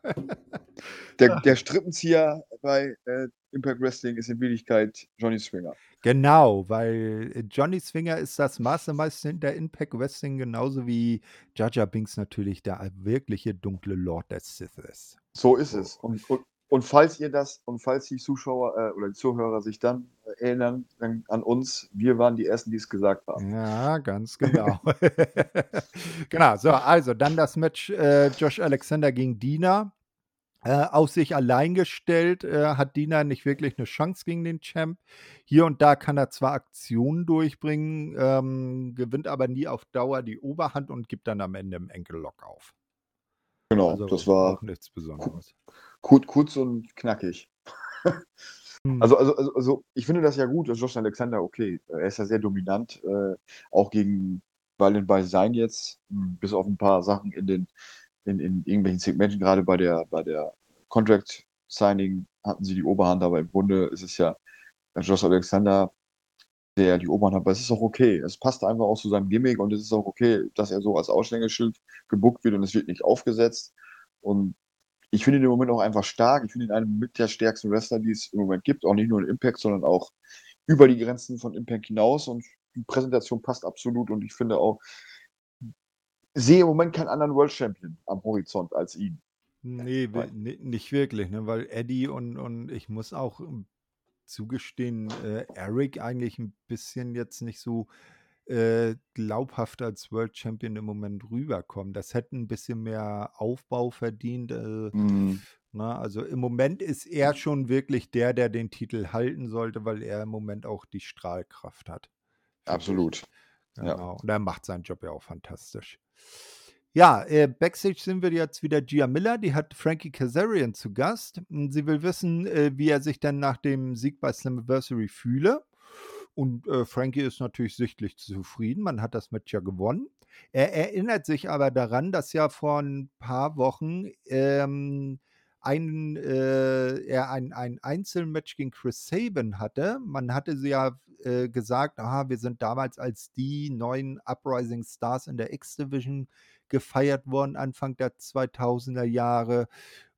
der, der Strippenzieher bei äh, Impact Wrestling ist in Wirklichkeit Johnny Swinger. Genau, weil Johnny Swinger ist das Mastermeister hinter Impact Wrestling, genauso wie Jaja Binks natürlich der wirkliche dunkle Lord der Sith ist. So ist es. Und, und, und falls ihr das, und falls die Zuschauer äh, oder die Zuhörer sich dann äh, erinnern dann an uns, wir waren die Ersten, die es gesagt haben. Ja, ganz genau. genau, so, also dann das Match äh, Josh Alexander gegen Dina. Äh, auf sich allein gestellt, äh, hat Dina nicht wirklich eine Chance gegen den Champ. Hier und da kann er zwar Aktionen durchbringen, ähm, gewinnt aber nie auf Dauer die Oberhand und gibt dann am Ende im Enkellock auf. Genau, Also das war nichts Besonderes. kurz, kurz und knackig. Hm. Also, also, also, also, ich finde das ja gut, dass Josh Alexander, okay, er ist ja sehr dominant, äh, auch gegen Violent by Design jetzt, mh, bis auf ein paar Sachen in den, in, in irgendwelchen Segmenten, gerade bei der, bei der Contract Signing hatten sie die Oberhand, aber im Grunde ist es ja Josh Alexander, der die Oberhand hat, aber es ist auch okay. Es passt einfach auch zu seinem Gimmick und es ist auch okay, dass er so als Aushängeschild gebuckt wird und es wird nicht aufgesetzt. Und ich finde ihn im Moment auch einfach stark. Ich finde ihn einen mit der stärksten Wrestler, die es im Moment gibt. Auch nicht nur in Impact, sondern auch über die Grenzen von Impact hinaus. Und die Präsentation passt absolut. Und ich finde auch, sehe im Moment keinen anderen World Champion am Horizont als ihn. Nee, nicht wirklich, ne? weil Eddie und, und ich muss auch zugestehen, äh, Eric eigentlich ein bisschen jetzt nicht so äh, glaubhaft als World Champion im Moment rüberkommen. Das hätte ein bisschen mehr Aufbau verdient. Äh, Mm, na, also im Moment ist er schon wirklich der, der den Titel halten sollte, weil er im Moment auch die Strahlkraft hat. absolut. Ja. Genau. Und er macht seinen Job ja auch fantastisch. Ja, äh, Backstage sind wir jetzt wieder Gia Miller, die hat Frankie Kazarian zu Gast. Und sie will wissen, äh, wie er sich denn nach dem Sieg bei Slammiversary fühle. Und äh, Frankie ist natürlich sichtlich zufrieden, man hat das Match ja gewonnen. Er erinnert sich aber daran, dass ja vor ein paar Wochen ähm, ein, äh, er ein, ein Einzelmatch gegen Chris Sabin hatte. Man hatte sie ja äh, gesagt, aha, wir sind damals als die neuen Uprising Stars in der X-Division gefeiert worden, Anfang der 2000er Jahre.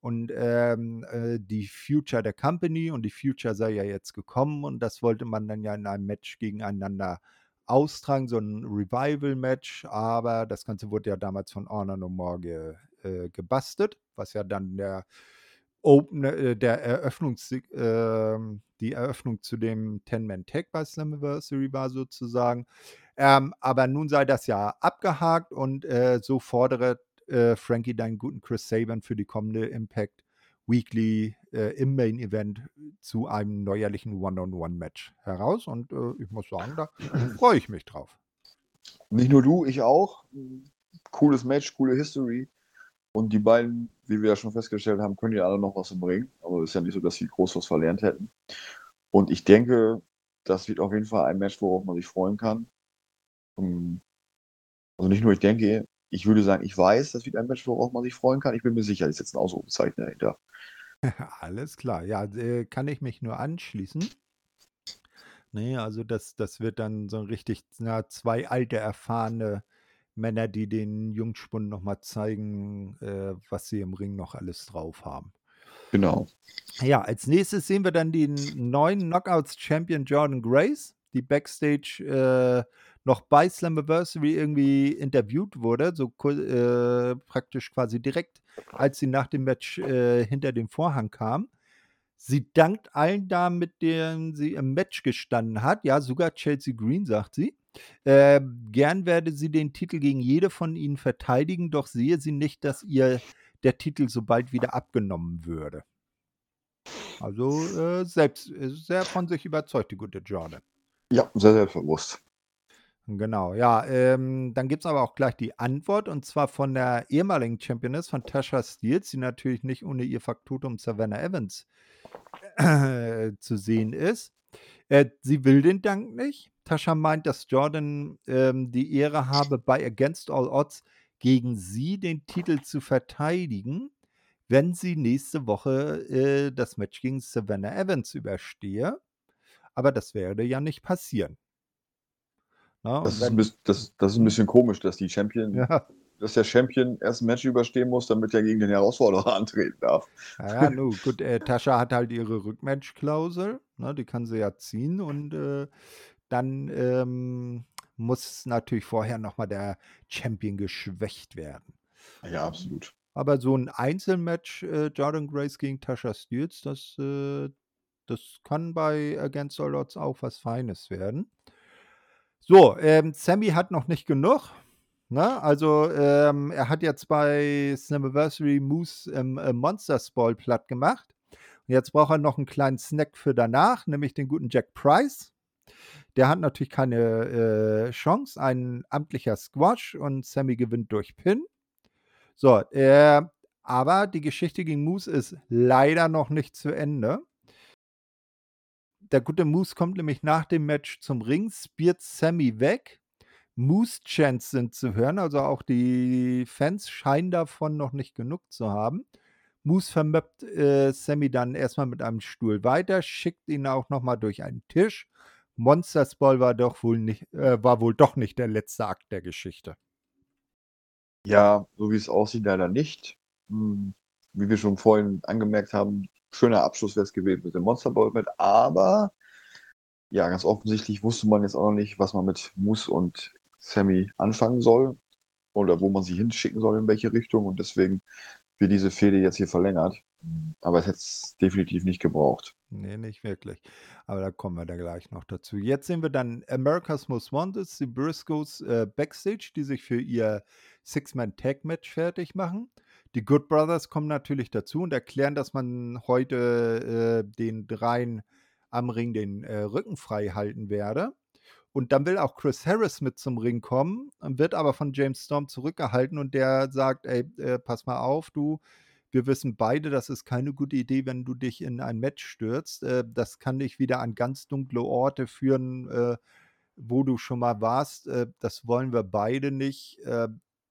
Und ähm, äh, die Future der Company und die Future sei ja jetzt gekommen und das wollte man dann ja in einem Match gegeneinander austragen, so ein Revival-Match, aber das Ganze wurde ja damals von Honor No More ge, äh, gebastelt, was ja dann der Open, äh, der Eröffnungs, äh, die Eröffnung zu dem Ten-Man-Tag bei Slammiversary war sozusagen. Ähm, aber nun sei das ja abgehakt und äh, so fordere äh, Frankie deinen guten Chris Saban für die kommende Impact Weekly äh, im Main Event zu einem neuerlichen One-on-One-Match heraus. Und äh, ich muss sagen, da freue ich mich drauf. Nicht nur du, ich auch. Cooles Match, coole History. Und die beiden, wie wir ja schon festgestellt haben, können ja alle noch was bringen. Aber es ist ja nicht so, dass sie groß was verlernt hätten. Und ich denke, das wird auf jeden Fall ein Match, worauf man sich freuen kann. Also nicht nur ich denke, ich würde sagen, ich weiß, das wird ein Match, worauf man sich freuen kann. Ich bin mir sicher, ich setze ein Ausrufezeichen dahinter. Alles klar. Ja, äh, kann ich mich nur anschließen. Nee, also das, das wird dann so richtig na, zwei alte, erfahrene Männer, die den Jungspund nochmal zeigen, äh, was sie im Ring noch alles drauf haben. Genau. Ja, als nächstes sehen wir dann den neuen Knockouts-Champion Jordan Grace, die Backstage äh, noch bei Slammiversary irgendwie interviewt wurde, so äh, praktisch quasi direkt, als sie nach dem Match äh, hinter dem Vorhang kam. Sie dankt allen Damen, mit denen sie im Match gestanden hat. Ja, sogar Chelsea Green, sagt sie. Äh, gern werde sie den Titel gegen jede von ihnen verteidigen, doch sehe sie nicht, dass ihr der Titel so bald wieder abgenommen würde. Also äh, selbst äh, sehr von sich überzeugt, die gute Jordan. Ja, sehr selbstbewusst. Genau, ja. Ähm, dann gibt es aber auch gleich die Antwort und zwar von der ehemaligen Championess von Tasha Steels, die natürlich nicht ohne ihr Faktotum Savannah Evans äh, zu sehen ist. Äh, sie will den Dank nicht. Tasha meint, dass Jordan ähm, die Ehre habe, bei Against All Odds gegen sie den Titel zu verteidigen, wenn sie nächste Woche äh, das Match gegen Savannah Evans überstehe. Aber das werde ja nicht passieren. Na, das, ist bisschen, das, das, ist ein bisschen komisch, dass die Champion, ja. dass der Champion erst ein Match überstehen muss, damit er gegen den Herausforderer antreten darf. Ja, ja nu, gut, äh, Tascha hat halt ihre Rückmatch-Klausel, ne, die kann sie ja ziehen und äh, dann ähm, muss natürlich vorher nochmal der Champion geschwächt werden. Ja, absolut. Aber so ein Einzelmatch äh, Jordan Grace gegen Tasha Steels, das, äh, das kann bei Against All Odds auch was Feines werden. So, ähm, Sammy hat noch nicht genug. Ne? Also, ähm, er hat jetzt bei Slammiversary Moose ähm, äh, Monster Ball platt gemacht. Und jetzt braucht er noch einen kleinen Snack für danach, nämlich den guten Jack Price. Der hat natürlich keine äh, Chance. Ein amtlicher Squash und Sammy gewinnt durch Pin. So, äh, aber die Geschichte gegen Moose ist leider noch nicht zu Ende der gute Moose kommt nämlich nach dem Match zum Ring, spiert Sammy weg. Moose-Chants sind zu hören, also auch die Fans scheinen davon noch nicht genug zu haben. Moose vermöppt äh, Sammy dann erstmal mit einem Stuhl weiter, schickt ihn auch nochmal durch einen Tisch. Monsters Ball war doch wohl nicht, äh, war wohl doch nicht der letzte Akt der Geschichte. Ja, so wie es aussieht, leider nicht. Hm, wie wir schon vorhin angemerkt haben, schöner Abschluss wäre es gewesen mit dem Monster Ball mit, aber ja, ganz offensichtlich wusste man jetzt auch noch nicht, was man mit Moose und Sammy anfangen soll oder wo man sie hinschicken soll, in welche Richtung und deswegen wird diese Fehde jetzt hier verlängert. Aber es hätte es definitiv nicht gebraucht. Nee, nicht wirklich. Aber da kommen wir da gleich noch dazu. Jetzt sehen wir dann America's Most Wanted, die Briscoes äh, Backstage, die sich für ihr Six-Man-Tag-Match fertig machen. Die Good Brothers kommen natürlich dazu und erklären, dass man heute äh, den dreien am Ring den äh, Rücken frei halten werde. Und dann will auch Chris Harris mit zum Ring kommen, wird aber von James Storm zurückgehalten und der sagt, ey, äh, pass mal auf, du, wir wissen beide, das ist keine gute Idee, wenn du dich in ein Match stürzt. Äh, das kann dich wieder an ganz dunkle Orte führen, äh, wo du schon mal warst. Äh, das wollen wir beide nicht.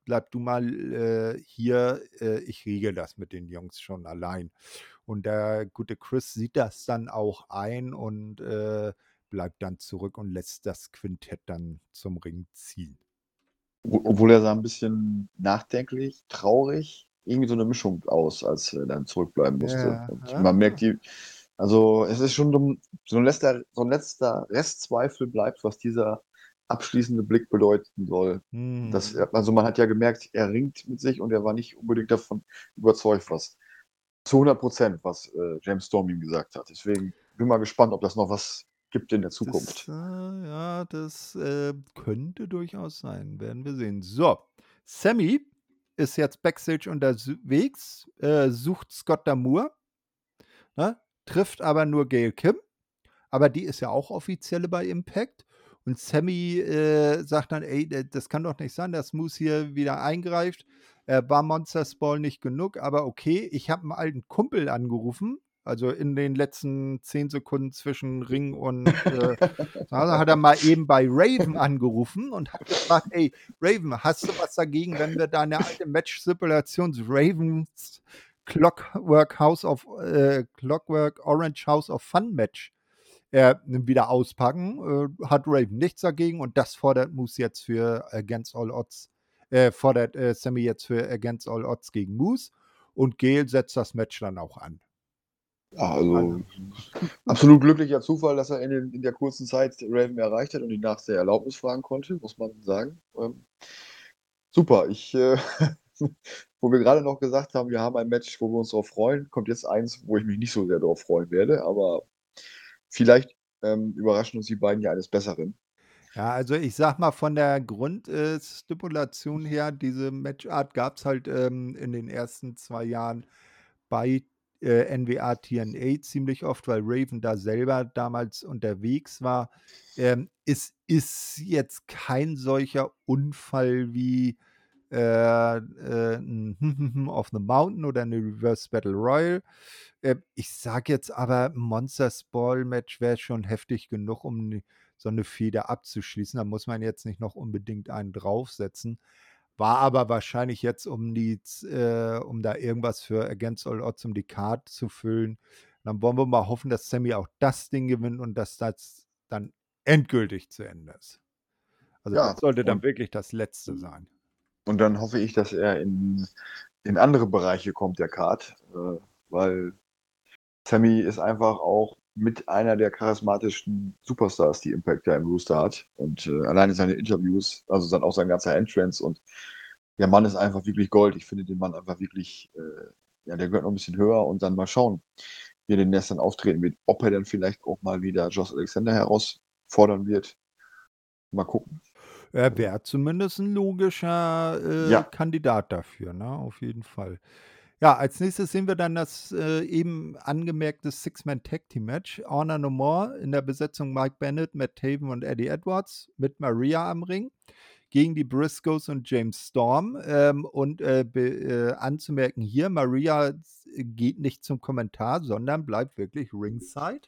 Bleib du mal äh, hier, äh, ich regel das mit den Jungs schon allein. Und der gute Chris sieht das dann auch ein und äh, bleibt dann zurück und lässt das Quintett dann zum Ring ziehen. Obwohl er sah ein bisschen nachdenklich, traurig, irgendwie so eine Mischung aus, als er dann zurückbleiben musste. Ja, man merkt die, also es ist schon so ein letzter, so ein letzter Restzweifel bleibt, was dieser abschließende Blick bedeuten soll. Mhm. Das, also man hat ja gemerkt, er ringt mit sich und er war nicht unbedingt davon überzeugt, was zu 100 Prozent, was äh, James Storm ihm gesagt hat. Deswegen bin mal gespannt, ob das noch was gibt in der Zukunft. Das, äh, ja, das äh, könnte durchaus sein. Werden wir sehen. So, Sammy ist jetzt Backstage unterwegs, äh, sucht Scott Damour, ne, trifft aber nur Gail Kim. Aber die ist ja auch offizielle bei Impact. Und Sammy äh, sagt dann, ey, das kann doch nicht sein, dass Moose hier wieder eingreift. Äh, war Monsters Ball nicht genug, aber okay, ich habe einen alten Kumpel angerufen, also in den letzten zehn Sekunden zwischen Ring und äh, hat er mal eben bei Raven angerufen und hat gefragt, ey, Raven, hast du was dagegen, wenn wir deine alte Match-Simulation Ravens Clockwork House of äh, Clockwork Orange House of Fun Match äh, wieder auspacken? Äh, hat Raven nichts dagegen und das fordert Moose jetzt für Against All Odds äh, fordert äh, Sammy jetzt für Against All Odds gegen Moose und Gail setzt das Match dann auch an. Ja, also absolut glücklicher Zufall, dass er in, den, in, der kurzen Zeit Raven erreicht hat und ihn nach der Erlaubnis fragen konnte, muss man sagen. Ähm, super, ich, äh, wo wir gerade noch gesagt haben, wir haben ein Match, wo wir uns darauf freuen, kommt jetzt eins, wo ich mich nicht so sehr darauf freuen werde, aber vielleicht ähm, überraschen uns die beiden ja eines Besseren. Ja, also ich sag mal, von der Grundstipulation her, diese Matchart gab es halt ähm, in den ersten zwei Jahren bei äh, NWA TNA ziemlich oft, weil Raven da selber damals unterwegs war. Ähm, es ist jetzt kein solcher Unfall wie äh, äh, ein of the Mountain oder eine Reverse Battle Royal. Äh, ich sage jetzt aber, Monsters Ball Match wäre schon heftig genug, um so eine Feder abzuschließen. Da muss man jetzt nicht noch unbedingt einen draufsetzen. War aber wahrscheinlich jetzt, um die, äh, um da irgendwas für Against All Odds, um die Card zu füllen. Dann wollen wir mal hoffen, dass Sammy auch das Ding gewinnt und dass das dann endgültig zu Ende ist. Also ja, das sollte dann wirklich das Letzte sein. Und dann hoffe ich, dass er in, in andere Bereiche kommt, der Card, äh, weil Sammy ist einfach auch mit einer der charismatischsten Superstars, die Impact ja im Rooster hat. Und äh, alleine seine Interviews, also dann auch sein ganzer Entrance und der Mann ist einfach wirklich Gold. Ich finde den Mann einfach wirklich, äh, ja, der gehört noch ein bisschen höher und dann mal schauen, wie er den Nest dann auftreten wird. Ob er dann vielleicht auch mal wieder Josh Alexander herausfordern wird. Mal gucken. Er wäre zumindest ein logischer äh, ja. Kandidat dafür, ne? Auf jeden Fall. Ja, als nächstes sehen wir dann das äh, eben angemerkte Six-Man-Tag-Team-Match. Honor No More in der Besetzung Mike Bennett, Matt Taven und Eddie Edwards mit Maria am Ring gegen die Briscoes und James Storm. Ähm, und äh, äh, anzumerken hier, Maria geht nicht zum Kommentar, sondern bleibt wirklich ringside.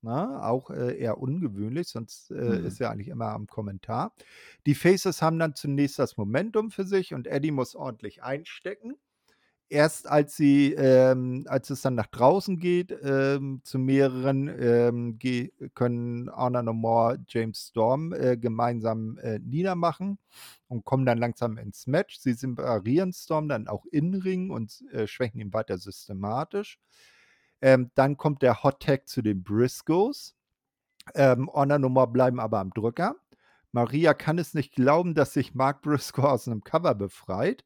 Na, auch äh, eher ungewöhnlich, sonst äh, mhm. ist er eigentlich immer am Kommentar. Die Faces haben dann zunächst das Momentum für sich und Eddie muss ordentlich einstecken erst als sie, ähm, als es dann nach draußen geht, ähm, zu mehreren, ähm, können Honor No More James Storm äh, gemeinsam äh, niedermachen und kommen dann langsam ins Match. Sie separieren Storm dann auch in Ring und äh, schwächen ihn weiter systematisch. Ähm, dann kommt der Hot Tag zu den Briscoes. Ähm, Honor No More bleiben aber am Drücker. Maria kann es nicht glauben, dass sich Mark Briscoe aus einem Cover befreit.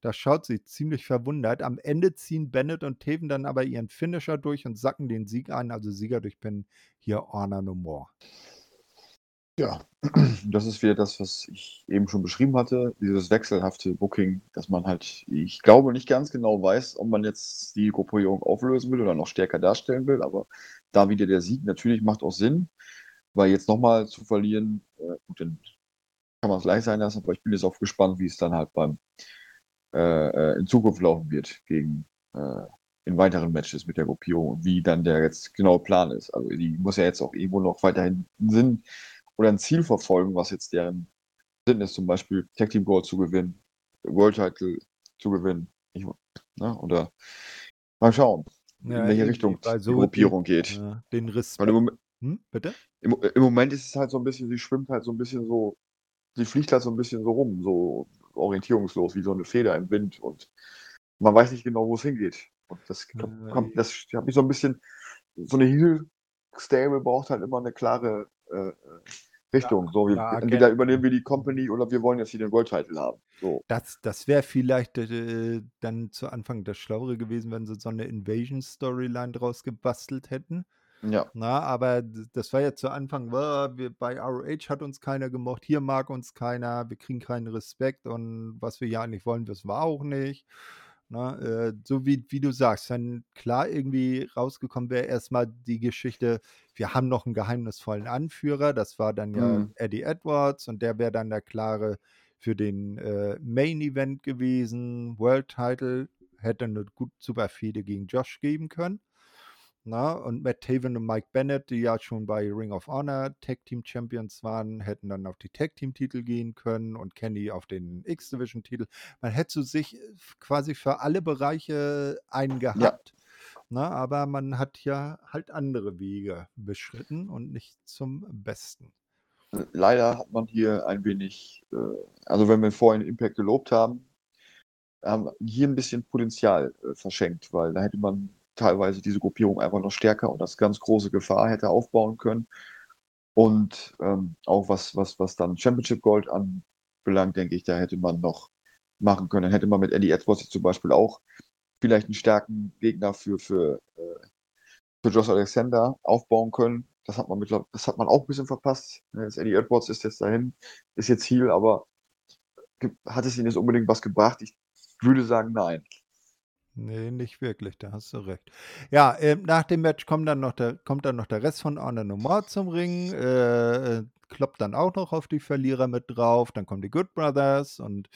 Da schaut sie ziemlich verwundert. Am Ende ziehen Bennett und Taven dann aber ihren Finisher durch und sacken den Sieg ein. Also Sieger durch Pin hier Honor No More. Ja, das ist wieder das, was ich eben schon beschrieben hatte, dieses wechselhafte Booking, dass man halt, ich glaube, nicht ganz genau weiß, ob man jetzt die Gruppierung auflösen will oder noch stärker darstellen will, aber da wieder der Sieg natürlich macht auch Sinn, weil jetzt nochmal zu verlieren, äh, gut, dann kann man es gleich sein lassen, aber ich bin jetzt auch gespannt, wie es dann halt beim äh, äh, in Zukunft laufen wird gegen äh, in weiteren Matches mit der Gruppierung und wie dann der jetzt genaue Plan ist. Also die muss ja jetzt auch irgendwo noch weiterhin Sinn oder ein Ziel verfolgen, was jetzt deren Sinn ist, zum Beispiel Tag Team Gold zu gewinnen, World Title zu gewinnen. Ich, ne? Oder mal schauen, ja, in welche Richtung so die Gruppierung den, geht. Ja, den Respekt. Im, hm, bitte? Im, Im, Moment ist es halt so ein bisschen, sie schwimmt halt so ein bisschen so, sie fliegt halt so ein bisschen so rum, so orientierungslos, wie so eine Feder im Wind und man weiß nicht genau, wo es hingeht. Und das, kommt, das habe ich so ein bisschen, so eine Heel-Stable braucht halt immer eine klare, äh, Richtung. Ja, so, wir, ja, entweder gen- übernehmen wir die Company oder wir wollen jetzt hier den World Title haben. So. Das, das wäre vielleicht äh, dann zu Anfang das Schlauere gewesen, wenn sie so eine Invasion-Storyline draus gebastelt hätten. Ja. Na, aber das war ja zu Anfang, "Wow, wir, bei ROH hat uns keiner gemocht, hier mag uns keiner, wir kriegen keinen Respekt und was wir ja eigentlich wollen, wissen wir auch nicht. Na, äh, so wie, wie du sagst, wenn klar irgendwie rausgekommen wäre, erstmal die Geschichte, wir haben noch einen geheimnisvollen Anführer, das war dann ja Mhm. Eddie Edwards und der wäre dann der klare für den äh, Main Event gewesen, World Title, hätte eine gut super Fehde gegen Josh geben können. Na, und Matt Taven und Mike Bennett, die ja schon bei Ring of Honor Tag Team Champions waren, hätten dann auf die Tag Team Titel gehen können und Kenny auf den X-Division Titel. Man hätte sich äh, quasi für alle Bereiche einen gehabt. Na, aber man hat ja halt andere Wege beschritten und nicht zum Besten. Leider hat man hier ein wenig, äh, also wenn wir vorhin Impact gelobt haben, haben hier ein bisschen Potenzial äh, verschenkt, weil da hätte man teilweise diese Gruppierung einfach noch stärker und das ganz große Gefahr hätte aufbauen können. Und ähm, auch was, was, was dann Championship Gold anbelangt, denke ich, da hätte man noch machen können. Dann hätte man mit Eddie Edwards zum Beispiel auch vielleicht einen starken Gegner für, für, äh, für Josh Alexander aufbauen können. Das hat man mittlerweile, das hat man auch ein bisschen verpasst. Ne, Das Eddie Edwards ist jetzt dahin, ist jetzt Heal, aber hat es ihnen jetzt unbedingt was gebracht? Ich würde sagen, nein. Nee, nicht wirklich, da hast du recht. Ja, ähm, nach dem Match kommt dann noch der, kommt dann noch der Rest von Honor No zum Ring, äh, äh, kloppt dann auch noch auf die Verlierer mit drauf, dann kommen die Good Brothers und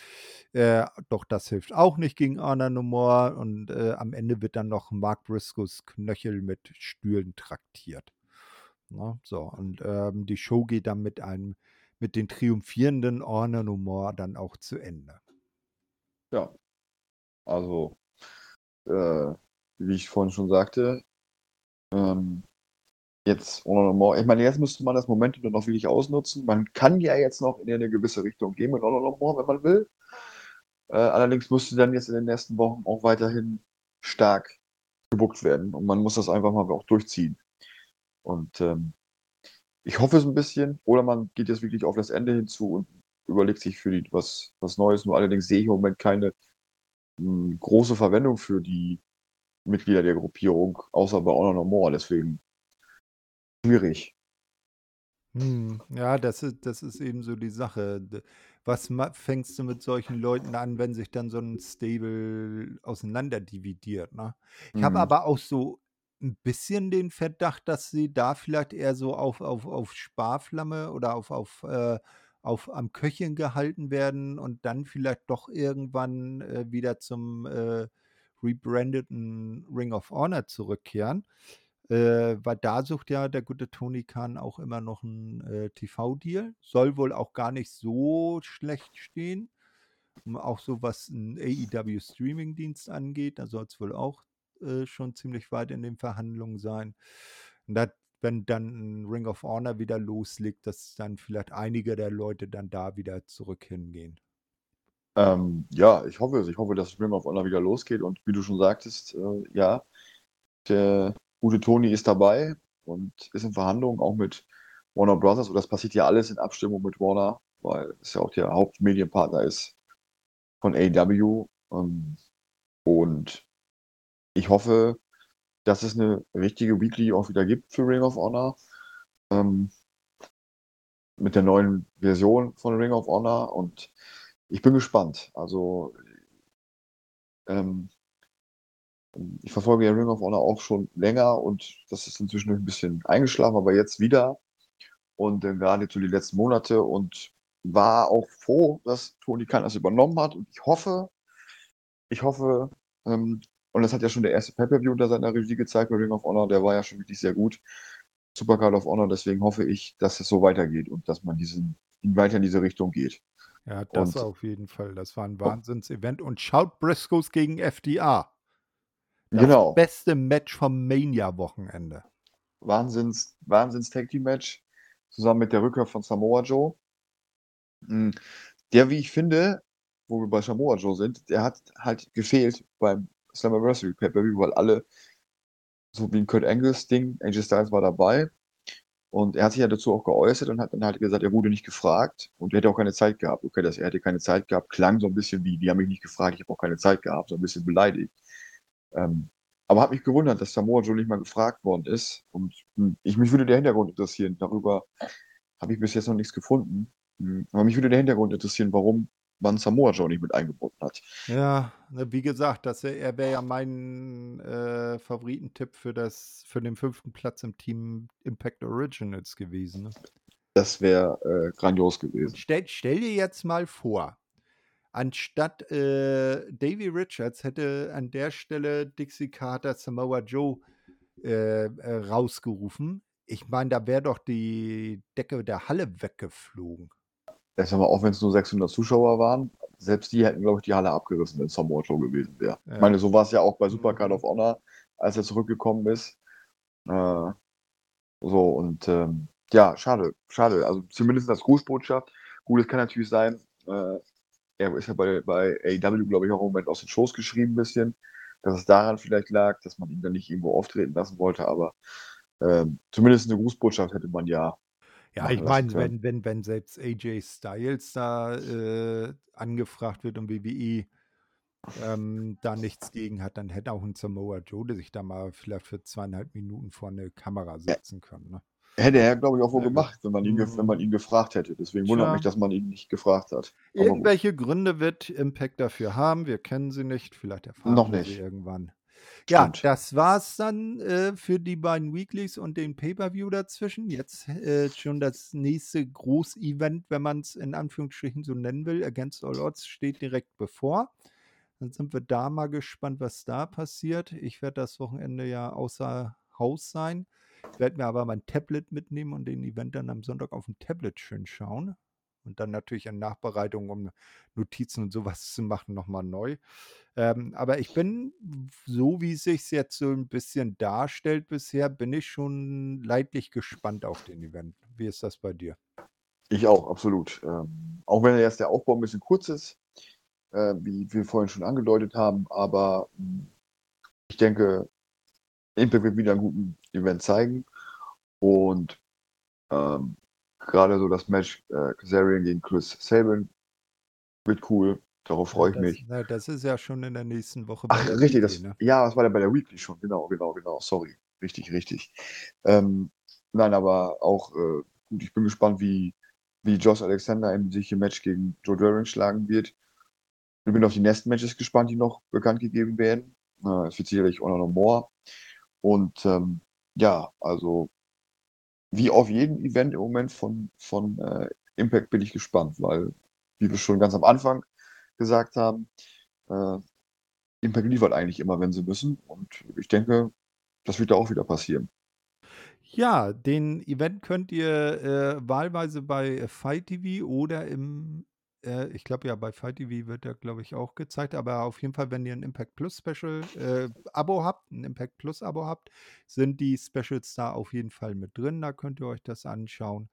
äh, doch das hilft auch nicht gegen Honor No More und äh, am Ende wird dann noch Mark Briscoes Knöchel mit Stühlen traktiert. Na, so, und ähm, die Show geht dann mit einem, mit den triumphierenden Honor No More dann auch zu Ende. Ja. Also, äh, wie ich vorhin schon sagte, ähm, jetzt Honor No More. Ich meine, jetzt müsste man das Momentum dann auch wirklich ausnutzen. Man kann ja jetzt noch in eine gewisse Richtung gehen mit Honor No More, wenn man will. Äh, allerdings müsste dann jetzt in den nächsten Wochen auch weiterhin stark gebuckt werden. Und man muss das einfach mal auch durchziehen. Und ähm, ich hoffe es ein bisschen. Oder man geht jetzt wirklich auf das Ende hinzu und überlegt sich für die was, was Neues. Nur allerdings sehe ich im Moment keine mh, große Verwendung für die Mitglieder der Gruppierung, außer bei Honor No More. Deswegen schwierig. Hm, ja, das ist, das ist eben so die Sache. D- Was ma- fängst du mit solchen Leuten an, wenn sich dann so ein Stable auseinanderdividiert, ne? Ich habe Mhm. aber auch so ein bisschen den Verdacht, dass sie da vielleicht eher so auf, auf, auf Sparflamme oder auf, auf, äh, auf am Köcheln gehalten werden und dann vielleicht doch irgendwann äh, wieder zum äh, rebrandeten Ring of Honor zurückkehren. Äh, weil da sucht ja der gute Tony Khan auch immer noch einen äh, TV-Deal. Soll wohl auch gar nicht so schlecht stehen. Auch so was ein AEW-Streaming-Dienst angeht, da soll es wohl auch äh, schon ziemlich weit in den Verhandlungen sein. Und dat, wenn dann ein Ring of Honor wieder loslegt, dass dann vielleicht einige der Leute dann da wieder zurück hingehen. Ähm, ja, ich hoffe es. Ich hoffe, dass Ring of Honor wieder losgeht. Und wie du schon sagtest, äh, ja, der gute Tony ist dabei und ist in Verhandlungen auch mit Warner Brothers. Und das passiert ja alles in Abstimmung mit Warner, weil es ja auch der Hauptmedienpartner ist von AEW. Ähm, und ich hoffe, dass es eine richtige Weekly auch wieder gibt für Ring of Honor. Ähm, mit der neuen Version von Ring of Honor. Und ich bin gespannt. Also, ähm, ich verfolge ja Ring of Honor auch schon länger und das ist inzwischen ein bisschen eingeschlafen, aber jetzt wieder. Und äh, gerade zu die letzten Monate und war auch froh, dass Tony Khan das übernommen hat. Und ich hoffe, ich hoffe, ähm, und das hat ja schon der erste Pay-Per-View unter seiner Regie gezeigt bei Ring of Honor, der war ja schon wirklich sehr gut. Supercard of Honor, deswegen hoffe ich, dass es so weitergeht und dass man diesen, weiter in diese Richtung geht. Ja, das Und- auf jeden Fall. Das war ein Wahnsinns-Event. Und schaut Briscoes gegen FDA. Das genau. beste Match vom Mania-Wochenende. Wahnsinns, Wahnsinns Tag Team Match zusammen mit der Rückkehr von Samoa Joe. Mm, Der, wie ich finde, wo wir bei Samoa Joe sind, der hat halt gefehlt beim Slammiversary Pay-Per-View, weil alle, so wie ein Kurt Angles Ding, AJ Styles war dabei Und er hat sich ja dazu auch geäußert und hat dann halt gesagt, er wurde nicht gefragt und er hätte auch keine Zeit gehabt. Okay, dass er hätte keine Zeit gehabt, klang so ein bisschen wie, die haben mich nicht gefragt, ich habe auch keine Zeit gehabt, so ein bisschen beleidigt. Ähm, aber hat mich gewundert, dass Samoa Joe nicht mal gefragt worden ist. Und hm, ich, mich würde der Hintergrund interessieren. Darüber habe ich bis jetzt noch nichts gefunden. Hm, aber mich würde der Hintergrund interessieren, warum man Samoa Joe nicht mit eingebunden hat. Ja, ne, wie gesagt, das, er wäre ja mein äh, Favoritentipp für, das, für den fünften Platz im Team Impact Originals gewesen. Ne? Das wäre äh, grandios gewesen. Stell, stell, dir jetzt mal vor, anstatt äh, Davy Richards hätte an der Stelle Dixie Carter Samoa Joe äh, äh, rausgerufen. Ich meine, da wäre doch die Decke der Halle weggeflogen ich sag mal, auch wenn es nur 600 Zuschauer waren, selbst die hätten, glaube ich, die Halle abgerissen, wenn es Samoa Joe gewesen wäre. Ja. Ich meine, so war es ja auch bei Supercard mhm. of Honor, als er zurückgekommen ist. Äh, so, und ähm, ja, schade, schade. Also zumindest als Grußbotschaft. Gut, es kann natürlich sein, äh, er ist ja bei, bei AEW, glaube ich, auch im Moment aus den Shows geschrieben ein bisschen, dass es daran vielleicht lag, dass man ihn dann nicht irgendwo auftreten lassen wollte, aber äh, zumindest eine Grußbotschaft hätte man ja ja, ich meine, wenn, wenn, wenn selbst AJ Styles da äh, angefragt wird und WWE ähm, da nichts gegen hat, dann hätte auch ein Samoa Joe sich da mal vielleicht für zweieinhalb Minuten vor eine Kamera setzen können. Ne? Hätte er, glaube ich, auch wohl ja, gemacht, wenn man, ihn, mhm. wenn man ihn gefragt hätte. Deswegen wundert mich, dass man ihn nicht gefragt hat. Aber Irgendwelche gut. Gründe wird Impact dafür haben. Wir kennen sie nicht. Vielleicht erfahren Noch nicht. sie irgendwann. Ja, das war's dann äh, für die beiden Weeklies und den Pay-Per-View dazwischen. Jetzt äh, schon das nächste Groß-Event, wenn man es in Anführungsstrichen so nennen will. Against All Odds steht direkt bevor. Dann sind wir da mal gespannt, was da passiert. Ich werde das Wochenende ja außer Haus sein. Ich werde mir aber mein Tablet mitnehmen und den Event dann am Sonntag auf dem Tablet schön schauen. Und dann natürlich in Nachbereitung, um Notizen und sowas zu machen, nochmal neu. Ähm, aber ich bin, so wie es sich jetzt so ein bisschen darstellt bisher, bin ich schon leidlich gespannt auf den Event. Wie ist das bei dir? Ich auch, absolut. Ähm, auch wenn jetzt der Aufbau ein bisschen kurz ist, äh, wie wir vorhin schon angedeutet haben, aber hm, ich denke, Impact wird wieder einen guten Event zeigen. Und ähm, gerade so das Match äh, Kazarian gegen Chris Sabin wird cool. Darauf freue ich das, mich. Na, das ist ja schon in der nächsten Woche. Ach, richtig, das, ne? ja, das war ja bei der Weekly schon. Genau, genau, genau. Sorry. Richtig, richtig. Ähm, nein, aber auch äh, gut, ich bin gespannt, wie, wie Josh Alexander im sich im Match gegen Joe During schlagen wird. Ich bin auf die nächsten Matches gespannt, die noch bekannt gegeben werden. Äh, es wird sicherlich auch noch more. Und ähm, ja, also wie auf jedem Event im Moment von, von äh, Impact bin ich gespannt, weil, wie wir schon ganz am Anfang gesagt haben, äh, Impact liefert eigentlich immer, wenn sie müssen. Und ich denke, das wird da auch wieder passieren. Ja, den Event könnt ihr äh, wahlweise bei Fight TV oder im, äh, ich glaube ja, bei Fight TV wird er, glaube ich, auch gezeigt, aber auf jeden Fall, wenn ihr ein Impact Plus Special äh, Abo habt, ein Impact Plus Abo habt, sind die Specials da auf jeden Fall mit drin. Da könnt ihr euch das anschauen.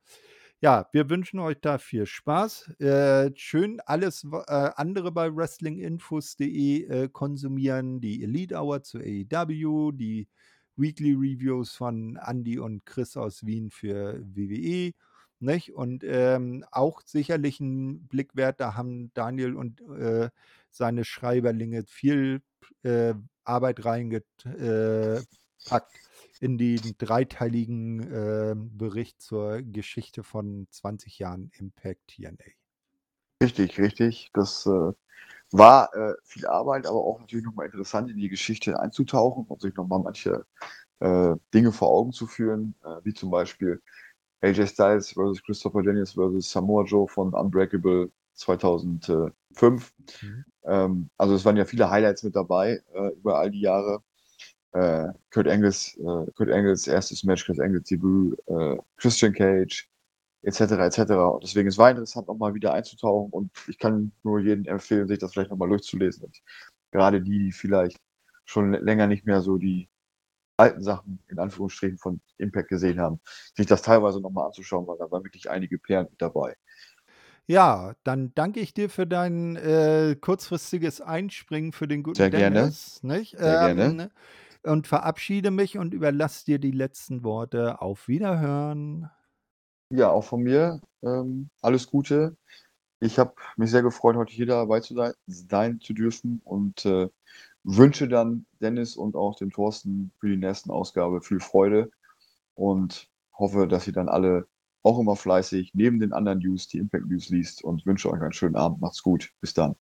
Ja, wir wünschen euch da viel Spaß. Äh, schön alles äh, andere bei wrestlinginfos.de äh, konsumieren. Die Elite Hour zu AEW, die Weekly Reviews von Andy und Chris aus Wien für WWE. Nicht? Und ähm, auch sicherlich ein Blick wert, da haben Daniel und äh, seine Schreiberlinge viel äh, Arbeit reingepackt äh, in den dreiteiligen äh, Bericht zur Geschichte von 20 Jahren Impact TNA. Richtig, richtig. Das äh, war äh, viel Arbeit, aber auch natürlich nochmal interessant, in die Geschichte einzutauchen und sich nochmal manche äh, Dinge vor Augen zu führen, äh, wie zum Beispiel AJ Styles versus Christopher Daniels versus Samoa Joe von Unbreakable 2005. Mhm. Ähm, also es waren ja viele Highlights mit dabei äh, über all die Jahre äh, Kurt Engels, äh, Kurt Engels erstes Match, Kurt Engels Debüt, äh, Christian Cage, etc. etc. Und deswegen ist es war interessant, nochmal wieder einzutauchen und ich kann nur jedem empfehlen, sich das vielleicht nochmal durchzulesen. Und gerade die, die vielleicht schon länger nicht mehr so die alten Sachen in Anführungsstrichen von Impact gesehen haben, sich das teilweise nochmal anzuschauen, weil da waren wirklich einige Perlen mit dabei. Ja, dann danke ich dir für dein äh, kurzfristiges Einspringen für den guten Sehr Dennis. Gerne. Nicht? Sehr ähm, gerne. und verabschiede mich und überlasse dir die letzten Worte. Auf Wiederhören. Ja, auch von mir ähm, alles Gute. Ich habe mich sehr gefreut, heute hier dabei zu sein, sein zu dürfen und äh, wünsche dann Dennis und auch dem Thorsten für die nächsten Ausgabe viel Freude und hoffe, dass ihr dann alle auch immer fleißig neben den anderen News die Impact News liest und wünsche euch einen schönen Abend. Macht's gut. Bis dann.